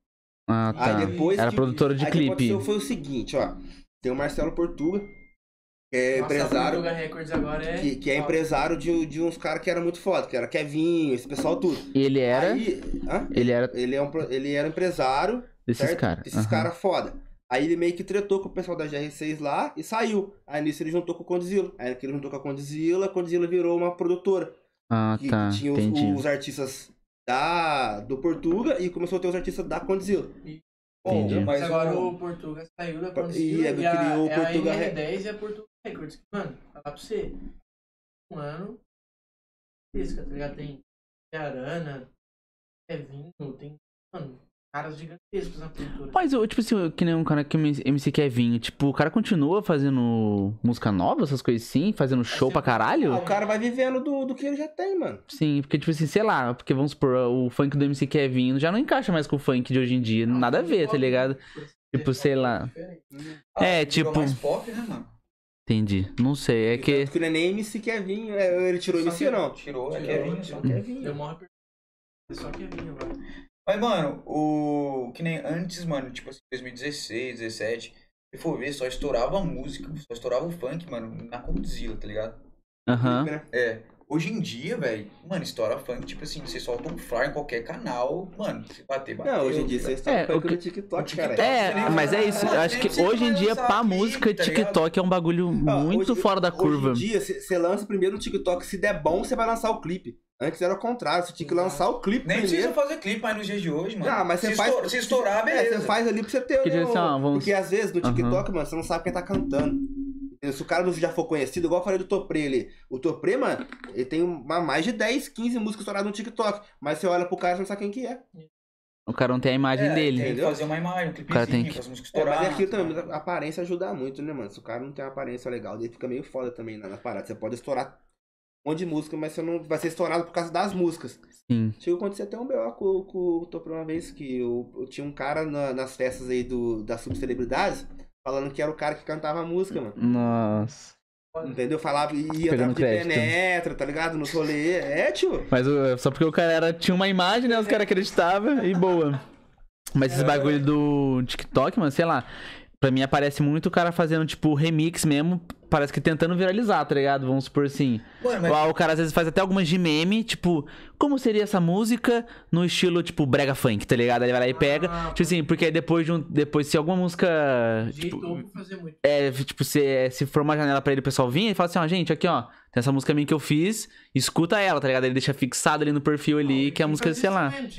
Ah, tá. Aí depois Era que- produtora de aí o que clipe. aconteceu foi o seguinte, ó. Tem o Marcelo Portuga, que é Nossa, empresário, a Portuga Records agora é. que, que é empresário de, de uns caras que eram muito foda, que era Kevinho, esse pessoal tudo. E ele era. Aí, hã? Ele era Ele, é um, ele era empresário desses caras. Esses Aham. caras foda. Aí ele meio que tretou com o pessoal da GR6 lá e saiu. Aí nisso ele juntou com o Condzilla. Aí que ele juntou com a Condzilla, a Condzilla virou uma produtora. Ah, Que, tá. tinha os, Entendi. os artistas da, do Portuga e começou a ter os artistas da Condzilla. Bom, Entendi. mas agora o- Portuga saiu da E Condzilla é e, do a, criou o é Portuga a Re- MR10 e a Portuga Records. Mano, falar pra você. Um ano. Isso, tá ligado? Tem Arana, Kevinho, tem. Mano, caras gigantescos na cultura. Mas, eu, tipo assim, que nem um cara que MC Kevinho, tipo, o cara continua fazendo música nova, essas coisas assim, fazendo show pra Ah, caralho? o cara vai vivendo do, do que ele já tem, mano. Sim, porque, tipo assim, sei lá, porque vamos supor, o funk do MC Kevinho já não encaixa mais com o funk de hoje em dia, nada a ver, tá ligado? Tipo, sei lá. Ah, É, virou tipo- mais pop, né, mano? Entendi. Não sei, é que. Tanto que não é nem MC Kevinho. é, Ele tirou Só MC, que- não. Tirou, é Tirou, Kevin só. tirou. Kevinho. Deu maior Só Kevinho agora. Mas, mano, o. Que nem antes, mano, tipo assim, 2016, 17, se for ver, só estourava música, só estourava o funk, mano, na Condzilla, tá ligado? Aham. Né? É. Hoje em dia, velho, mano, estoura funk, tipo assim, você solta um flyer em qualquer canal, mano, se bater, bateu. Não, hoje em dia ligado? estão É, o funk que- no TikTok, o cara. TikTok. É, mas é isso. Eu acho que Você hoje em dia, pra música, tá ligado? TikTok é um bagulho Ó, muito hoje- fora da curva. Hoje em dia, você lança primeiro no TikTok. Se der bom, você vai lançar o clipe. Antes era o contrário. Você tinha que lançar o clipe Nem primeiro. precisa fazer clipe mais nos dias de hoje, mano. Ah, mas você se faz. Estourar, se estourar, É, beleza. você faz ali pra você ter. O- assim, Porque às vezes no. TikTok, mano, você não sabe quem tá cantando. Se o cara não já for conhecido, igual eu falei do Topré ali. O Topré, mano, ele tem uma, mais de 10, 15 músicas estouradas no TikTok. Mas você olha pro cara e você não sabe quem que é. O cara não tem a imagem É, dele. Tem que entendeu? fazer uma imagem, um clipezinho, cara tem que- as músicas É, mas é aquilo também, mano. a aparência ajuda muito, né, mano? Se o cara não tem uma aparência legal, ele fica meio foda também na, na parada. Você pode estourar um monte de música, mas você não vai ser estourado por causa das músicas. Sim. Chegou a acontecer até um B.O. com, com o Topré uma vez, que eu, eu tinha um cara na- nas festas aí do, das subcelebridades, falando que era o cara que cantava a música, mano. Nossa. Entendeu? Falava, ia Pegando de penetra, tá ligado? No rolê. É, tio. Mas só porque o cara era, tinha uma imagem, né? Os caras acreditavam e boa. Mas esse bagulho do TikTok, mano, sei lá. Pra mim aparece muito o cara fazendo, tipo, remix mesmo. Parece que tentando viralizar, tá ligado? Vamos supor assim. Mano, mas O cara às vezes faz até algumas de meme, tipo, como seria essa música no estilo, tipo, brega funk, tá ligado? Aí Ele vai lá e pega. Ah, Tipo assim, porque aí depois de um. Depois, se alguma música. Tipo, fazer muito. é, tipo, se, se for uma janela pra ele, o pessoal vir, ele fala assim, ó, gente, aqui, ó, tem essa música minha que eu fiz, escuta ela, tá ligado? Ele deixa fixado ali no perfil ali, que é a música, sei lá. também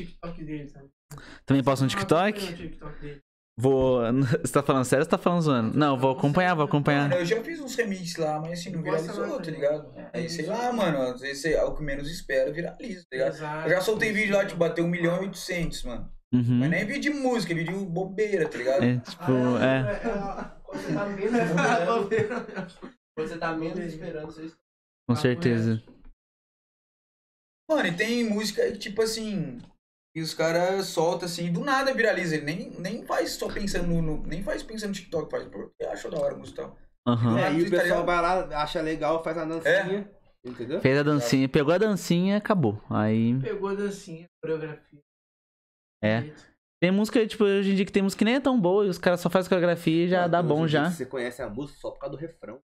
dele, posta no Ah, TikTok? no TikTok dele. Vou. Você tá falando sério ou você tá falando zoando? Não, vou acompanhar, vou acompanhar. Eu já fiz uns remixes lá, mas assim, não viralizou, tá também. ligado? Aí, sei lá, mano, às vezes é o que menos espera, viraliza, tá ligado? Exato. Eu já soltei vídeo lá, tipo, bateu 1 milhão e 800, mano. Uhum. Mas nem é vídeo de música, é vídeo bobeira, tá ligado? É, tipo, é. Quando você tá menos esperando. Quando você tá menos esperando, você Com certeza. Mano, e tem música que, tipo assim, e os caras soltam assim, do nada viraliza. Ele nem, nem faz só pensando no, Nem faz pensando no TikTok, faz porque acha da hora a música e tal. E aí o tá pessoal vai lá, acha legal, faz a dancinha. Entendeu? Fez a dancinha, pegou a dancinha, acabou. Aí. Pegou a dancinha, coreografia. É. Tem música, tipo, hoje em dia que tem música que nem é tão boa e os caras só fazem coreografia e já Não, dá bom já. Você conhece a música só por causa do refrão.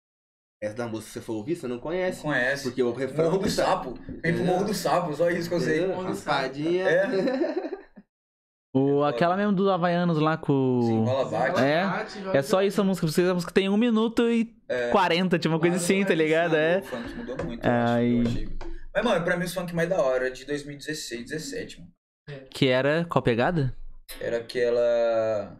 Essa da música, se você for ouvir, você não Não conhece. conhece. Porque o refrão Morro do tá- Sapo. Vem pro Morro do Sapo, só isso que eu sei. Morro do Raspadinha. É. O, aquela mesmo dos Havaianos lá com. Sim, bola bate. É, Bate, É só isso a música. Vocês a música tem 1 minuto e 40, tipo uma coisa assim, tá é ligado? É. O funk mudou muito, É, eu achei. Mas, mano, pra mim os funk mais da hora é de 2016, 17, mano. Que era. Qual pegada? Era aquela.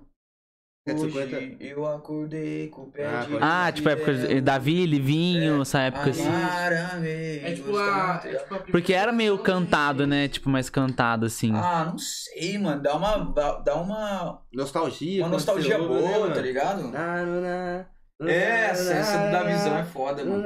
750. Hoje eu acordei com o pé Ah, de Ah, tipo, época de Davi, Livinho, essa época assim. É É tipo a. É tipo a Porque era meio primeira cantado, né? Tipo, mais cantado, assim. Ah, não sei, mano. Dá uma. Dá uma. Nostalgia. Uma nostalgia né, boa, tá ligado? Na, na, É, essa, da visão é foda, mano.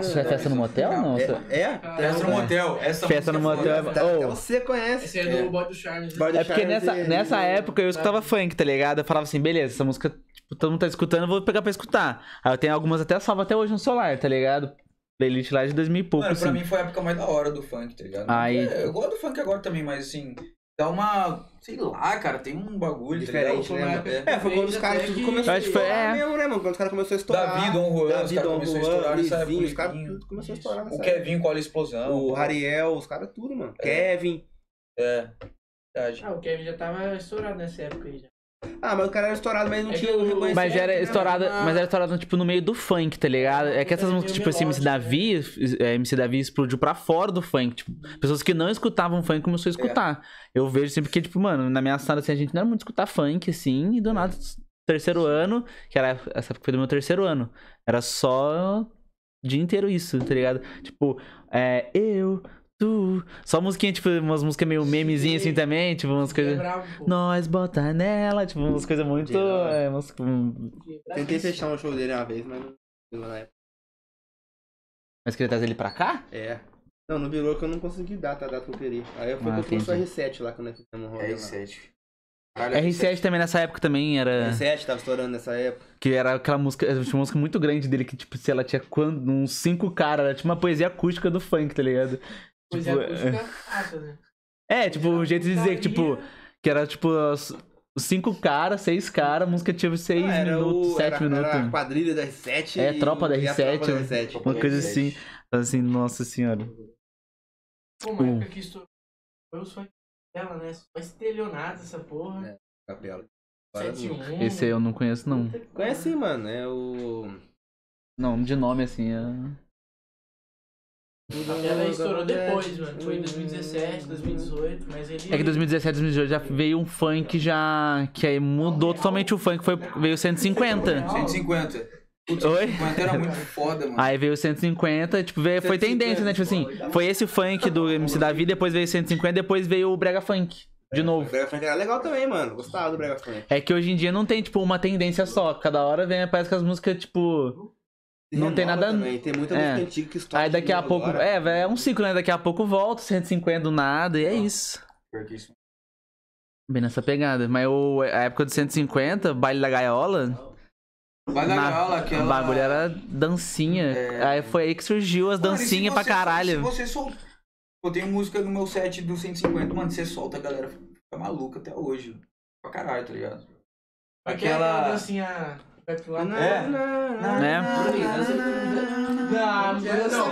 Isso é festa no motel ou não? É? é? Festa no motel. Essa Festa no música é motel foda. é- Até Oh. você conhece. Esse é do Boy do Charles. né? Do É porque nessa, e- nessa época eu escutava funk, tá ligado? Eu falava assim, beleza, essa música, tipo, todo mundo tá escutando, eu vou pegar pra escutar. Aí eu tenho algumas até salvo até hoje no celular, tá ligado? Playlist lá de 2000 e pouco, Mano, pra assim. mim foi a época mais da hora do funk, tá ligado? Aí- É, eu gosto do funk agora também, mas assim, dá uma. Sei lá, cara, tem um bagulho Diferente, tá né, ligado? mano? É. É, foi quando os caras tudo começou a estourar é. mesmo, né, mano? Quando os caras começaram a estourar. Davi, Dom Juan, os Davi, caras Dom começaram a estourar nessa época. Os caras tudo começou a estourar nessa O. Kevin com a explosão. O Rariel, os caras tudo, mano. Kevin. É. Verdade. Ah, o Kevin já tava estourado nessa época aí já. Ah, mas o cara era estourado, mas não É tinha o- reconhecimento. Mas era né, estourada, mano? mas era estourada, tipo, no meio do funk, tá ligado? É que essas Meio músicas, tipo assim, MC Davi, é, MC Davi explodiu pra fora do funk. Tipo, pessoas que não escutavam funk começou a escutar. Eu vejo sempre que, tipo, mano, na minha sala, assim, a gente não era muito escutar funk, assim, e do nada, terceiro ano, que era, essa época foi do meu terceiro ano, era só o dia inteiro isso, tá ligado? Tipo, é, eu, tu, só musiquinha, tipo, umas músicas meio memezinhas assim também, tipo, umas coisas... Nós bota nela, tipo, umas coisas muito. Geral. É, umas, Tentei fechar um show dele uma vez, mas não virou na época. Mas queria trazer ele pra cá? É. Não, não virou que eu não consegui dar tá, a data que eu queria. Aí eu fui Ah, que eu trouxe o entendi. R7 lá quando nós fizemos um rolê lá. R7. Caralho, R7 também nessa época também era. R7 tava estourando nessa época. Que era aquela música. Tinha uma música muito grande dele que, tipo, se ela tinha quando, uns cinco caras, era tipo uma poesia acústica do funk, tá ligado? Tipo, é, acústica fácil, né? É, tipo, um jeito de dizer que, tipo, que era tipo cinco caras, seis caras, a música tinha seis Ah, era minutos, o- sete era, minutos. Era a quadrilha da R7 É, tropa da e a R7, tropa da né? R7. Uma coisa assim. Assim, nossa senhora. Pô, uma época que estourou. Foi funk dela, né? Só estelionato essa porra. É. Capela. 7-1. Esse aí eu não conheço, não. Conhece mano. É o. Não, de nome assim. É... Ela estourou depois, mano. Foi em 2017, 2018, mas ele. É que 2017, 2018 já veio um funk já. Que aí mudou totalmente o funk, foi, veio 150. 150. Putz, Oi? 150 era muito foda, mano. Aí veio 150, tipo, veio, foi 150, tendência, né? Tipo assim, foi esse funk do MC Davi, depois veio 150, depois veio o Brega Funk. De O novo. Brega Funk era legal também, mano. Gostava do Brega Funk. É que hoje em dia não tem, tipo, uma tendência só. Cada hora vem, parece que as músicas, tipo. E Não tem nada- Também. Tem muita É. música antiga que estoura. Aí daqui a pouco. agora. É, velho, é um ciclo, né? Daqui a pouco volta, 150 do nada, e é isso. Pior que isso. Bem nessa pegada. Mas o, a época do 150, baile da gaiola. Vai na na- gaiola, O aquela... bagulho era dancinha. É. Aí foi aí que surgiu as dancinhas pra caralho. Se você solta... Eu tenho música no meu set do 150, mano, você solta, a galera fica maluca até hoje. Pra caralho, tá ligado? Aquela Aquela... dancinha. Vai pro lado. É. Né? Não, não quero não.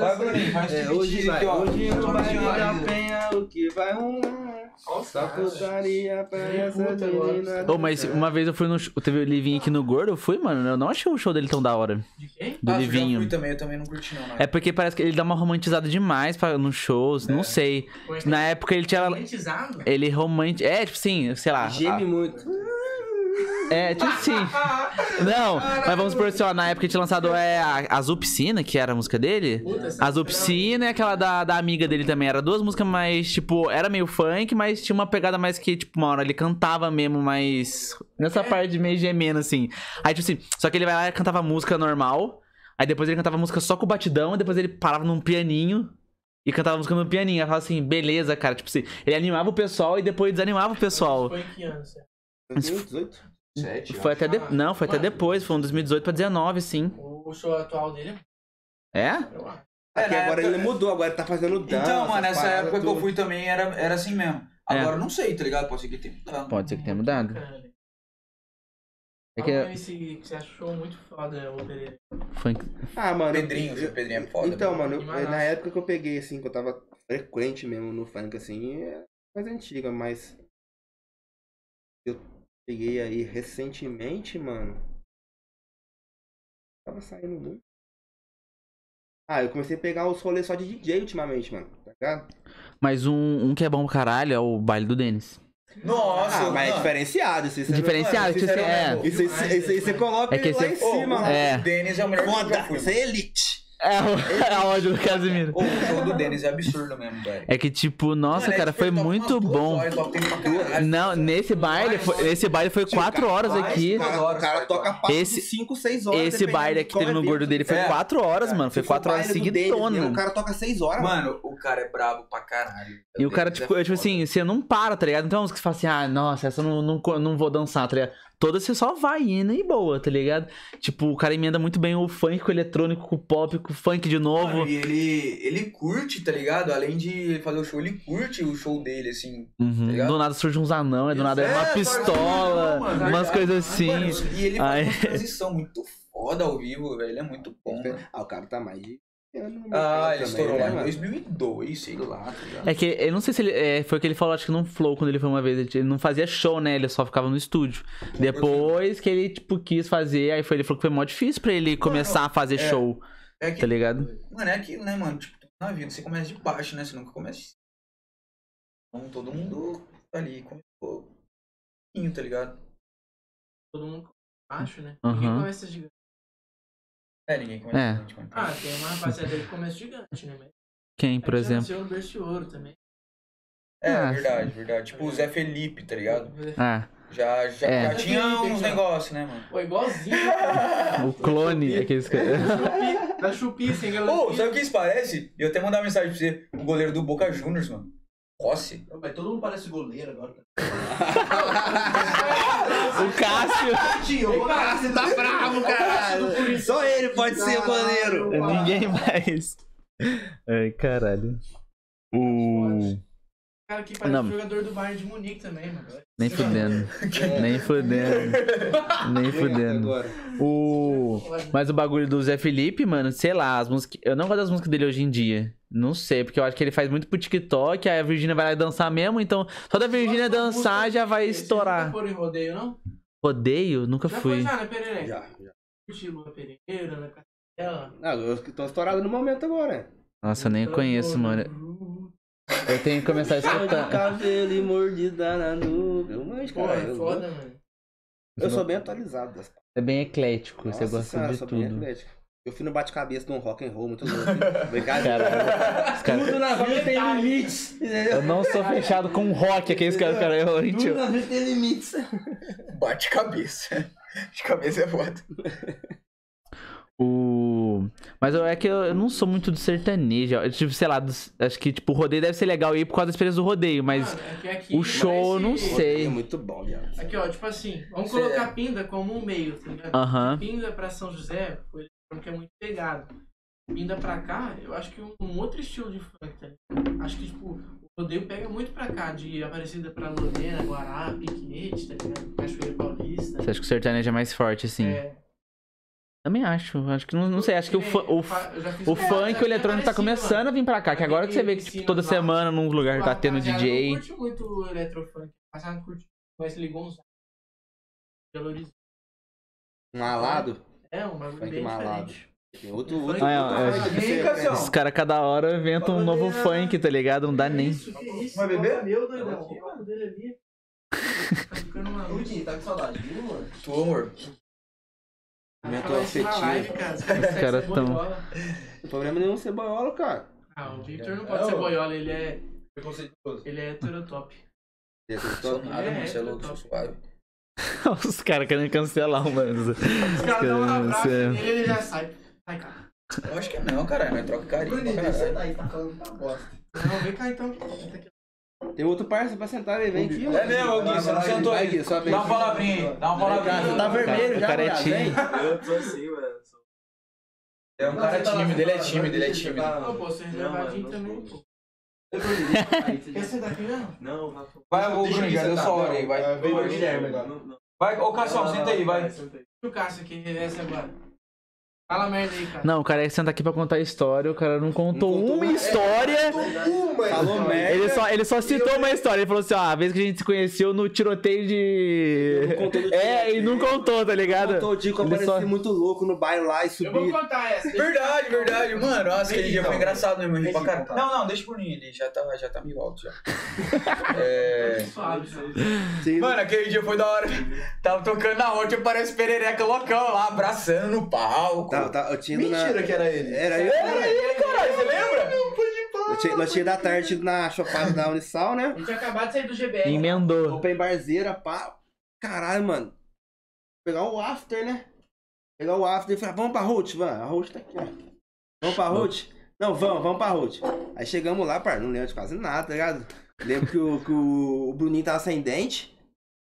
Vai, Bruninho, faz É, esse hoje vai. Hoje no baile da penha, o que vai rolar? Só putaria pra essa menina. Ô, mas uma vez eu fui no. show- Teve o Livinho aqui no Gordo, eu fui, mano. Eu não achei o show dele tão da hora. De quem? Do Ah, eu Livinho. fui também, eu também não curti não. né? É porque parece que ele dá uma romantizada demais pra, nos shows, É. não sei. Na época ele tinha. Romantizado? Ele romanti... É, tipo assim, sei lá. Geme muito. É, tipo assim. Não, mas vamos supor assim, ó, na época tinha lançado é, a Azul Piscina, que era a música dele. Puta, Azul música Piscina e aquela da, da amiga dele também. Era duas músicas mais, tipo, era meio funk, mas tinha uma pegada mais que, tipo, uma hora ele cantava mesmo, mais. Nessa É. parte de meio gemendo, assim. Aí, tipo assim, só que ele vai lá e cantava música normal. Aí depois ele cantava música só com batidão, e depois ele parava num pianinho. E cantava música no pianinho. Aí falava assim, beleza, cara. Tipo assim, ele animava o pessoal e depois desanimava o pessoal. Foi em que ano, certo? Eu tenho 18. Sete, Foi até, de... Não, foi até depois, foi um 2018 pra 19, sim. O show atual dele, É? É, Porque na agora época- ele mudou, agora ele tá fazendo dança. Então, mano, nessa época que eu tudo. fui também era, era assim mesmo. É. Agora eu não sei, tá ligado? Pode ser que tenha mudado. Pode ser que tenha mudado. Cara, É que é MC que você achou muito foda, o Pereira. funk. Ah, mano. Pedrinho, eu- o Pedrinho é foda. Então, mano, eu- na época que eu peguei, assim, que eu tava frequente mesmo no funk, assim, é mais antiga, mas. Peguei aí recentemente, mano. Tava saindo muito. Ah, eu comecei a pegar os rolês só de DJ ultimamente, mano. Tá ligado? Mas um, um que é bom pra caralho é o baile do Denis. Nossa, ah, mas é diferenciado. Isso, isso, Diferenciado, isso, tipo assim, é. isso, isso, isso, isso você coloca É que ele lá esse- em cima, Ô, mano. É. O Denis é o melhor que eu Foda, fui. isso é elite. É, o, é a ódio do Casimiro. O show do Denis é absurdo mesmo, velho. É que, tipo, nossa, Mano, é cara, foi muito bom. horas, toca tempo pra caralho. Não, nesse baile, foi, nesse baile foi quatro horas aqui. O cara, o cara toca de 5, 6 horas. Esse baile de que teve no evento. gordo dele foi É. quatro horas, mano. Foi Se quatro for horas mesmo, O cara toca 6 horas. Mano, o cara é brabo pra caralho. E o cara, tipo, é é, tipo assim, você não para, tá ligado? Então é uma música que você fala assim, ah, nossa, essa eu não, não, não vou dançar, tá ligado? Toda você só vai indo e boa, tá ligado? Tipo, o cara emenda muito bem o funk com o eletrônico, com o pop, com o funk de novo. Mano, e ele, ele curte, tá ligado? Além de fazer o show, ele curte o show dele, assim. Uhum. ligado? Do nada surge uns anão, é do nada é uma É, pistola, não, mano, umas verdade. coisas assim. Mano, e ele Aí- faz uma transição muito foda ao vivo, velho. Ele é muito bom. Ah, o cara tá mais de Ah, ele estourou né, lá em mano? 2002, sei lá, tá ligado? É que eu não sei se ele. é, foi o que ele falou, acho que no Flow, quando ele foi uma vez. Ele, ele não fazia show, né? Ele só ficava no estúdio. Depois que ele, tipo, quis fazer, aí foi, ele falou que foi mó difícil pra ele começar a fazer é. show, É que, tá ligado? Mano, é aquilo, né, mano? Tipo, na vida você começa de baixo, né? Você nunca começa de cima. Então todo mundo tá ali começou pouquinho, tá ligado? Todo mundo acho, né? Aham. Ninguém começa gigante. É, ninguém começa É. gigante, mano. Ah, tem uma rapaziada que começa gigante, né? Mas Quem, por exemplo? nasceu no berço de ouro também. É, Ah, verdade, verdade. Tipo o Zé Felipe, tá ligado? Ah, Já, já, É. já tinha uns negócios, né, mano? Pô, igualzinho. o clone, aqueles que. Da Chupi, sem Ô, galantia. sabe o que isso parece? Eu até mandar uma mensagem pra você. O goleiro do Boca Juniors, mano. Rossi. Mas todo mundo parece goleiro agora. o Cássio! Dar- Você tá bravo, caralho. Só ele pode ser o goleiro. Ninguém mais. Ai, caralho. O. cara que parece Não. jogador do Bayern de Munique também, mano. Nem fudendo. Nem fudendo. Nem fudendo. O. Mas o bagulho do Zé Felipe, mano, sei lá, as músicas. Eu não gosto das músicas dele hoje em dia. Não sei, porque eu acho que ele faz muito pro TikTok, aí a Virgínia vai lá dançar mesmo, então só da Virgínia dançar já vai estourar. Você nunca foi em rodeio, não? Rodeio? Nunca Já fui. foi já, né, Pereira? Já, já. Curti Lua Pereira, né, Castela. Não, eu tô estourado no momento agora. Nossa, eu nem conheço, mano. Eu tenho que começar a escutar. cabelo e mordida na nuca. Mas, Pô, cara, é eu, foda, mano. eu sou bem atualizado das É bem eclético, você Nossa gosta senhora, de sou bem tudo. Eu fui no bate-cabeça de um rock and roll muito louco. Obrigado. Caras- Tudo na vida tem limites. Entendeu? Eu não sou fechado com rock, aqueles caras, cara, eu, Tudo tio. na vida tem limites. Bate cabeça. De cabeça é foda. O... Mas eu, é que eu, eu não sou muito do sertanejo. Eu, tipo, sei lá, dos- acho que tipo, o rodeio deve ser legal aí por causa da experiência do rodeio, mas Mano, é que aqui o show eu não sei. É muito bom, viado. Aqui, ó, tipo assim, vamos Cê- colocar Pinda como um meio, tá ligado? Pinda pra São José, o eletrônico é muito pegado. Pinda pra cá, eu acho que um, um outro estilo de funk, tá ligado? Acho que, tipo, o rodeio pega muito pra cá, de Aparecida pra Lorena, Guará, Piquete, tá ligado? Cachoeira Paulista. Você acha que o sertanejo é mais forte, assim? É, Também acho. Acho que não, não sei, acho que o, o, o um- funk e o eletrônico tá começando a vir pra cá. Que agora que você vê que tipo, toda semana num lugar tá tendo DJ. Eu curto muito o eletrofunk. Passado curte ligou uns. Belo Horizonte. Um alado. É, um bagulho bem malado. diferente. Tem outro, Funk- outro, Ah, é, outro é. funk você- Cassião. Os caras cada hora inventam um novo funk, tá ligado? Não dá nem. Isso, que isso? Vai beber? Meu doidão. O dele ali. Tá ficando maluco. Rudy, tá com saudade, viu, mano? Tu, amor. Momento afetivo. live, cara. Os caras tão- Não tem problema nenhum ser boiola, cara. Ah, o Victor não pode ser boiola, ele é. Preconceituoso. Ele é heterotop. Você Sou acreditou? nada, É, mano. Você é é, louco, sou suave. Os caras querem cancelar, mano. Os caras dão um abraço nele ele já sai. Sai, cara. Eu acho que não, caralho. Mas troca carinho Bruninho, caralho. sai daí, tá falando muita bosta. Não, vem cá então. Tem outro parça pra sentar aí, vem aqui. É mesmo, Gui, você não sentou aí. Gui, só vem Dá uma palavrinha aí. Dá uma palavrinha. Você tá vermelho O já, cara é vem. Eu tô assim, mano. É um cara tímido, ele é tímido, ele é tímido. Não, pô, você é reservadinho Não, também, pô. Quer já- sentar aqui mesmo? Não, Rafa. Vai, ô, Deixa Bruno, eu hora aí, vai. Não, Vai. Não, não. Vai, ô Cassião, senta aí, vai. E o Cássio aqui, reveste agora. Fala merda aí, cara. Não, o cara senta aqui pra contar a história, o cara não contou, Não contou uma uma- história. Uma, Falou merda. Ele só, ele só citou uma história. Ele falou assim: ó, a vez que a gente se conheceu no tiroteio de. Não contou do É, e não contou, tá ligado? Contou o dia que eu apareci só- muito louco no baile lá e Eu vou contar essa. eu- Verdade, verdade. Mano, nossa, aquele dia foi engraçado mesmo. eu ri pra eu Não, não, deixa pro Ninho, ele já tá, já tá meio alto já. É... Suave. Sim, Mano, aquele dia foi da hora. Tava tocando na tinha parece perereca loucão lá, abraçando no palco. tá, tá, eu tinha ido na... Mentira que era ele. Era eu. Era aí, caralho, você lembra? Eu tinha, nós tinha da tarde ido na chopada da Unisal, né? A gente tinha acabado de sair do GBR. Emendou. Open barzeira, pá. Caralho, mano. Pegar o after, né? Pegar o after e falar, vamos pra Ruth, vamos. A Ruth tá aqui, ó. Vamos pra Ruth? Não, vamos, vamos pra Ruth. Aí chegamos lá, par, não lembro de quase nada, tá ligado? Lembro que o, que o, o Bruninho tava sem dente.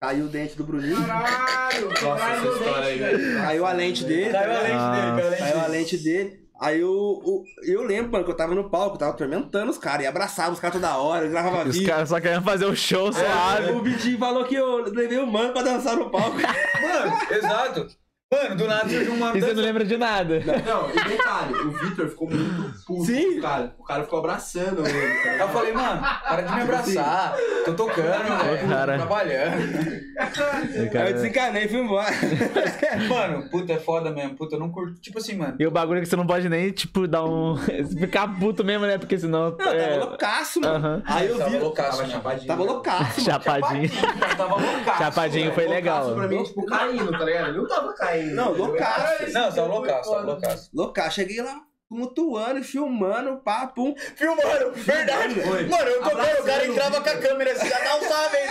Caiu o dente do Bruninho. Caralho, quebraram meu dente, velho. Caiu a lente dele. Caiu a lente dele, caiu a lente Caiu a dele. lente dele. Aí eu, eu, eu lembro, mano, que eu tava no palco, tava atormentando os caras, e abraçava os caras toda hora, eu gravava Os vídeo. caras só querendo fazer o show Aí suave. o Vitinho falou que eu levei o mano pra dançar no palco. Mano, exato. Mano, do nada surgiu um mano E você não lembra de nada. Não, e detalhe, o Vitor ficou muito puto. Sim. Cara, o cara ficou abraçando ele. tá Eu falei, mano, para de me abraçar. Tô tocando, velho. cara. Tô trabalhando. Aí eu desencanei e fui embora. Mano, puta, é foda mesmo. Puta, eu não curto. Tipo assim, mano. E o bagulho é que você não pode nem, tipo, dar um. ficar puto mesmo, né? Porque senão. Não, eu é... tava loucaço, mano. Aí eu Tava vi. loucaço, Tava mesmo. chapadinho. Tava né? loucaço, mano. Chapadinho. Tava loucaço. Chapadinho foi legal. Loucaço pra mim, tipo, caindo, tá ligado? Ele não tava caindo. Não, entendeu? loucaço. Não, você tava loucaço, tava loucaço. Loucaço. Cheguei lá, tumultuando, filmando, pá, pum. Filmando, verdade. Foi. Mano, eu tocando, o cara entrava com a câmera assim, já salve aí,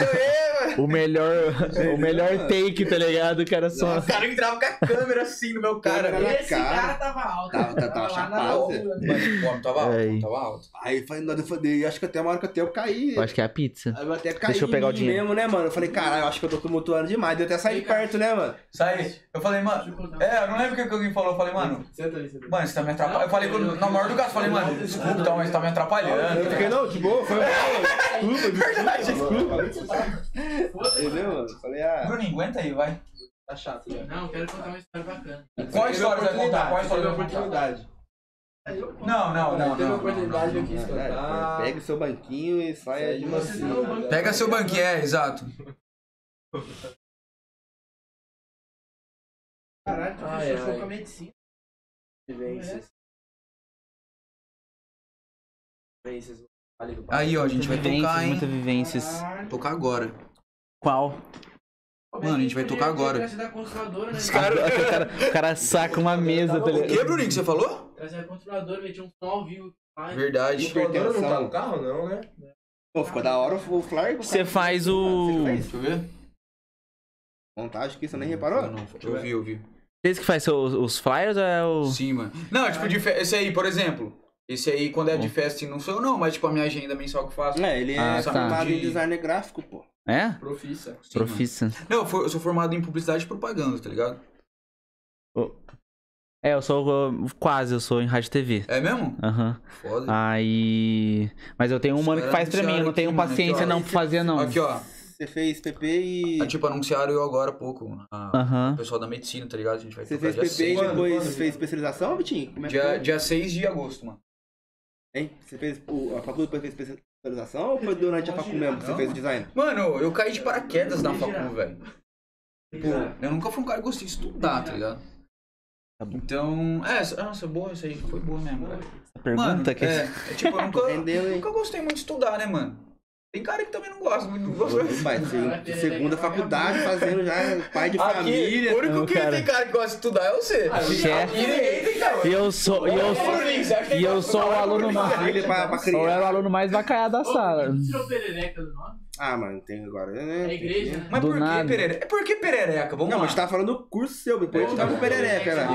eu. O melhor. o melhor take, tá ligado? O cara só. O cara entrava com a câmera assim no meu cara. Na Esse cara. cara tava alto. Tava- tava- tava lá na chapado. Mano, o tava alto, Aí. tava alto. Aí eu falei, acho que até uma hora que até eu caí. Eu acho que é a pizza. Aí eu até caí Deixa eu pegar o dinheiro. mesmo, né, mano? Eu falei, caralho, eu acho que eu tô tumultuando demais. Deu até sair de perto, né, mano? Sai, eu falei, mano. É, eu não lembro o que que alguém falou. Eu falei, mano. Senta ali, senta ali. Mano, você tá me atrapalhando. Eu falei, com- na maior do gato, eu falei, mano, desculpa, então, mas tá me atrapalhando. Eu fiquei, não, de boa, foi mal. Desculpa, Verdade, desculpa. Entendeu, mano? Falei, ah. Bruninho, aguenta aí, vai. Tá chato, já. Não, eu quero contar uma história bacana. Qual a história você vai contar? Qual história você vai contar? oportunidade. Não, não, não. Teve a não, oportunidade, não, eu quis não, não. cantar. Pega o seu banquinho e saia de Vocês mansinho. não vão- Pega seu banquinho, é, exato. Caralho, tu Ai, fez show ai. com a medicina. Vivências. Vivências. Aí, ó, a gente vai tocar, hein? muitas vivências. Tocar agora. Qual? Mano, a gente vai tocar agora. Né? Os caras- O cara, o cara saca uma mesa, tá O que, ligado? Bruninho, que você falou? Trazer a controladora, meter um som ao vivo. Ai, Verdade. O Cordero não tá no carro, não, né? Pô, ficou da hora o flyer. Você faz o. Deixa eu ver. Montagem que você nem reparou? Eu, não, eu vi, eu vi. Vocês que faz os, os flyers ou é o. Sim, mano. Não, tipo, esse aí, por exemplo. Esse aí, quando é de festa, assim, não sou eu não, mas tipo, a minha agenda mensal que eu faço. É, ele é Ah, tá. formado em De- design gráfico, pô. É? Profissa. Sim, mano. Profissa. Não, eu, for- eu sou formado em publicidade e propaganda, tá ligado? É, eu sou. Quase, eu sou em rádio e TV. É mesmo? Aham. Foda. Aí. Mas eu tenho um mano que faz pra mim, eu não tenho Aqui, mano, paciência aqui, ó. não pra fazer, não. Aqui, ó. Você fez PP e. Ah, tipo, anunciaram eu agora há pouco. A... Aham. O pessoal da medicina, tá ligado? A gente vai Você fez dia PP e 6. Quando? depois fez especialização, Vitinho? Como é que Dia, foi? dia 6 de agosto, mano. Hein? Você fez o, a faculdade depois fez especialização ou foi durante a faculdade mesmo que você fez o design? Mano, eu caí de paraquedas na facu, velho. Tipo, eu nunca fui um cara que gostei de estudar, tá ligado? Então, é, nossa, boa, isso aí foi boa mesmo, velho. Essa pergunta Mano, que. é, é tipo, eu nunca, Rendeu, hein? nunca gostei muito de estudar, né, mano? Tem cara que também não gosta muito, não gosta. Se- segunda faculdade, fazendo já pai de Aqui, família. o único Não, que cara. tem cara que gosta de estudar é você. Chefe. Tem cara. E eu sou. E eu que E eu sou o aluno mais. Eu era o aluno mais vacaiado da sala. por que tirou perereca do nome? Ah, mano, tem agora. Né? É igreja, né? Mas Do por que perereca? É por que perereca? Vamos Não, lá. mas a gente tá falando do curso seu, depois a gente tá com perereca, né?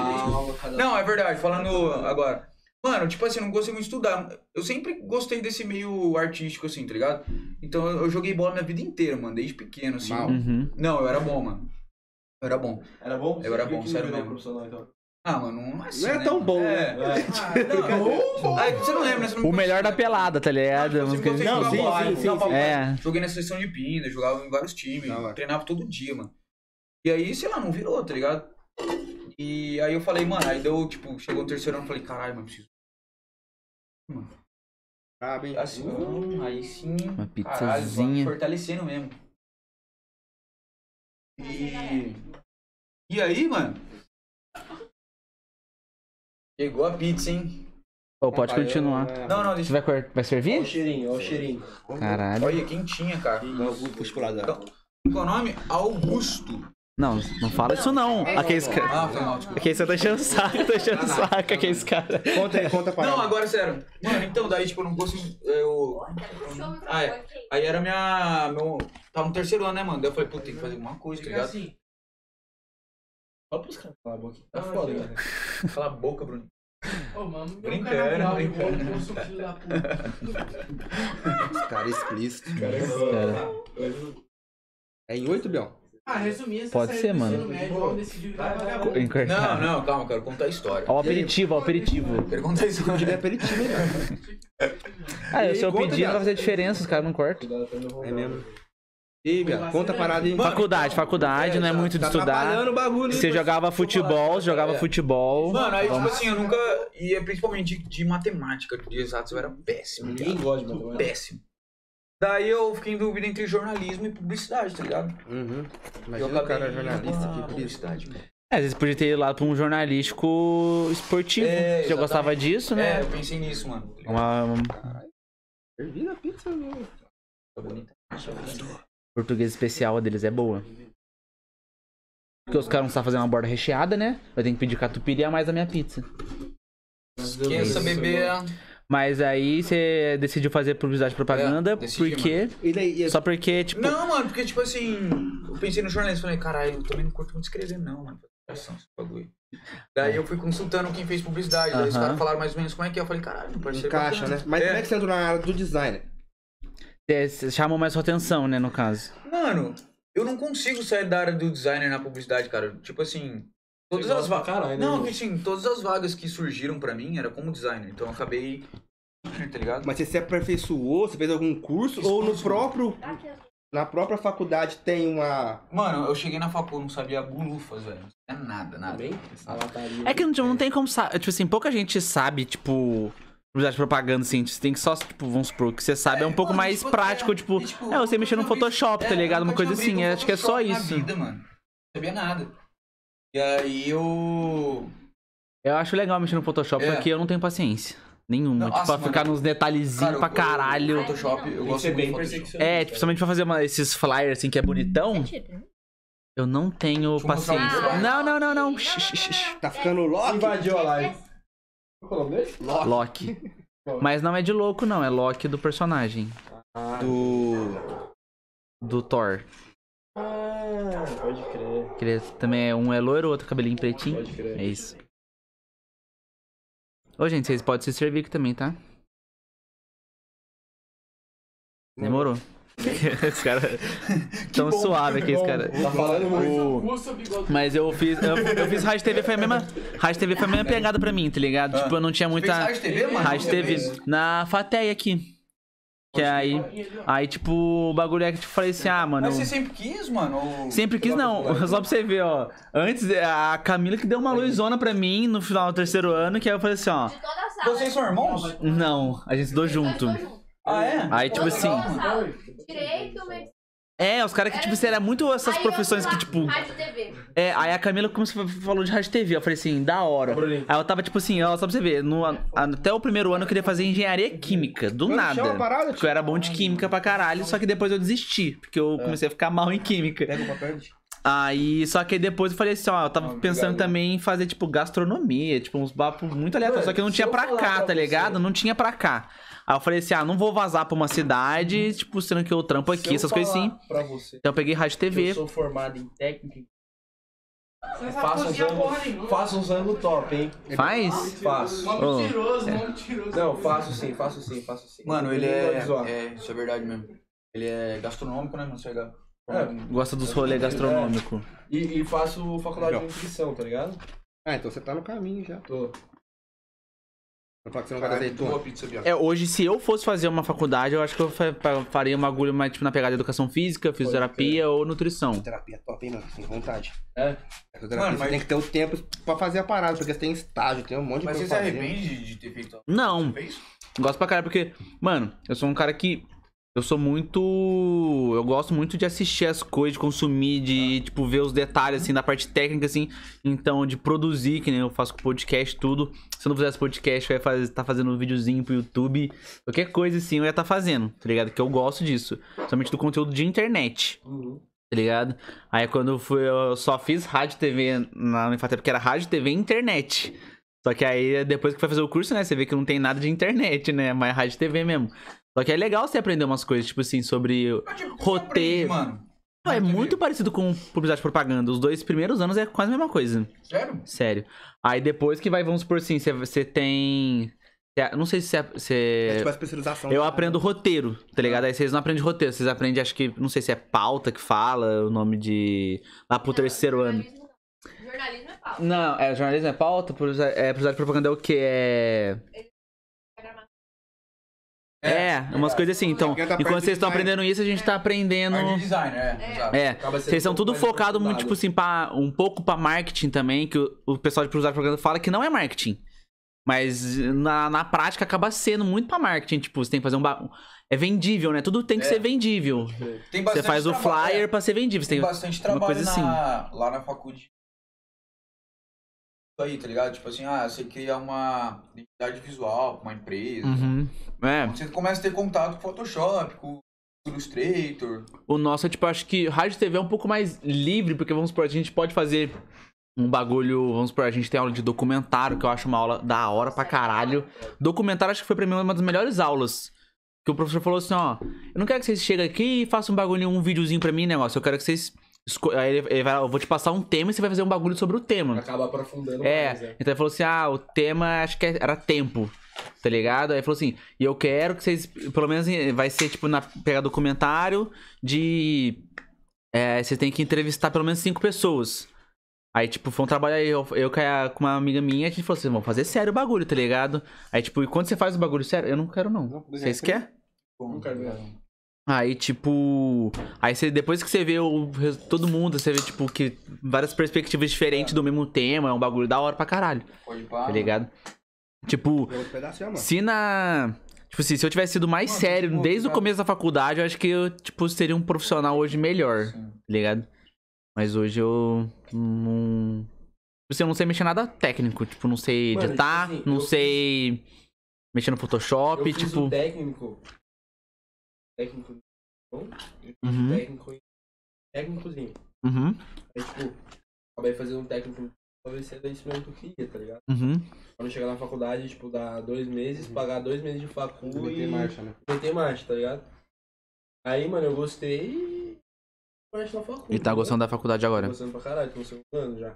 Não, é verdade, falando agora. Mano, tipo assim, eu não gostei muito de estudar. Eu sempre gostei desse meio artístico, assim, tá ligado? Então eu joguei bola minha vida inteira, mano, desde pequeno, assim. Uhum. Não, eu era bom, mano. Eu era bom. Era bom? Eu era bom, sério não mesmo. então? Ah, mano, não é assim. Não era né, tão mano? bom, É. né? Ah, Não, Ai, você não lembra, né? Você não O melhor da pelada, tá ligado? Não, eu sempre gostei de Não, sim, bola, sim, jogar sim. É. Joguei na seleção de Pina, jogava em vários times, hora. treinava todo dia, mano. E aí, sei lá, não virou, tá ligado? E aí eu falei, mano, aí deu, tipo, chegou o terceiro ano, eu falei, caralho, mano, preciso. Ah, bem. Assim, hum, aí sim. Uma Caralho, pizzazinha. vai fortalecendo mesmo. E. E aí, mano? Chegou a pizza, hein? Ô, pode continuar. Não, não, Você deixa vai, vai Ó o servir? cheirinho, ó o cheirinho. Caralho. Olha, quentinha, cara. Puxa pro lado. Qual é o nome? Augusto. Não, não fala isso não. Aqueles Ah, caras. foi mal, desculpa. Aqui você tá enchendo o saco, tá enchendo o saco, aqueles caras. Conta aí, conta pra Não, agora sério. Mano, então, daí, tipo, eu não consigo. Eu. Ah, é. Aí era minha. Meu, tava no terceiro ano, né, mano? Daí eu falei, pô, tem que fazer alguma coisa, tá ligado? assim. Olha pros caras falar a boca. Tá Ah, foda, aqui, cara. Cala a boca, Bruno. Ô, mano, meu Brincando, brincando. eu vou- eu filho da puta. Os caras explícitos. Cara. É em 8, Biel? Ah, resumindo, você Pode ser, mano. médio, decidiu vagabundo. Não, não, calma, quero contar a história. Ó o aperitivo, ó o aperitivo. Quero contar a De história. aperitivo, né? Ah, E o seu pedido vai fazer diferença, os caras não cortam. É mesmo. E aí, conta a parada aí. Faculdade, faculdade, não é muito de Tá estudar. atrapalhando o bagulho. Você pô? jogava futebol, jogava É. futebol. Mano, aí, tipo assim, eu nunca. E é principalmente de, de matemática, de exatos, eu era péssimo. Ninguém gosta de matemática. Péssimo. Daí eu fiquei em dúvida entre jornalismo e publicidade, tá ligado? Uhum. eu Imagina o acabei cara jornalista que publicidade. mano. É, às vezes podia ter ido lá pra um jornalístico esportivo. É, Você já gostava disso, É, né? eu pensei nisso, mano. tá? Uma, uma Servida a pizza, meu. Tá bonita. português especial deles é boa. Porque os caras não sabem fazer uma borda recheada, né? Eu tenho que pedir catupiry a mais da minha pizza. Esqueça beber. Mas aí você decidiu fazer publicidade e propaganda É, decidi, porque. E daí, e- Só porque, tipo. Não, mano, porque tipo assim, eu pensei no jornalismo, falei, caralho, eu também não curto muito escrever, não, mano. Ação, esse bagulho. Daí eu fui consultando quem fez publicidade, daí os caras falaram mais ou menos como é que é. Eu falei, caralho, não pode ser. encaixa, né? Mas como é que você entrou na área do design? é, chamou mais sua atenção, né, no caso. Mano, eu não consigo sair da área do designer na publicidade, cara. Tipo assim, todas as vagas. né, Não, que assim, todas as vagas que surgiram pra mim era como designer. Então eu acabei. Tá ligado? Mas você se aperfeiçoou, você fez algum curso? Fiz ou no curso. próprio. Na própria faculdade tem uma. Mano, eu cheguei na facul, não sabia bulufas, velho. Não sabia nada, nada. É que não, não tem como saber. Tipo assim, pouca gente sabe, tipo. Publicidade e propaganda, assim. Você tem que só, tipo, vamos supor, que você sabe é um pouco mano, mais tipo, prático, é, tipo. e, tipo, É, você mexer no vi- Photoshop, tá É, ligado? Uma coisa assim. Acho que é só isso. Vida, mano. Não sabia nada. E aí eu. Eu acho legal mexer no Photoshop É. porque eu não tenho paciência. Nenhuma. Não, tipo, pra nossa, ficar mano. nos detalhezinhos pra eu- caralho. eu- Photoshop, eu gosto ser muito bem Photoshop. É, principalmente pra fazer uma- esses flyers assim que é bonitão. Eu não tenho Deixa um paciência. Não, não, não, não. Tá ficando Loki? Invadiu a live. Qual é o nome dele? Loki. Mas não é de louco, não. É Loki do personagem. Ah, Do. Do Thor. Ah, pode crer. Que ele também é um é loiro, outro cabelinho pretinho. Pode crer. É isso. Ô, gente, vocês podem se servir aqui também, tá? Demorou. Os caras tão suave aqui, esse cara. Tá falando muito. Mas eu fiz. Eu, eu fiz Rádio TV, foi a mesma. Rádio TV foi a mesma pegada pra mim, tá ligado? Tipo, eu não tinha muita. Rádio TV, mano? Rádio TV na Fateia aqui. Que aí. Aí, tipo, o bagulho é que tipo, falei assim, ah, mano. Mas você sempre quis, mano? Ou... Sempre quis, não. Só pra você ver, ó. Antes, a Camila que deu uma luzona pra mim no final do terceiro ano, que aí eu falei assim, ó. De toda a sala. Vocês são irmãos? Não, a gente estudou junto. Ah, é? Aí, tipo assim. Direito, medicina. É, os caras que, tipo, assim, era muito essas Aí profissões que, tipo. Rádio TV. É, aí a Camila começou, falou de rádio e TV. Eu falei assim, da hora. Bruninho. Aí eu tava, tipo assim, ó, só pra você ver, no, a- até o primeiro ano eu queria fazer engenharia química, do Como nada. parada, Porque eu era bom de química pra caralho, só que depois eu desisti, porque eu comecei a ficar mal em química. Pega o papel de. Aí, só que depois eu falei assim, ó, eu tava Ah, pensando obrigado. também em fazer, tipo, gastronomia, tipo, uns papos muito aleatórios. Só que não tinha pra cá, pra tá você- ligado? Não tinha pra cá. Aí eu falei assim, ah, não vou vazar pra uma cidade, tipo, sendo que eu trampo aqui, Se eu essas coisas assim. Então eu peguei rádio TV. Eu sou formado em técnica. Você não sabe Faça uns nenhuma. faça uns ângulos top, hein? Faz? Faço. Mó mentiroso, mó mentiroso. Não, faço sim, faço sim, faço sim. Mano, ele é, é. Isso é verdade mesmo. Ele é gastronômico, né, mano? Você é É. Gosta dos rolês gastronômicos. E, e faço faculdade Legal. de nutrição, tá ligado? Ah, então você tá no caminho já. Tô. Pra falar que você não gosta de azeitona. pizza, Bianca. É, hoje, se eu fosse fazer uma faculdade, eu acho que eu fa- fa- faria um bagulho mais, tipo, na pegada de educação física, fisioterapia ou nutrição. Terapia é top, hein, mano? Tem vontade. É? Terapia, Mano, você mas- tem que ter o tempo pra fazer a parada, porque você tem estágio, tem um monte de Mas você coisa se pra fazer. arrepende de, de ter feito Não, fez? gosto pra caralho, porque, mano, eu sou um cara que. Eu sou muito. Eu gosto muito de assistir as coisas, de consumir, de, tipo, ver os detalhes, assim, da parte técnica, assim. Então, de produzir, que nem eu faço com podcast, tudo. Se eu não fizesse podcast, eu ia fazer, tá fazendo um videozinho pro YouTube. Qualquer coisa, assim, eu ia estar fazendo, tá ligado? Que eu gosto disso. Somente do conteúdo de internet. Uhum. tá ligado? Aí quando eu fui, eu só fiz rádio TV na Unifatec, porque era rádio, TV e internet. Só que aí, depois que foi fazer o curso, né, você vê que não tem nada de internet, né, mas rádio TV mesmo. Só que é legal você aprender umas coisas, tipo assim, sobre... Mas, tipo, Roteiro. aprende, mano. Pô, é muito parecido com publicidade e propaganda. Os dois primeiros anos é quase a mesma coisa. Sério? Sério. Aí depois que vai, vamos supor assim, você, você tem... você- Não sei se É você... tipo a especialização. Eu aprendo roteiro, tá ligado? Aí vocês não aprendem roteiro, vocês aprendem, acho que, não sei se é pauta que fala, o nome de. Lá pro terceiro ano. Jornalismo não. Jornalismo é pauta. Não, é, jornalismo é pauta, publicidade- é, publicidade e propaganda é o quê? É. É, umas coisas assim. Então, é parte enquanto vocês estão aprendendo isso, a gente tá aprendendo. Art design, é. É. É, vocês são um tudo focado muito, tipo assim, pra, um pouco pra marketing também, que o, o pessoal de e propaganda fala que não é marketing. Mas na, na prática acaba sendo muito pra marketing. Tipo, você tem que fazer um. ba- É vendível, né? Tudo tem que É. ser vendível. Tem Você faz o flyer é. pra ser vendível. Você Tem tem bastante uma trabalho coisa assim. na- lá na faculdade. Aí, tá ligado? Tipo assim, ah, você cria uma identidade visual pra uma empresa. Uhum. É. Você começa a ter contato com Photoshop, com Illustrator. O nosso, é, tipo, acho que rádio e TV é um pouco mais livre, porque vamos supor, a gente pode fazer um bagulho. Vamos supor, a gente tem aula de documentário, que eu acho uma aula da hora pra caralho. Documentário, acho que foi pra mim uma das melhores aulas. Que o professor falou assim: ó, eu não quero que vocês cheguem aqui e façam um bagulho, um videozinho pra mim, negócio. Eu quero que vocês. Aí ele, ele vai, eu vou te passar um tema e você vai fazer um bagulho sobre o tema. Acaba aprofundando É, mais, né? então ele falou assim: ah, o tema acho que era tempo, tá ligado? Aí ele falou assim: e eu quero que vocês, pelo menos eh, vai ser tipo na pegar documentário de. É, vocês têm que entrevistar pelo menos cinco pessoas. Aí, tipo, foi um trabalho aí, eu, eu com uma amiga minha, a gente falou assim: vamos fazer sério o bagulho, tá ligado? Aí, tipo, e quando você faz o bagulho sério, eu não quero não. Não, Vocês desenho. querem? Como, quero ligado? Aí, tipo. Aí você, depois que você vê o, todo mundo, você vê, tipo, que várias perspectivas diferentes do mesmo tema, é um bagulho da hora pra caralho, Pode pá. tá ligado? Tipo, mano. se na. Tipo assim, se eu tivesse sido mais Mano, sério tipo, desde o cara- começo da faculdade, eu acho que eu, tipo, seria um profissional hoje melhor, tá ligado? Mas hoje eu não. Tipo assim, eu não sei mexer nada técnico. Tipo, não sei Mano, editar, tipo assim, não sei mexer no Photoshop, Eu fiz tipo. o técnico. Técnico. Fiz o Uhum. Técnico. em- Técnicozinho. Uhum, Aí, tipo, acabei fazendo um técnico pra ver se era isso mesmo que eu queria, tá ligado? uhum. Quando chegar na faculdade, tipo, dar dois meses, pagar dois meses de facu Meter e marcha, né? meter marcha, tá ligado? Aí, mano, eu gostei e. Marcha na facu. E tá gostando da faculdade Tô agora. gostando pra caralho, tô no segundo ano já.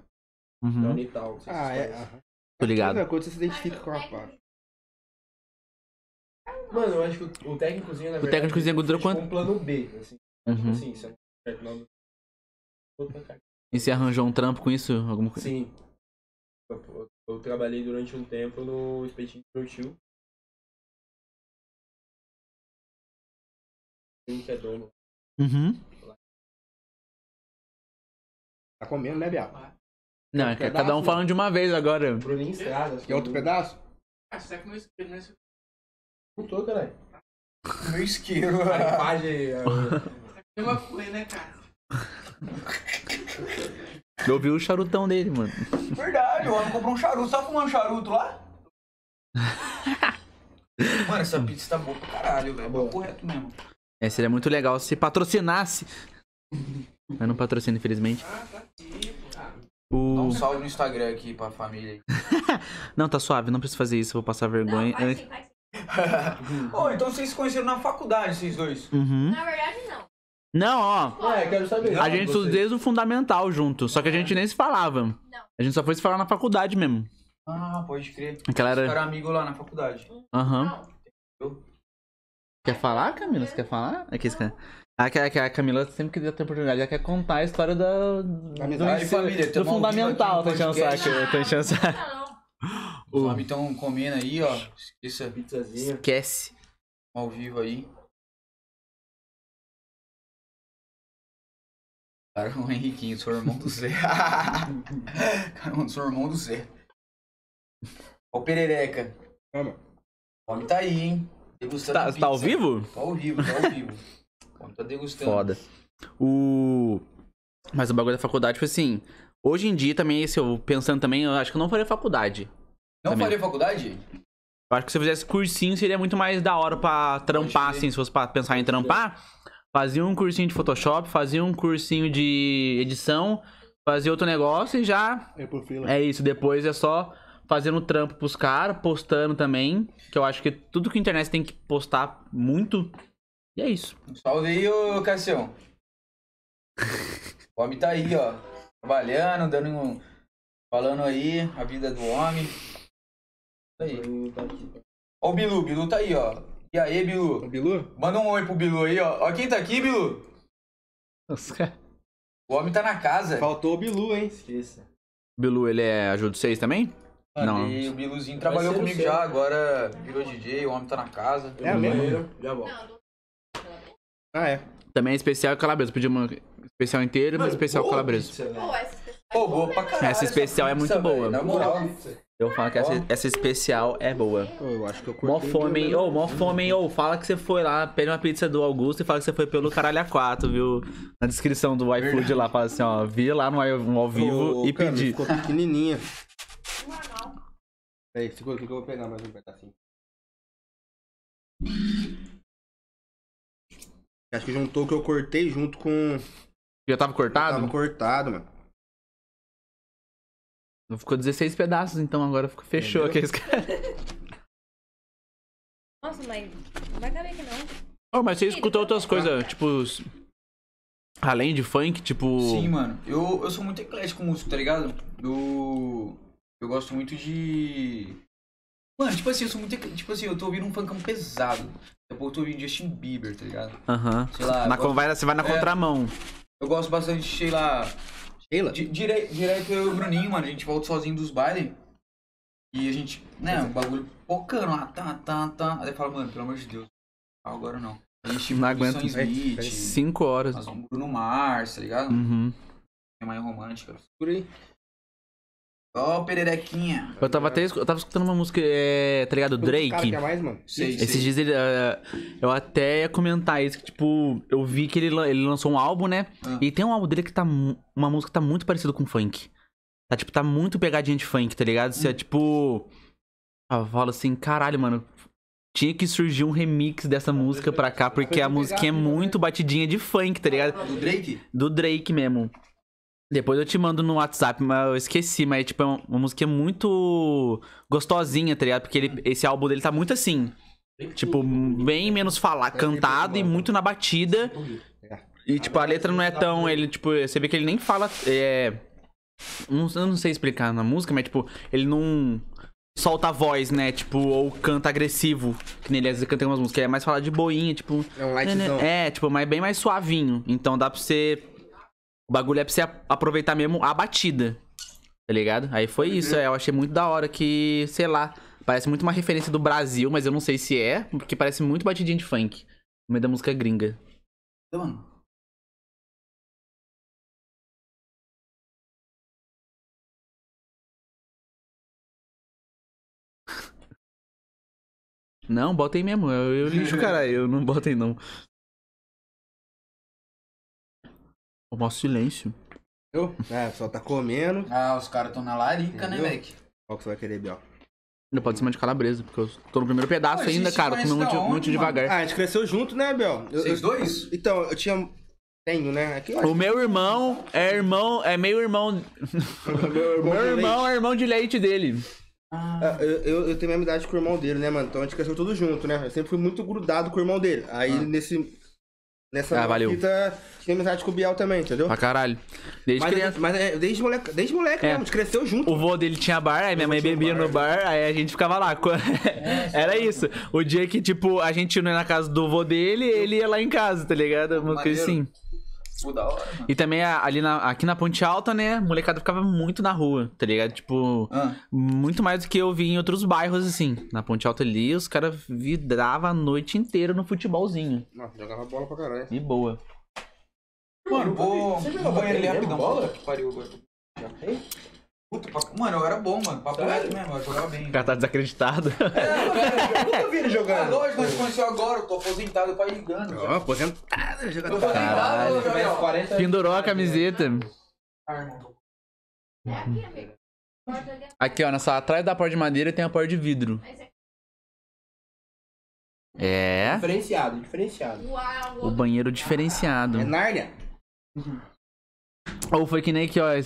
Uhum. Unital. não sei se Ah, é. Tô ligado. Outra coisa, você se identifica com a parte. Mano, eu acho que o técnicozinho, na O verdade. técnicozinho durou foi, tipo, quanto? um plano B, assim. Tipo Uhum. assim, você certo não. Outra cara. E você arranjou um trampo com isso? Alguma coisa? Sim. Eu, eu- trabalhei durante um tempo no espetinho do meu tio. Que é dono. Uhum. Tá comendo, né, Bial? Não, é que é Pedaço, cada um né? falando de uma vez agora. Bruninho Estrada. Quer outro é o- pedaço? Ah, será que não escreve nesse. Não tô, caralho. Meu isqueiro. Tarifagem. é, Mesma coisa, né, cara? Eu ouvi o charutão dele, mano. Verdade, o homem comprou um charuto. Você tá fumando charuto lá? Mano, essa pizza tá boa pra caralho, velho. boa. Tá correto mesmo. É, seria muito legal se patrocinasse. Mas não patrocina, infelizmente. Ah, tá aqui, pô. Dá O... um salve no Instagram aqui pra família. Não, tá suave, não preciso fazer isso, vou passar Não, vergonha. faz sim, faz sim. Ô, então vocês se conheceram na faculdade, vocês dois? Uhum. Na verdade, não. Não, ó. É, quero saber. A gente estudou desde o fundamental junto, só que a gente nem se falava. Não. A gente só foi se falar na faculdade mesmo. Ah, pode crer. Aquela era. ficaram amigos lá na faculdade. Aham. Não. Quer falar, Camila? Você quer falar? Aqui, você quer... Que, que a Camila sempre que ter oportunidade, ela quer contar a história da, do, amizade. família, do fundamental, tá no enchendo o saco, tá enchendo o saco. Ô. homens estão comendo aí, ó. Esqueça Pizzazinha. Esquece. ao vivo aí. Cara, o Henriquinho, sou irmão do Zé. Cara, sou irmão do Zé. Ó o Perereca. Calma. O homem tá aí, hein? Degustando Tá, a tá ao pizza. vivo? Tá ao vivo, tá ao vivo. O homem tá degustando. Foda. O. Mas o bagulho da faculdade, tipo assim. Hoje em dia também, se eu pensando também, eu acho que eu não faria faculdade. Não Também. faria faculdade? Eu acho que se eu fizesse cursinho seria muito mais da hora pra trampar, assim, se fosse pra pensar em trampar. Fazia um cursinho de Photoshop, fazia um cursinho de edição, fazia outro negócio e já É por fila. é isso. Depois é só fazendo trampo pros caras, postando também. Que eu acho que tudo que a internet tem que postar muito. E é isso. Um salve aí, ô Cassião. O homem tá aí, ó. Trabalhando, dando um... Falando aí a vida do homem. Tá aí. Ó o Bilu, Bilu tá aí, ó. E aí, Bilu? O Bilu? Manda um oi pro Bilu aí, ó. Ó quem tá aqui, Bilu. O homem tá na casa. Faltou o Bilu, hein? Esqueça. Bilu, ele é ajuda vocês também? Não. E o Biluzinho trabalhou comigo já, agora virou DJ, o homem tá na casa. É mesmo? Já volto. Ah, é. Também é especial calabresa. Pedi uma especial inteira uma Mano, especial calabresa. né? Pô, essa especial Pô, boa pra caralho. Essa especial é muito boa. Na moral. Eu falo que essa, essa especial é boa. Eu acho que eu Mó fome, hein? Ô, mó fome, hein? Ô, fala que você foi lá, pede uma pizza do Augusto e fala que você foi pelo Caralho A4, viu? Na descrição do iFood lá, fala assim, ó, vi lá no, ao- vivo Ô, e Cami, pedi. Ficou pequenininha. Peraí, segura aqui que eu vou pegar mais um pedacinho. Acho que juntou o que eu cortei junto com. Já tava cortado? Tava cortado, mano. Ficou 16 pedaços, então agora ficou- fechou Entendeu? aqueles Nossa, mas não vai caber aqui não. Ô, mas você escutou outras coisas, tipo. Além de funk, tipo. Sim, mano. Eu, eu sou muito eclético com música, tá ligado? Eu, eu gosto muito de. Mano, tipo assim, eu sou muito. Tipo assim, eu tô ouvindo um funkão pesado. Depois eu tô ouvindo Justin Bieber, tá ligado? Aham. Sei lá. Na gosto, vai- Você vai na É. contramão. Eu gosto bastante, lá. Sheila? di- dire- direto eu e o Bruninho, mano. A gente volta sozinho dos bailes. E a gente, né, um bagulho pocando lá, tá, tá, tá. Aí fala, mano, pelo amor de Deus. Agora não. A gente Não aguento. Sam Smith, Cinco horas. nós vamos Bruno Mars, tá ligado? Uhum. É mais romântica. Por aí. Ó, o Pererequinha. Eu tava até eu tava escutando uma música, é, tá ligado? Cara, Drake. quer mais, mano? Sei, Esses sei. dias ele. eh, eu até ia comentar isso, que, tipo, eu vi que ele, ele lançou um álbum, né? Ah. E tem um álbum dele que tá. Uma música que tá muito parecida com funk. Tá, tipo, tá muito pegadinha de funk, tá ligado? Você é Hum. tipo. ah, Eu falo assim, caralho, mano. Tinha que surgir um remix dessa música pra cá, porque a musiquinha é muito batidinha de funk, tá ligado? Do Drake? Do Drake mesmo. Depois eu te mando no WhatsApp, mas eu esqueci, mas tipo, é uma, uma música muito gostosinha, tá ligado? Porque ele- esse álbum dele tá muito assim. Tipo, bem menos falar, cantado e muito na batida. E, tipo, a letra não é tão. Ele, tipo, você vê que ele nem fala. É. Não, eu não sei explicar na música, mas, tipo, ele não solta a voz, né? Tipo, ou canta agressivo. Que nele às vezes canta umas músicas. É mais falar de boinha, tipo. É um lightzão. É, tipo, mas bem mais suavinho. Então dá pra você. O bagulho é pra você aproveitar mesmo a batida. Tá ligado? Aí foi isso. é, eu achei muito da hora que, sei lá, parece muito uma referência do Brasil, mas eu não sei se é, porque parece muito batidinha de funk. No meio da música gringa. Mano. Não, bota aí mesmo. Eu, eu lixo, cara. Eu não botei, não. O maior silêncio. Eu? É, só tá comendo. Ah, os caras tão na larica, né, Entendeu? moleque? Qual que você vai querer, Biel? Não pode ser mais de calabresa, porque eu tô no primeiro pedaço Pô, ainda, cara. conhece da muito, onde, muito mano? devagar. Ah, a gente cresceu junto, né, Biel? Eu- Vocês eu- dois? Então, eu tinha. Tenho, né? Aqui eu O meu irmão é irmão, é meio irmão. meu irmão. Meu irmão é irmão de leite dele. Ah, Eu, eu, eu tenho a mesma idade com o irmão dele, né, mano? Então a gente cresceu tudo junto, né? Eu sempre fui muito grudado com o irmão dele. Aí Ah. nesse. Nessa Ah, valeu. fita, tinha amizade com o Biel também, entendeu? Pra caralho. Desde Mas, criança. mas é, desde moleque, desde moleque É. mesmo, a gente cresceu junto. O vô dele tinha bar, aí minha mãe bebia bar. no bar, aí a gente ficava lá. Co- Era isso. O dia que, tipo, a gente não ia na casa do vô dele, ele ia lá em casa, tá ligado? Uma coisa assim. Pô, da hora, mano. E também ali na, aqui na Ponte Alta, né? A molecada ficava muito na rua, tá ligado? Tipo, Ah, muito mais do que eu vi em outros bairros, assim. Na Ponte Alta ali, os caras vidravam a noite inteira no futebolzinho. Nossa, jogava bola pra caralho. De boa. mano, vou Você jogava banheiro ali rapidão. bola? Que pariu, agora. Já? Puta, mano, eu era bom, mano. Papo reto mesmo, eu jogava bem. O cara tá desacreditado. Eu nunca vi ele Ah, jogando. lógico, nós conheceu agora, eu tô aposentado, eu pai ligando. Ó, aposentado, Tô jogador. aposentado, Caralho. Gabriel. 40 Pendurou a camiseta. Ah, irmão. É aqui, amigo. Aqui, ó, nessa, atrás da porta de madeira tem a porta de vidro. É- É. Diferenciado, diferenciado. Uau, O banheiro diferenciado. É Nárnia. Ou foi que nem que, ó, ah,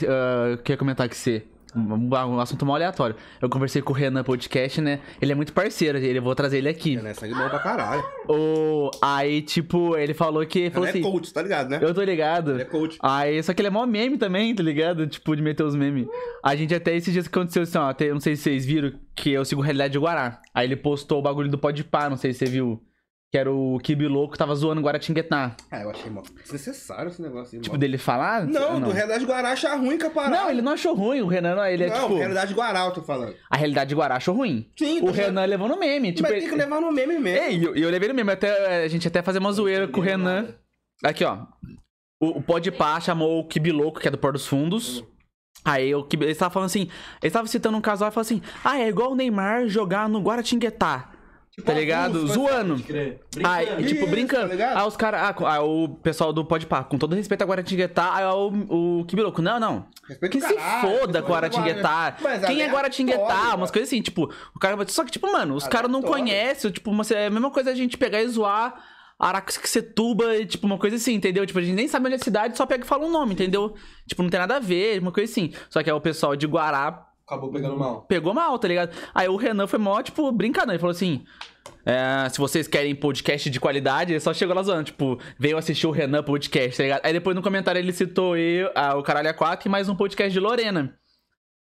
eu queria comentar com você. Um, um assunto mal aleatório. Eu conversei com o Renan Podcast, né? Ele é muito parceiro, ele, eu vou trazer ele aqui. É sangue bom pra caralho. O, aí, tipo, ele falou que. Ele Falou é assim. coach, tá ligado, né? Eu tô ligado. Ele é coach. Aí, só que ele é mó meme também, tá ligado? Tipo, de meter os memes. A gente até esses dias que aconteceu assim, ó. até- não sei se vocês viram, que eu sigo Realidade de Guará. Aí ele postou o bagulho do Podpah, não sei se você viu. Que era o Kibi Louco que tava zoando Guaratinguetá. Ah, eu achei mó desnecessário esse negócio aí, Tipo, dele falar? Não, do Realidade Guará achar ruim, caparada. Não, ele não achou ruim, o Renan, não, ele é não, tipo. Realidade Guará, eu tô falando. A realidade de Guará achou ruim. Sim, O Renan levou no meme. Tipo, Mas ele- tem que levar no meme mesmo. Ei, eu, eu levei no meme. Até, a gente até fazer uma zoeira com o Renan. Aqui, ó. O, o Podpah chamou o Kibiloco, que é do Pôr dos Fundos. Aí o Kibi, ele tava falando assim, ele tava citando um casal e falou assim: Ah, é igual o Neymar jogar no Guaratinguetá. Tá ligado? Zoando. Crer. Aí, tipo, Isso, brincando. tá aí os caras. Ah, aí o pessoal do Podpah, com todo respeito a Guaratinguetá, aí o, o Kibiloco, não, não. Respeita Que o se caralho, foda o Guaratinguetá. Mas Quem é Guaratinguetá? Umas coisas assim, tipo, o cara. Só que, tipo, mano, os caras não conhecem, tipo, uma, é a mesma coisa a gente pegar e zoar Araxetuba, tipo, uma coisa assim, entendeu? Tipo, a gente nem sabe onde é a cidade, só pega e fala um nome, entendeu? Tipo, não tem nada a ver, uma coisa assim. Só que aí o pessoal de Guará Acabou pegando mal. pegou mal, tá ligado? Aí o Renan foi mó, tipo, brincando. Ele falou assim: é, se vocês querem podcast de qualidade, ele só chegou lá zoando, tipo, veio assistir o Renan podcast, tá ligado? Aí depois no comentário ele citou eu, ah, o Caralho a 4 e mais um podcast de Lorena.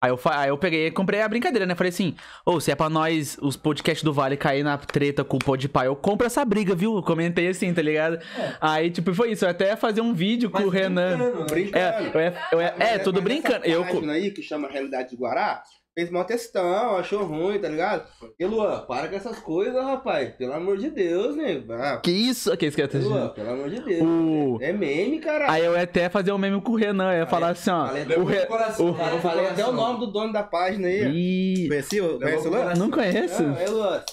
Aí eu, aí eu peguei e comprei a brincadeira, né? Falei assim, ô, se é pra nós, os podcasts do Vale, cair na treta com o Podpah, eu compro essa briga, viu? Eu comentei assim, tá ligado? Aí, tipo, foi isso. Eu até ia fazer um vídeo com o Renan. brincando. É, eu ia- eu ia- é, tudo Mas brincando. Essa Eu, aí, que chama Realidade de Guará, fez mal textão, achou ruim, tá ligado? E Luan, para com essas coisas, rapaz. Pelo amor de Deus, né? Ah, que isso? Que isso que eu Luan, pelo amor de Deus. O... É meme, cara. Aí eu ia até fazer um meme com o Renan. Eu ia falar assim, ó. Falei, o Re- coração. o- pro falei até o nome do dono da página aí. Ih, Conheci, conhece o Luan? não conheço. Não, é Luan.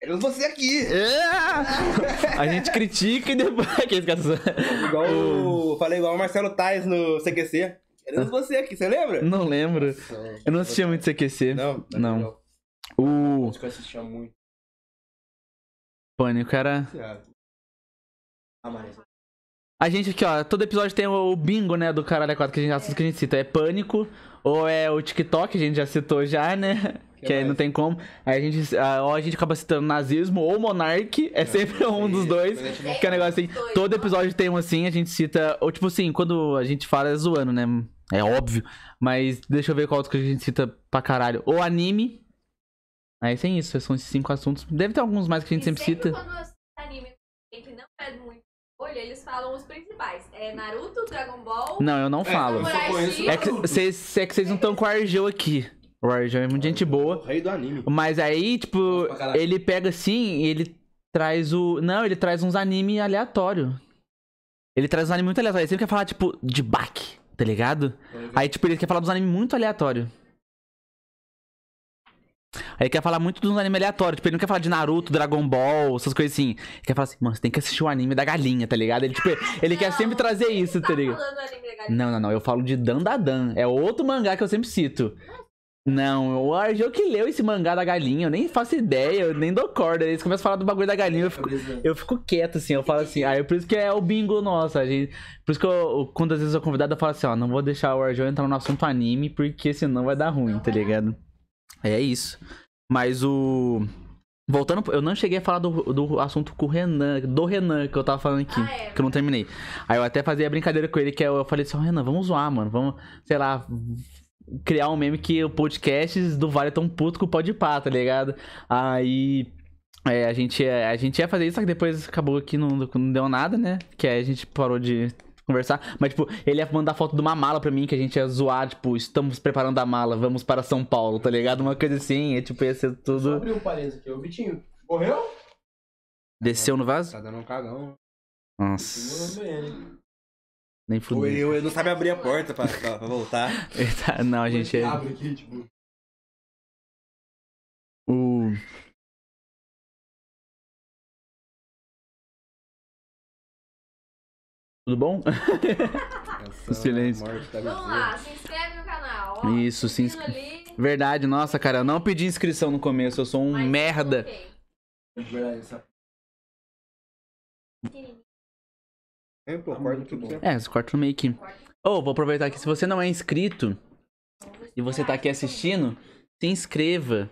Queremos você aqui. É. A gente critica e depois. Cara... Igual o... Falei igual o Marcelo Tais no CQC. Queremos você aqui, você lembra? Não lembro. Eu não assistia muito CQC. Não. Não. O Os que eu assistia muito. Pânico era. Ah, mas. A gente aqui, ó, todo episódio tem o bingo, né, do Caralho 4 que a gente assunto que a gente cita. É Pânico, ou é o TikTok, a gente já citou já, né? Que, aí mais? não tem como. Aí a gente, ou a gente acaba citando nazismo ou monarque, é sempre um dos dois. Que é um negócio assim, todo episódio tem um assim, a gente cita. Ou tipo assim, quando a gente fala é zoando, né? É óbvio. Mas deixa eu ver qual outro que a gente cita pra caralho. Ou anime. Aí tem isso, são esses cinco assuntos. Deve ter alguns mais que a gente E sempre cita. quando esse anime que não é muito olho, eles falam os principais. É Naruto, Dragon Ball. Não, eu não falo. eu só conheço É que vocês é que vocês não estão com o Argel aqui. O Argel é muito gente boa. O rei do anime. Mas aí, tipo, ele pega assim e ele traz o. Não, ele traz uns anime aleatório. Ele traz uns anime muito aleatório. Ele sempre quer falar, tipo, de Bak, tá ligado? Aí, tipo, ele quer falar dos animes muito aleatórios. Aí ele quer falar muito dos animes aleatórios. Tipo, ele não quer falar de Naruto, Dragon Ball, essas coisas assim. Ele quer falar assim, mano, você tem que assistir o anime da galinha, tá ligado? Ele, tipo, ele quer Não, sempre trazer isso, tá tá ligado? falando do anime da galinha. Não, não, não. Eu falo de Dandadan. É outro mangá que eu sempre cito. Não, o Argel que leu esse mangá da galinha. Eu nem faço ideia, eu nem dou corda. Eles começam a falar do bagulho da galinha. Eu fico, eu fico quieto, assim. Eu falo assim. Aí por isso que é o bingo nosso. A gente, por isso que eu, quando às vezes eu sou convidado, eu falo assim: ó, não vou deixar o Argel entrar no assunto anime, porque senão vai dar ruim, tá ligado? É isso. Mas o. Voltando, eu não cheguei a falar do, do assunto com o Renan, do Renan que eu tava falando aqui, Ah, é. que eu não terminei. Aí eu até fazia a brincadeira com ele, que eu, eu falei assim, ó, Renan, vamos zoar, mano, vamos, sei lá, criar um meme que o podcast do Vale tão puto com o Podpah, tá ligado? Aí é, a, gente, a gente ia fazer isso, só que depois acabou que não, não deu nada, né? Que aí a gente parou de conversar. Mas, tipo, ele ia mandar foto de uma mala pra mim, que a gente ia zoar, tipo, estamos preparando a mala, vamos para São Paulo, tá ligado? Uma coisa assim, e, tipo, ia ser Só tudo. abrir um parênteses aqui. O Vitinho morreu? Desceu no vaso? Tá dando um cagão. Nossa. Nem fudeu. eu, ele não sabe abrir a porta pra, pra- pra voltar. Ele tá- Não, a gente é. Abre aqui, tipo. O. Tudo bom? Essa silêncio. Vamos lá, se inscreve no canal. Ó, Isso, se ali, Verdade, nossa, cara, eu não pedi inscrição no começo, eu sou um mas merda. verdade, essa É, pô, corta tudo certo. É, você corta no meio aqui. Ô, vou aproveitar aqui, se você não é inscrito e você tá aqui assistindo, se inscreva.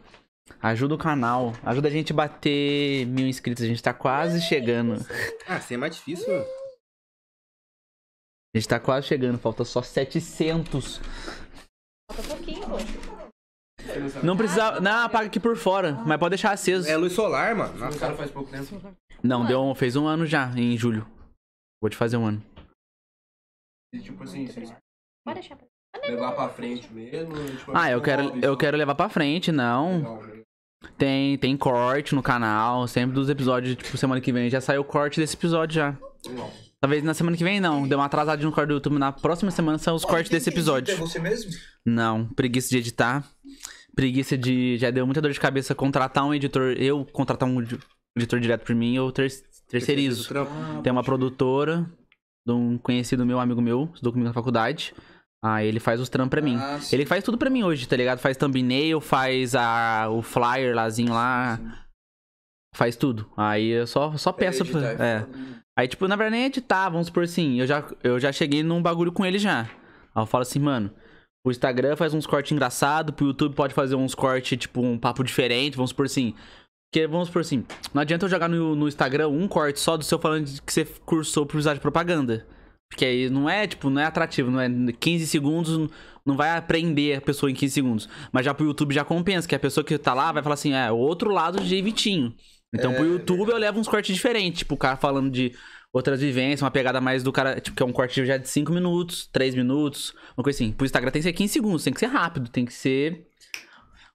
Ajuda o canal, ajuda a gente a bater mil inscritos, a gente tá quase chegando. Ah, assim é mais difícil. A gente tá quase chegando, falta só 700. Falta pouquinho, pô. Não precisa. Não, apaga aqui por fora, mas pode deixar aceso. É luz solar, mano. O Nossa, cara faz pouco tempo. Não, deu um, fez um ano já, em julho. Vou te fazer um ano. E, tipo assim, vocês Pode deixar. levar pra frente mesmo. Tipo, Ah, eu quero, eu quero levar pra frente, não. Legal, né? Tem, tem corte no canal, sempre dos episódios, tipo, semana que vem já saiu o corte desse episódio já. Legal. Talvez na semana que vem não, deu uma atrasadinha no corte do YouTube, na próxima semana são os cortes desse episódio. É você mesmo? Não, preguiça de editar. Preguiça de. Já deu muita dor de cabeça contratar um editor. Eu contratar um edi- editor direto por mim, eu ter, terceirizo. trampo. Tem uma produtora de um conhecido meu, amigo meu, estudou comigo na faculdade. Aí ele faz os trampos pra mim. Ah, sim. Ele faz tudo pra mim hoje, tá ligado? Faz thumbnail, faz a, o flyer lázinho lá. Faz tudo. Aí eu só, só peço editar pra. é É. Aí, tipo, na verdade, nem editar, vamos supor assim. Eu já, eu já cheguei num bagulho com ele já. Aí eu falo assim, mano. O Instagram faz uns cortes engraçados, pro YouTube pode fazer uns cortes, tipo, um papo diferente, vamos supor assim. Porque, vamos supor assim, não adianta eu jogar no, no Instagram um corte só do seu falando de que você cursou por usar de propaganda. Porque aí não é, tipo, não é atrativo, não é 15 segundos, não vai aprender a pessoa em 15 segundos. Mas já pro YouTube já compensa, que a pessoa que tá lá vai falar assim, é, o outro lado de Vitinho. Então É, pro YouTube eu levo uns cortes diferentes, tipo, o cara falando de outras vivências, uma pegada mais do cara, tipo, que é um corte já de 5 minutos, 3 minutos, uma coisa assim. Pro Instagram tem que ser 15 segundos, tem que ser rápido, tem que ser.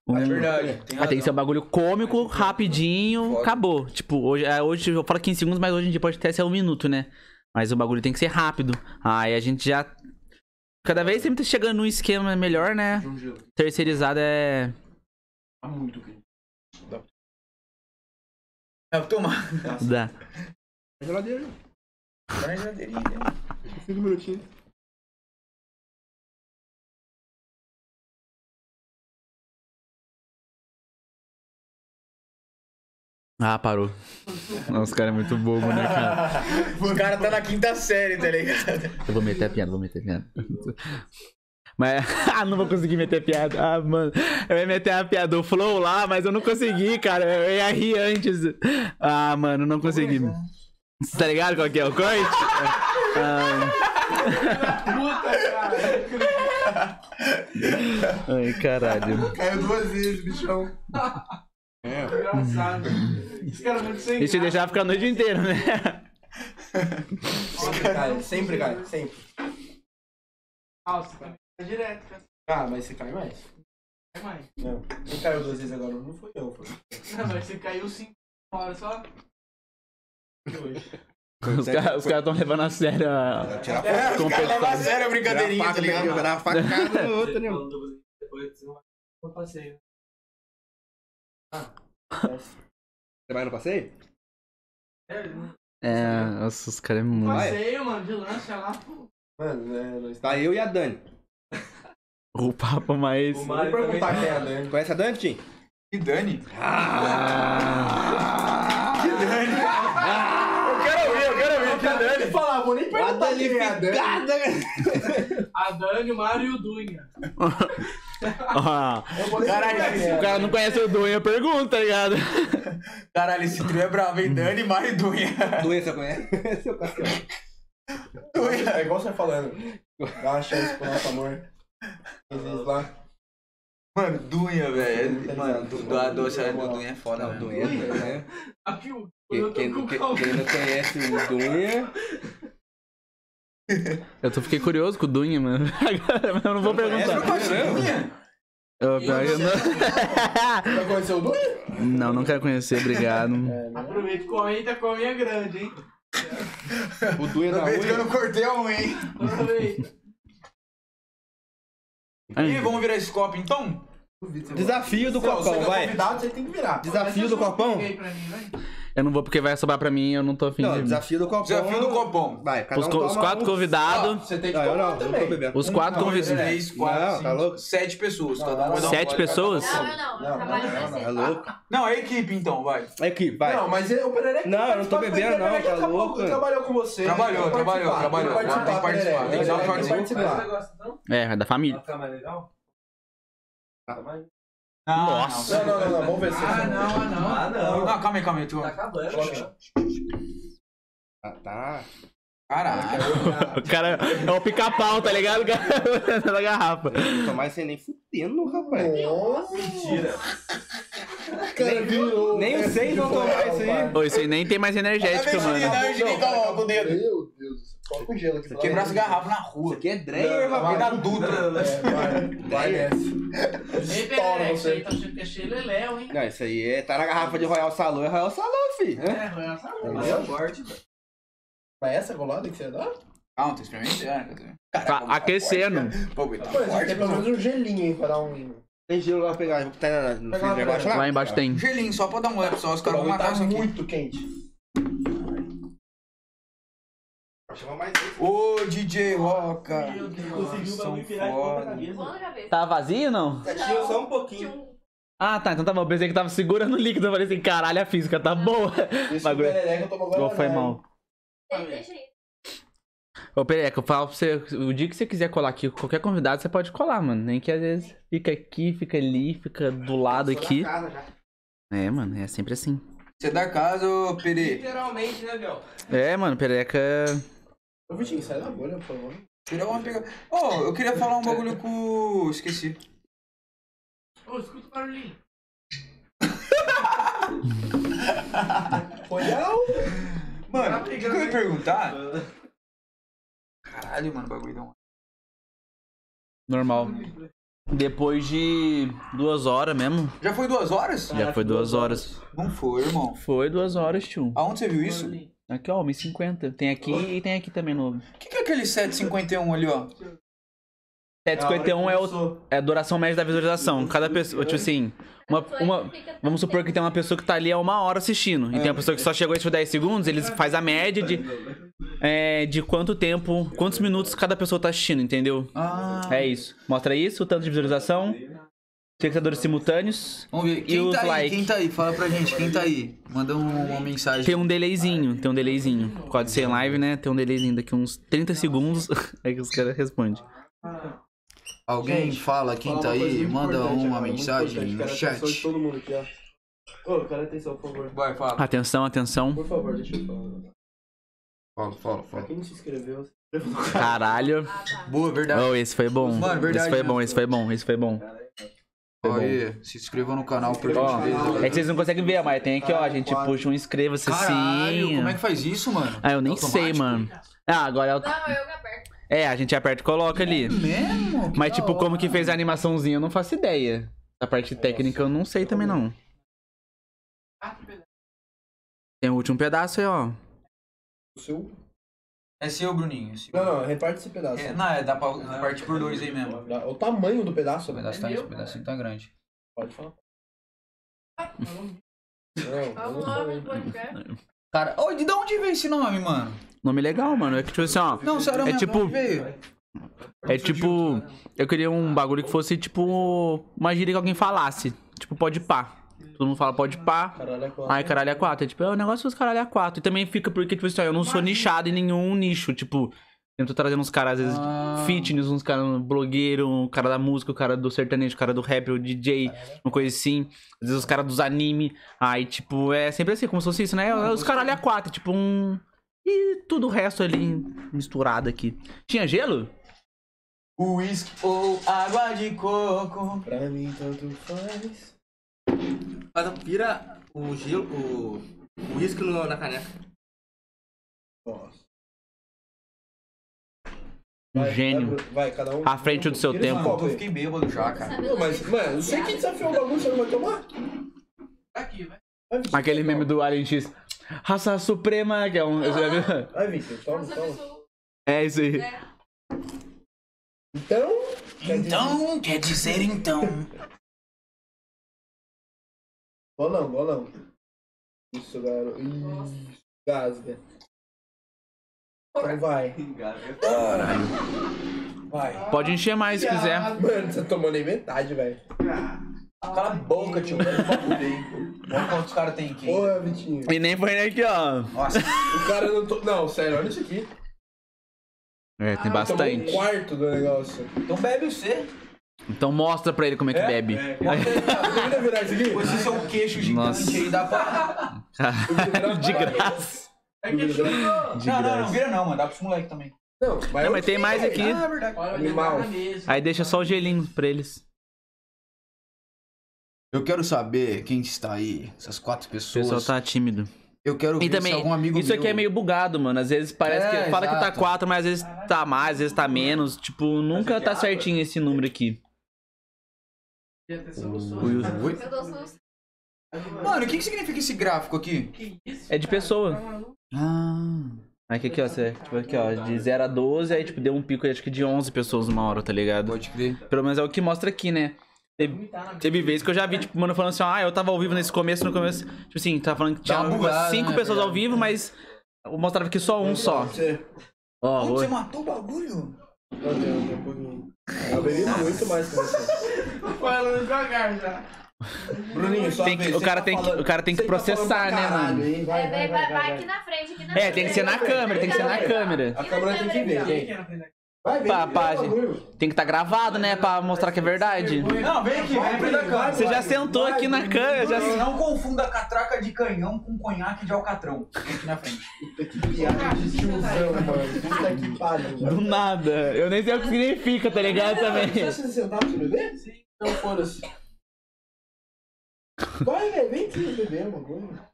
Um- É verdade. Tem ah, tem que ser um bagulho cômico, rapidinho, Foda. acabou. Tipo, hoje, é, hoje eu falo 15 segundos, mas hoje em dia pode até ser um minuto, né? Mas o bagulho tem que ser rápido. Aí a gente já. Cada vez sempre tá chegando num esquema melhor, né? Um. Terceirizado é. Tá muito quente. É, vou tomar. Dá. Geladeira. Tá na geladeirinha. Cinco minutinhos. Ah, parou. Nossa, os caras é muito bobo, né, cara? Os caras tá na quinta série, tá ligado? Eu vou meter a piada, vou meter a piada. Mas, ah, não vou conseguir meter a piada. Ah, mano, eu ia meter a piada do Flow lá, mas eu não consegui, cara. Eu ia rir antes. Ah, mano, não consegui. Você tá ligado qual que é o corte? Ah, ai, caralho. Caiu duas vezes, bichão. É. Engraçado. Esse cara é muito sem Deixa eu deixar ficar a noite inteira, né? Sempre cai, sempre cai, sempre. Nossa, tá direto, cara. Ah, mas você cai mais? Vai mais. Não. Quem caiu duas vezes agora não foi eu, foi Não, mas você caiu 5 horas só. hoje. Os caras estão levando a sério a Tirar É, os caras levam a sério a brincadeirinha, tá faca, ligado? Dar uma facada no outro, né? Depois eu passei. Você vai no passeio? É, nossa, os caras é muito. Passeio, mano, de lancha lá, pô. Mano, é, nós Tá eu e a Dani. O papo mais. O Mário também tá quem é a Dani. Conhece a Dani, Tim? E Dani? Ah, Que Dani? Eu quero ouvir, eu quero ouvir. Que Dani? falar, vou nem perguntar quem é a Dani. A Dani, o Mário e o Dunha. Caralho, quem é o cara não conhece o Dunha, pergunta, tá ligado? Caralho, esse trio é bravo, hein? Dani, Mário e Dunha. Doença conhece? Seu Cassiano. Dunha. É igual você falando. Dá uma chance pro nosso amor. Vezes lá. Mano, Dunha, velho. Mano, do, a doce do Dunha é foda, Não, velho. doença, né? Aqui o. Quem, Eu tô quem, com quem- calma. quem não conhece o Dunha, Eu tô, fiquei curioso com o Dunha, mano. Agora, mas eu não vou perguntar. Eu, pior que eu não... Já conheceu o Dunha? não, não quero conhecer, obrigado. Aproveita e comenta com a minha grande, hein? O Duê na Aproveita que eu não cortei a unha, hein? Aproveita. E vamos virar esse copo então? Desafio do copão, é vai. você tem que virar. Desafio do copão? Vai. Eu não vou porque vai sobrar pra mim eu não tô afim Não, de. desafio do copão. Desafio do copão. Vai, cada Os, um co- os toma quatro um. convidados. Você tem que Ah, eu tomar não, eu também. bebendo. Os quatro Um, convidados. três, quatro, Não, tá louco? sete pessoas. Não, Cada um vai Sete pessoas? Não, eu não. Eu não, não. É louco? Não, é a equipe então, vai. Equipe, vai. Não, mas ele- o Perereca... Não, eu não tô bebendo, não, Perereca tá acabou- louco? Trabalhou com você. Trabalhou, trabalhou, participar, trabalhou. Tem que participar, tem que participar. É, da família. ficar mais legal? Não, Nossa. Não, não, não, não, vamos ver se... Ah, não, ah, não. Ah, Não, não. não calma aí, calma aí. Tu... Tá acabando. Ah, tá. Caralho. O cara é o pica-pau, tá ligado? O cara da garrafa. Não tomar sem nem fudendo, rapaz. Nossa. Mentira. Cara, virou. Nem os seis vão tomar isso aí. Ô, isso aí nem tem mais energética, mano. com o dedo. Meu Deus. Coloca o gelo aqui. Quebrar essa garrafa na Isso rua. aqui é Dreyer, rapaz. na Dutra. É, vai, vai nessa. Estoura isso aí você. tá achando que é Xeleléu, hein? Não, isso aí é. Tá na garrafa de Royal Salão, é Royal Salão, fi. É, Royal Salão. Mas essa golada que você dá? Calma, tô experimentando. Tá aquecendo. Pô, tá Pô, você forte, tem pelo mano. menos um gelinho, hein, pra dar um... Tem gelo lá pra pegar. Tá na- no freezer embaixo lá? Lá embaixo tem. Gelinho, só pra dar um leve só. Os caras vão matar tá isso aqui. muito quente. Chama mais esse. Ô, DJ Roca. Meu Deus. Conseguiu o São bagulho virar de ponta foda. cabeça. Pula na cabeça. Tá vazio ou não? Tinha só um pouquinho. Ah, tá. Então tá bom. Eu pensei que tava segurando o líquido. Eu falei assim, caralho, a física tá boa. Esse Bagulho. perereca toma agora. Igual foi mal. Deixa aí. Ô, Pereca, eu falo pra você, o dia que você quiser colar aqui, qualquer convidado, você pode colar, mano. Nem que às vezes fica aqui, fica ali, fica do lado aqui. É, mano, é sempre assim. Você é da casa, ô Pere. Literalmente, né, Biel? É, mano, Pereca. Ô, Vitinho, sai da bolha, por favor. Pere, vamos pegar. Ô, eu queria falar um bagulho com. Esqueci. Ô, escuta o barulhinho. Foi não? Mano, o que, que eu ia perguntar? Caralho, mano, o bagulho deu um. Normal. Depois de duas horas mesmo. Já foi duas horas? Já foi duas horas. Não foi, irmão. Foi duas horas, tio. Aonde você viu isso? O Aqui, ó, 1,50. Tem aqui e tem aqui também no. que, que é aquele 751 ali, ó? 751 é, o, é a duração média da visualização. Cada pessoa, tipo assim, uma, uma, vamos supor que tem uma pessoa que tá ali há uma hora assistindo. E tem uma pessoa que só chegou a 10 segundos, eles faz a média de, é, de quanto tempo, quantos minutos cada pessoa tá assistindo, entendeu? Ah. É isso. Mostra isso, o tanto de visualização, espectadores simultâneos. Vamos ver. E Quem os tá aí? like? Quem tá aí? Fala pra gente, quem tá aí? Manda um- uma mensagem. Tem um delayzinho, tem um delayzinho. Pode ser em live, né? Tem um delayzinho daqui uns 30 segundos. Aí que os caras respondem. Alguém Gente, fala quem tá aí, manda uma mensagem no a atenção chat. todo mundo aqui, ó. Ô, cara, atenção, por favor. Vai, fala. Atenção, atenção. Por favor, deixa eu falar. Fala, fala, Pra quem não se inscreveu. Caralho. Boa, verdade. Oh, esse foi bom. Mano, verdade esse foi bom, esse foi bom, esse foi bom. Bom. Aí, se inscreva no canal por gentileza. é que vocês não conseguem ver, mas tem aqui, ó. A gente puxa um inscreva-se assim. como é que faz isso, mano? Ah, eu nem sei, Automático? mano. Ah, agora é o... Não, eu que aperto. É, a gente aperta e coloca ali. Mesmo? Que Mas, tipo, como hora. que fez a animaçãozinha, eu não faço ideia. A parte técnica eu não sei também, não. Tem o último pedaço aí, ó. O seu... É seu, Bruninho. é seu. Não, não, reparte esse pedaço. É, não, é, dá pra partir por dois aí mesmo. O tamanho do pedaço, O né? pedaço tá, esse pedacinho tá grande. Pode falar. Não, no podcast. Cara, ô, de onde veio esse nome, mano? Nome legal, mano. É que, tipo assim, ó. Não, sério É tipo- onde veio? É tipo. Eu queria um bagulho que fosse tipo. Uma gíria que alguém falasse. Tipo, pode pá. Todo mundo fala pode pá. Caralho, é quatro. Ai, caralho, é quatro. É tipo, é o negócio dos caralho é quatro. E também fica porque, tipo assim, ó, eu não sou nichado em nenhum nicho. Tipo, eu tô trazendo uns caras, às vezes, Ah. fitness, uns caras blogueiro, um cara da música, o cara do sertanejo, o cara do rap, o DJ, uma coisa assim. Às vezes os caras dos anime. Aí, tipo, é sempre assim, como se fosse isso, né? Os caralho é quatro, tipo um. E tudo o resto ali misturado aqui. Tinha gelo? Whisky ou água de coco. Pra mim, tanto faz. Vira o gelo, o o uísque no- na caneca. Nossa. Um Vai, gênio. Vai, vai, cada um. À frente do seu tempo. Mano, eu fiquei bêbado já, cara. Não, mas, mano, você que desafiou o bagulho, você não vai tomar? Aqui, vai. Aquele toma. meme do Alien X. Raça Suprema, que é um. Viu? Vai, Victor, toma, toma. É isso aí. É. Então. quer dizer- Então, quer dizer então. Bolão, bolão. Isso, garoto. Ih, Gasga. Então vai. Vai. Pode encher mais se quiser. Mano, você tomou nem metade, velho. Cala a boca, tio. Olha o quantos caras tem aqui. Porra, Vitinho. E nem foi aqui, ó. Nossa. O cara não. To... Não, sério, olha isso aqui. É, tem Tomou um bastante. quarto do negócio. Então bebe você. Então mostra pra ele como é que bebe. Vamos virar isso aqui? Com esse seu queixo gigante Nossa. aí dá pra. De graça. É que chorou. De não, não, não graça. vira não, mano. Dá pros moleques também. Não, mas, Não, mas tem mais aqui. Ah, é verdade. Olha, vai Animal. deitar na mesa. Aí deixa só o gelinho pra eles. Eu quero saber quem está aí. Essas quatro O pessoas. pessoal tá tímido. Eu quero ver E também, se algum amigo isso aqui meu- é meio bugado, mano. Às vezes parece É, que fala que tá exato. 4, mas às vezes tá mais, às vezes tá menos. Tipo, nunca tá certinho esse número aqui. Mano, o que, que significa esse gráfico aqui? É de pessoa. Tá? Ah. Aí aqui, aqui, ó, você, tipo, aqui, ó, de 0 a 12, aí tipo, deu um pico, acho que de 11 pessoas uma hora, tá ligado? Pode crer. Pelo menos é o que mostra aqui, né? Teve, teve vezes que eu já vi, tipo, mano falando assim, ah, eu tava ao vivo nesse começo, no começo, tipo assim, tava falando que Dá tinha uma umas bugada, 5 né, pessoas ao verdade. vivo, mas eu mostrava que só um só. Você... Ó, Onde você matou o bagulho? Tem, tem um pouquinho. Eu bebi muito mais que você. Falando devagar já. Bruninho, só Tem que- o, cara tem que, o cara tem que processar, né, mano? É, vai, vai, vai aqui na frente, aqui na É, tem que ser na câmera, tem que ser na câmera. A câmera tem que ver, Que Vai, vem. Gente. bagulho. Tem que estar gravado, né, pra mostrar que é verdade. Não, vem aqui, vem pra câmera. Você já sentou aqui na câmera, já... Não confunda catraca de canhão com conhaque de alcatrão. Vem aqui na frente. Puta que piada de tiozão, mano. Puta que pariu. Do nada. Eu nem sei o que significa, tá ligado também? Você se sentar pra beber? Sim. Então foda-se. Vai, velho, vem aqui beber uma coisa.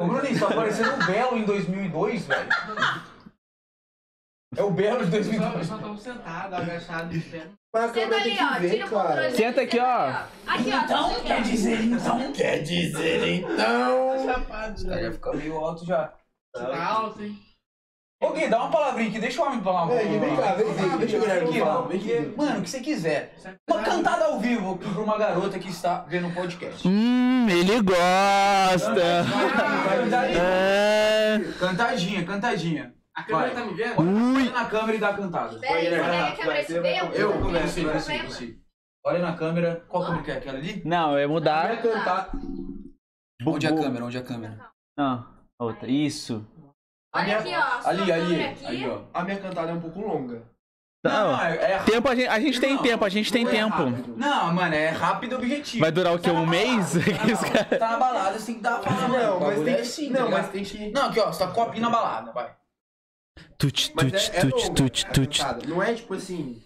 Ô, Bruninho, você tá parecendo o Belo em 2002, velho. É o Belo de Eu só, eu 2002. só tava sentado, agachado, de pé. Mas a Senta ali, ó. ver, Tira o controle. cara. Senta aqui, ó. Aqui, ó. Então, quer dizer então? Quer dizer, então... Chapado, Aí já. fica meio alto já. Tá alto, hein? Ô Gui, dá uma palavrinha aqui, deixa o homem falar uma Gui, vem cá, vem aqui, deixa o Guilherme Aqui, ó. Mano, o que você quiser. Uma cantada ao vivo aqui pra uma garota que está vendo o podcast. Hum, ele gosta. É... Cantadinha, cantadinha. A câmera Vai. tá me vendo? Olha na câmera e dá a cantada. Peraí, você quer que a câmera vê? Eu, Não você, problema. você. Olha na câmera. Qual câmera que é? Aquela ali? Não, é Vai mudar. cantar. Onde é a câmera? Onde é a câmera? Não, outra. Isso. Olha aqui, ó. Ali, ali. aqui. Ali, ó. A minha cantada é um pouco longa. Não, é, é tempo a gente, a gente tem Não, tempo, a gente tem não é tempo. rápido. Não, mano, é rápido e objetivo. Vai durar o quê? Tá Um mês? balada, Tá, na- caras- tá na balada, você tem que dar pra Não, mas tem é que... assim, Não, tá mas ligado? tem que... Não, aqui, ó, você tá copinho na balada, vai. Tut, tut, é, é tut, tut, a tut. Não é tipo assim...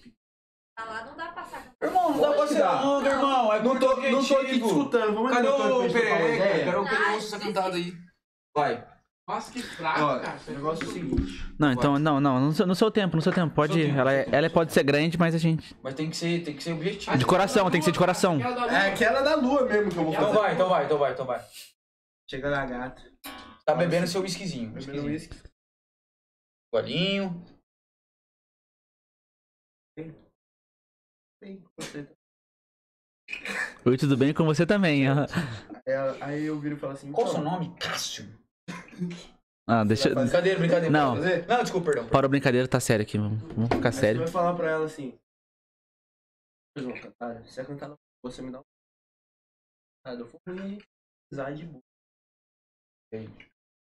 Tá lá, não dá pra passar. Irmão, não dá pra ser longo, irmão. É Não tô, não tô aqui objetivo. discutando. Vamos Cadê o Pereira? Quero sim, cantada aí. Vai. Nossa, que fraco, cara. o negócio é o seguinte. Não, então, não, não, no seu, no seu tempo, no seu tempo. Pode seu tempo, Ela, é- tempo. ela pode ser grande, mas a gente. Mas tem que ser, tem que ser objetivo. De coração, tem que ser de coração. É aquela da lua mesmo que eu vou Então fazer. vai, então vai, então vai, então vai. Chega na gata. Tá bebendo seu whiskyzinho. Bebendo whiskyzinho. Golinho. Bem, você tá- Oi, tudo bem com você também? Aí ela- Aí eu viro e falo assim... Qual o então, seu nome? Cássio. Ah, deixa. fazer- Brincadeira, brincadeira. Não. Não, desculpa, perdão. Para a brincadeira, tá sério aqui. Vamos vamos ficar Aí você sério. vai falar pra ela assim... Faz uma cantada. Se a cantada você me dá uma cantada, eu ruim, precisar de boa.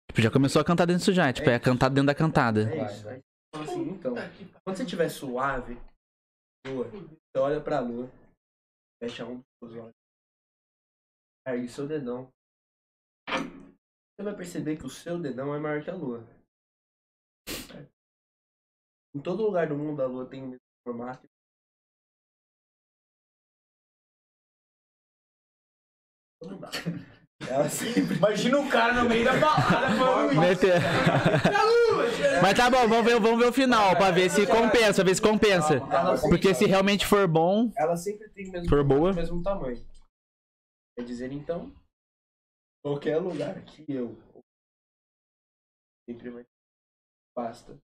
Tipo, já começou a cantar dentro disso já. Tipo, é a cantada dentro da cantada. É isso. fala assim, então... Quando você estiver suave, lua, você olha pra lua, fecha um dos seus olhos, ergue seu dedão. Você vai perceber que o seu dedão é maior que a lua. Em todo lugar do mundo a lua tem o mesmo formato. Não dá. Ela sempre. Imagina o cara no meio da balada falando isso. Mas tá bom, vamos ver, vamos ver o final pra ver se compensa, ver se compensa. Porque se realmente for bom, Ela sempre tem o mesmo, For boa. o mesmo tamanho. Quer dizer, então, qualquer lugar que eu sempre vai basta.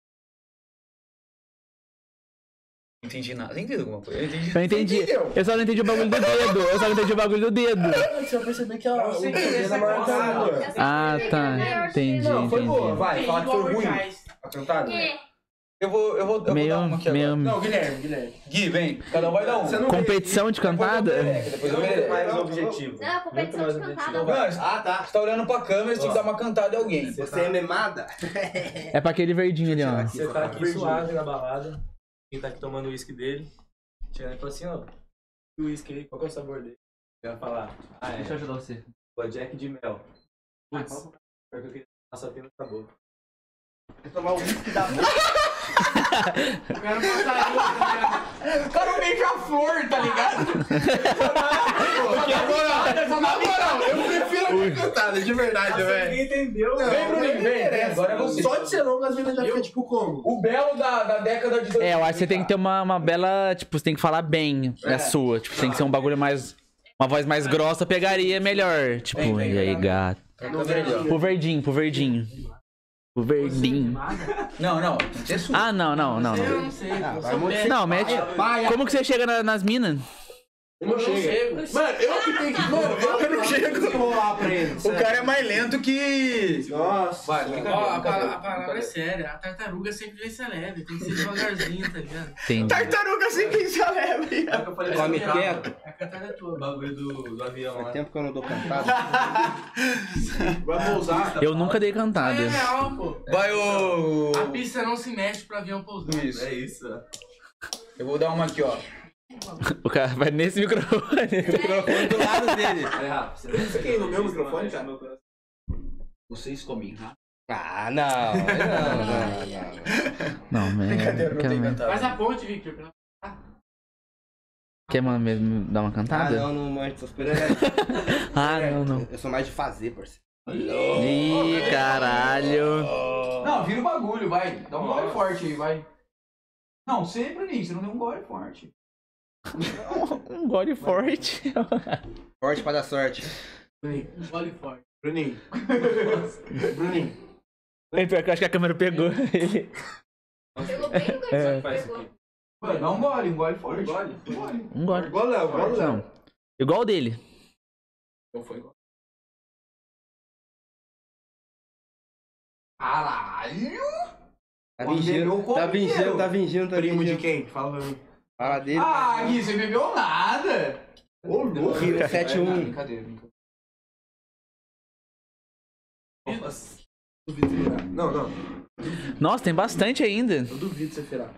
Não entendi nada. Você entendeu alguma coisa? Eu entendi. eu entendi. Entendeu? Eu só não entendi o bagulho do dedo. Eu só não entendi o bagulho do dedo. Você vai perceber que ela, o sei que dedo essa é maior que a. Ah, tá. Entendi, Não, foi boa. entendi. Vai, fala que foi ruim. A cantada? Eu vou, eu vou, eu vou Meio, dar uma aqui agora. meio Não, Guilherme, Guilherme. Gui, vem. Cada um vai dar um. Competição de cantada? Depois eu Muito verei. mais objetivo. Não, competição de cantada. Ah, tá. Você tá olhando pra câmera, você tem que dar uma cantada em alguém. Você é memada? É pra aquele verdinho ali, ó. Você tá aqui suave na balada, quem tá aqui tomando o uísque dele, chega e fala assim, ó, e o uísque aí, qual que é o sabor dele? Você vai falar, ah é, eu ajudar você. pô, Jack de mel. Putz, pior que eu queria passar pena na boca. Tomar o uísque da O cara não passaria, tá ligado? O cara beija-flor, tá ligado? Porque agora, na moral, eu prefiro a cantada, de verdade, velho. Ninguém entendeu, Vem, Bruninho, vem, vem. Agora é você. Só de ser longo, as meninas já ficam tipo como? O belo da, da década de 2000. É, eu acho que você tem que ter uma, uma bela. Tipo, você tem que falar bem a sua. Tipo, tem que ser um bagulho mais. Uma voz mais grossa pegaria melhor. Tipo, e aí, gato? Verdinho. Pro verdinho, pro verdinho. Pro verdinho. Não, não. Que sua. Ah, não, não, não. Eu Não, não sei. Ah, vai não mete. Como que você chega na- nas minas? Eu não chego. Mano, eu que tenho que. Mano, eu não chego. enrolar pra ele. O cara é mais lento que. Nossa. Vai, Ó, a, brincadeira, pala- a palavra é séria. A tartaruga sempre vem ser leve. Tem que ser devagarzinho, tá ligado? Entendi. Tartaruga sempre se leve. O que eu falei Come quieto. A cantada é tua. O bagulho do, do avião Faz lá. tempo que eu não dou cantada. Vai pousar. Eu nunca dei cantada. É real, pô. Vai, ô. A pista não se mexe pro avião pousar. Isso. É isso. Eu vou dar uma aqui, ó. O cara vai nesse microfone. O microfone do lado dele. É rápido. Você Fiquei no meu microfone, cara. Vocês comem rápido. Ah, não. Não, não, não. Não, Brincadeira, não tem cantado. Faz a ponte, Victor. Quer mano, mesmo dar uma Ah, cantada? não, não manjo essas coisas. Ah, não, não. Eu sou mais de fazer, parceiro. Ih, caralho. Não, vira o bagulho, vai. Dá um gole forte aí, vai. Não, você, Bruninho, você não deu um gole forte. Um gole forte. Forte pra dar sorte. Um gole forte. Bruninho. Bruninho. É pior que eu acho que a câmera pegou ele. Pegou bem no É. pegou. Vai, dá um gole, um gole forte. Gole? Um gole. Um gole. Igual Léo, igual Léo. Não. Igual o dele. Então foi igual. Caralho! Tá Bebeu fingindo, o copo tá inteiro. tá fingindo, tá Primo de quem? Fala pra mim. Fala dele. Ah, Gui, você bebeu nada! Ô, louco. Rio 71. Brincadeira, brincadeira. Duvido você virar. Não, não. Nossa, tem bastante ainda. Eu duvido você virar.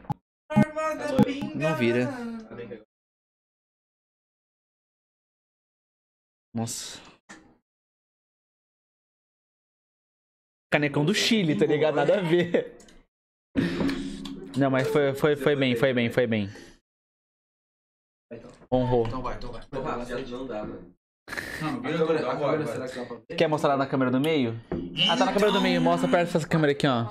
Não vira. Nossa. Canecão do Chile, tá ligado? Nada a ver. Não, mas foi, foi, foi bem, foi bem, foi bem. Honrou. Então vai, então vai. Então não dá, mano. Não, câmera? Quer mostrar na câmera do meio? Ah, tá na câmera do meio. Mostra perto dessa câmera aqui, ó.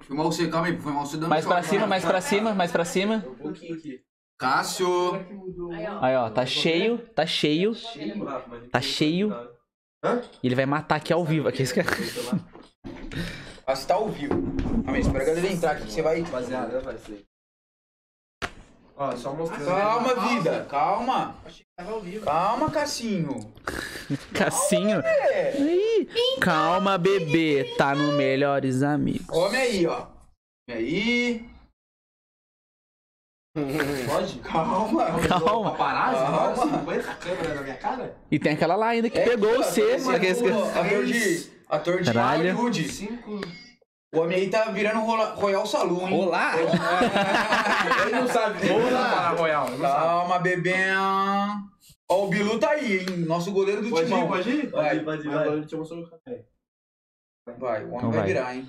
Filmar você, calma aí, filmar você dando Mais pra choque, cima, mais pra cima, mais pra cima. Um pouquinho aqui. Cássio! Aí, ó. Aí, ó, tá cheio, tá cheio. Cheio, Rafa, mas Tá cheio. E ele vai matar aqui ao vivo. Aqui, esse cara. Ah, você tá ao vivo. Calma aí, espera a galera entrar aqui que você vai. Rapaziada, vai ser. Ó, só mostrando. Calma, vida, calma. Tava ao vivo. Calma, Cassinho. Cassinho. É. Ih, calma, bebê. Tá no Melhores Amigos. Come aí, ó. Come aí. Pode? Calma. Calma. Paparazzi? Calma. Calma. Não vai essa câmera na minha cara? E tem aquela lá ainda que É, pegou ó, você. esse Aquele- é o Ator de. Ator de Caralho. Hollywood. Cinco. O homem aí tá virando Rola- Royal Saloon, hein? Olá! Ele não sabe. Falar Royal. Calma, bebê. Ó, o Bilu tá aí, hein? Nosso goleiro do Pode timão. ir, pode ir? Vai. ir, pode ir. Mas agora ele te mostrou no café. Vai, o homem Então vai vai. virar, hein?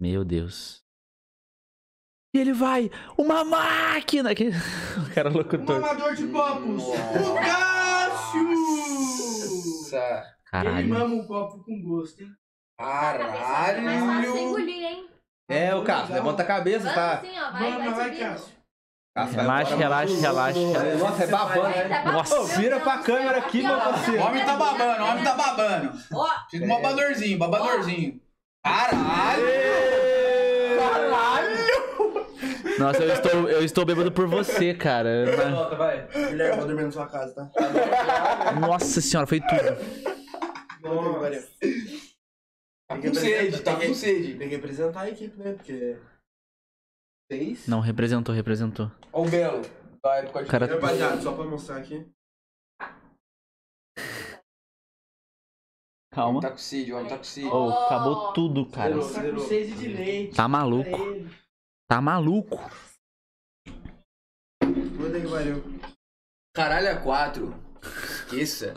Meu Deus. E ele vai. Uma máquina. Que... O cara é locutor. Mamador de papos! O Cássio! Nossa. Ele Caralho. mama um copo com gosto, hein? Fica mais fácil Caralho. engolir, hein? É, o Cássio, levanta a cabeça, Vamos tá? assim, ó. Vai, vai. Cássio. Relaxa, relaxa, relaxa. Nossa, é babando. Tá Nossa. Ô, vira pra câmera aqui, meu O parceiro. homem tá babando, o homem tá babando. Fica um babadorzinho, babadorzinho. Caralho! Nossa, eu estou, eu estou bêbado por você, cara. Volta, vai. Guilherme, vou dormir na sua casa, tá? Nossa senhora, foi tudo. Nossa. Tá com sede, tá com sede. Tem que representar a equipe, né? Porque. Seis. Não, representou, representou. Ó o Belo, da época de... Cara- Rapaziada, só pra mostrar aqui. Calma. Tá com sede, o homem tá com sede. Oh, acabou tudo, cara. Zerou. Tá com sede de leite. Tá maluco. Tá maluco. Puta que pariu. Caralho, é quatro. Esqueça.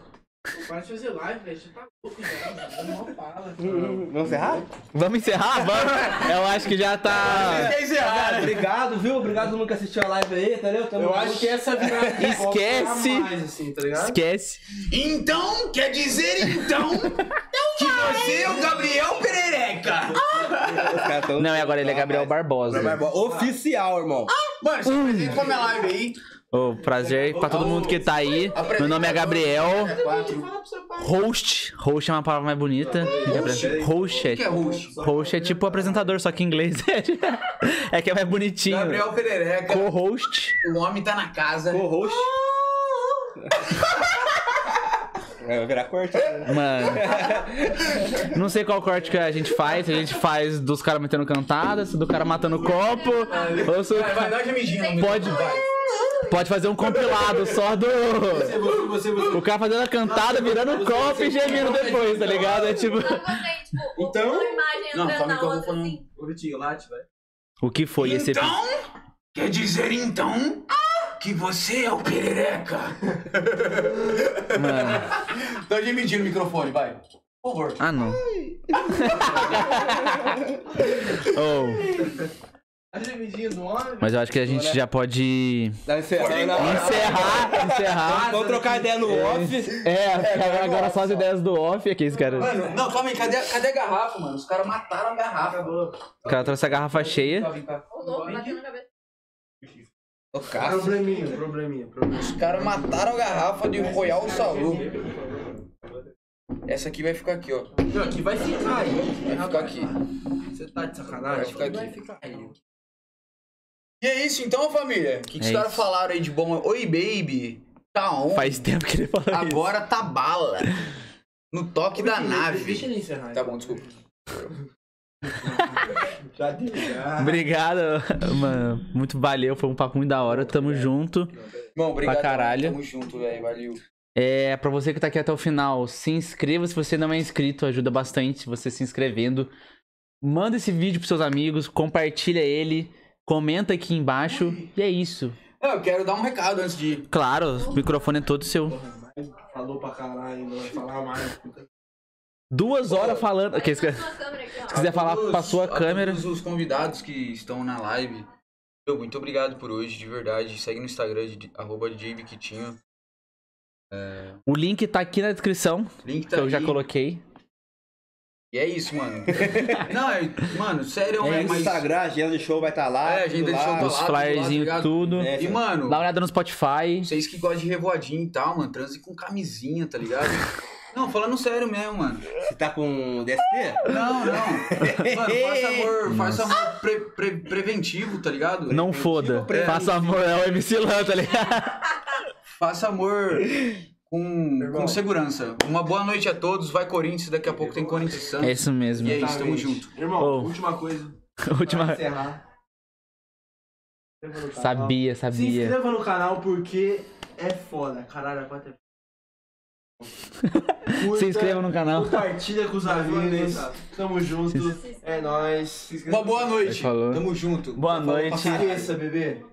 Para de fazer live, velho. Você tá louco já. mano. Não fala. Vamos encerrar? Vamos encerrar? Vamos. Eu acho que já tá. Encerrar, Obrigado, viu? Obrigado todo mundo que assistiu a live aí, entendeu? Tamo Eu acho que essa virada copo Esquece. tá mais, assim, tá ligado? Esquece. Então, quer dizer então que você é o Gabriel Perereca. Não, e agora ele é Gabriel Barbosa. Oficial, irmão. Mano, se apresenta pra minha live aí. Ô, prazer pra todo mundo que tá aí. Meu nome é Gabriel. Host. Host é uma palavra mais bonita. Host O que é é. host? Host é tipo apresentador, só que em inglês. É que é mais bonitinho. Gabriel Perereca. Co-host. O homem tá na casa. Co-host. Vai virar corte. né? Mano. Não sei qual corte que a gente faz. Se a gente faz dos caras metendo cantada, se do cara matando copo. Ou se o Vai, vai, dá no Pode- vai. Pode fazer um compilado só do. Você, você, você, você. O cara fazendo a cantada, virando o copo e gemendo depois, tá ligado? É tipo. tipo, Então- uma imagem Não, calma na outra, falar. assim. Ô, Vitinho, late, vai. O que foi esse? Então, quer dizer então que você é o Perereca. Mano. Uma gemidinha no microfone, vai. Por favor. Ah, não. oh, Mas eu acho que a gente já pode Dá encerrar. encerrar, encerrar. Vamos trocar ideia no off. É, agora só as ideias do off aqui, esse cara. Mano, não, calma aí, cadê, cadê a garrafa, mano? Os caras mataram a garrafa. O cara trouxe a garrafa cheia. Ô, louco, bateu na cabeça. O Cássio. Probleminha, probleminha, probleminha. Os caras mataram a garrafa de Royal Salu. Essa aqui vai ficar aqui, ó. Não, aqui vai ficar aí. Vai ficar aqui. Você tá de sacanagem? Vai ficar aqui. E é isso então, família. O que, que É os caras isso. falaram aí de bom? Oi, baby. Tá on. Faz tempo que ele falou isso. Agora tá bala. No toque da Deixa nave. ele encerrar. Tá bom, desculpa. Já deu, já. Obrigado, mano. Muito valeu, foi um papo muito da hora. Tamo junto. Bom, obrigado. caralho. Tamo junto, velho. Valeu. É, pra você que tá aqui até o final, se inscreva se você não é inscrito, ajuda bastante você se inscrevendo. Manda esse vídeo pros seus amigos, compartilha ele, comenta aqui embaixo. E é isso. É, Eu quero dar um recado antes de. Claro, o microfone é todo seu. Falou pra caralho, ainda vai falar mais. Duas horas falando. Ok, se ó. se quiser falar todos- pra sua a câmera. todos os convidados que estão na live. Meu, muito obrigado por hoje, de verdade. Segue no Instagram de arroba DJ Biquitinho. O link tá aqui na descrição, Link que tá eu já coloquei. E é isso, mano. Não, é, mano, sério, É, é, no mas... Instagram, a agenda de show vai estar lá. É, a agenda de show lá. tá Os lá, lá, tá flyerzinhos, tudo. É, E, mano, Dá uma olhada no Spotify. vocês que gostam de revoadinho e tal, mano, transe com camisinha, tá ligado? Não, falando sério mesmo, mano. Você tá com DST? Não, não. Mano, faça amor, faça amor pre- pre- preventivo, tá ligado? Não foda. preventivo. Faça amor, é o MC Lan, tá ligado? Faça amor com, com segurança. Uma boa noite a todos. Vai Corinthians, daqui a pouco tem Corinthians e Santos. É isso mesmo. E é isso, tamo junto. Irmão, Ô. última coisa. Última. Se canal. Sabia, Se sabia. inscreva no canal porque é foda. Caralho, a quatro é Curta, Se inscreva no canal. Compartilha com os amigos. Tamo junto. É nóis. Se Uma boa noite. Falou. Tamo junto. Boa noite. caralho. Esqueça, bebê.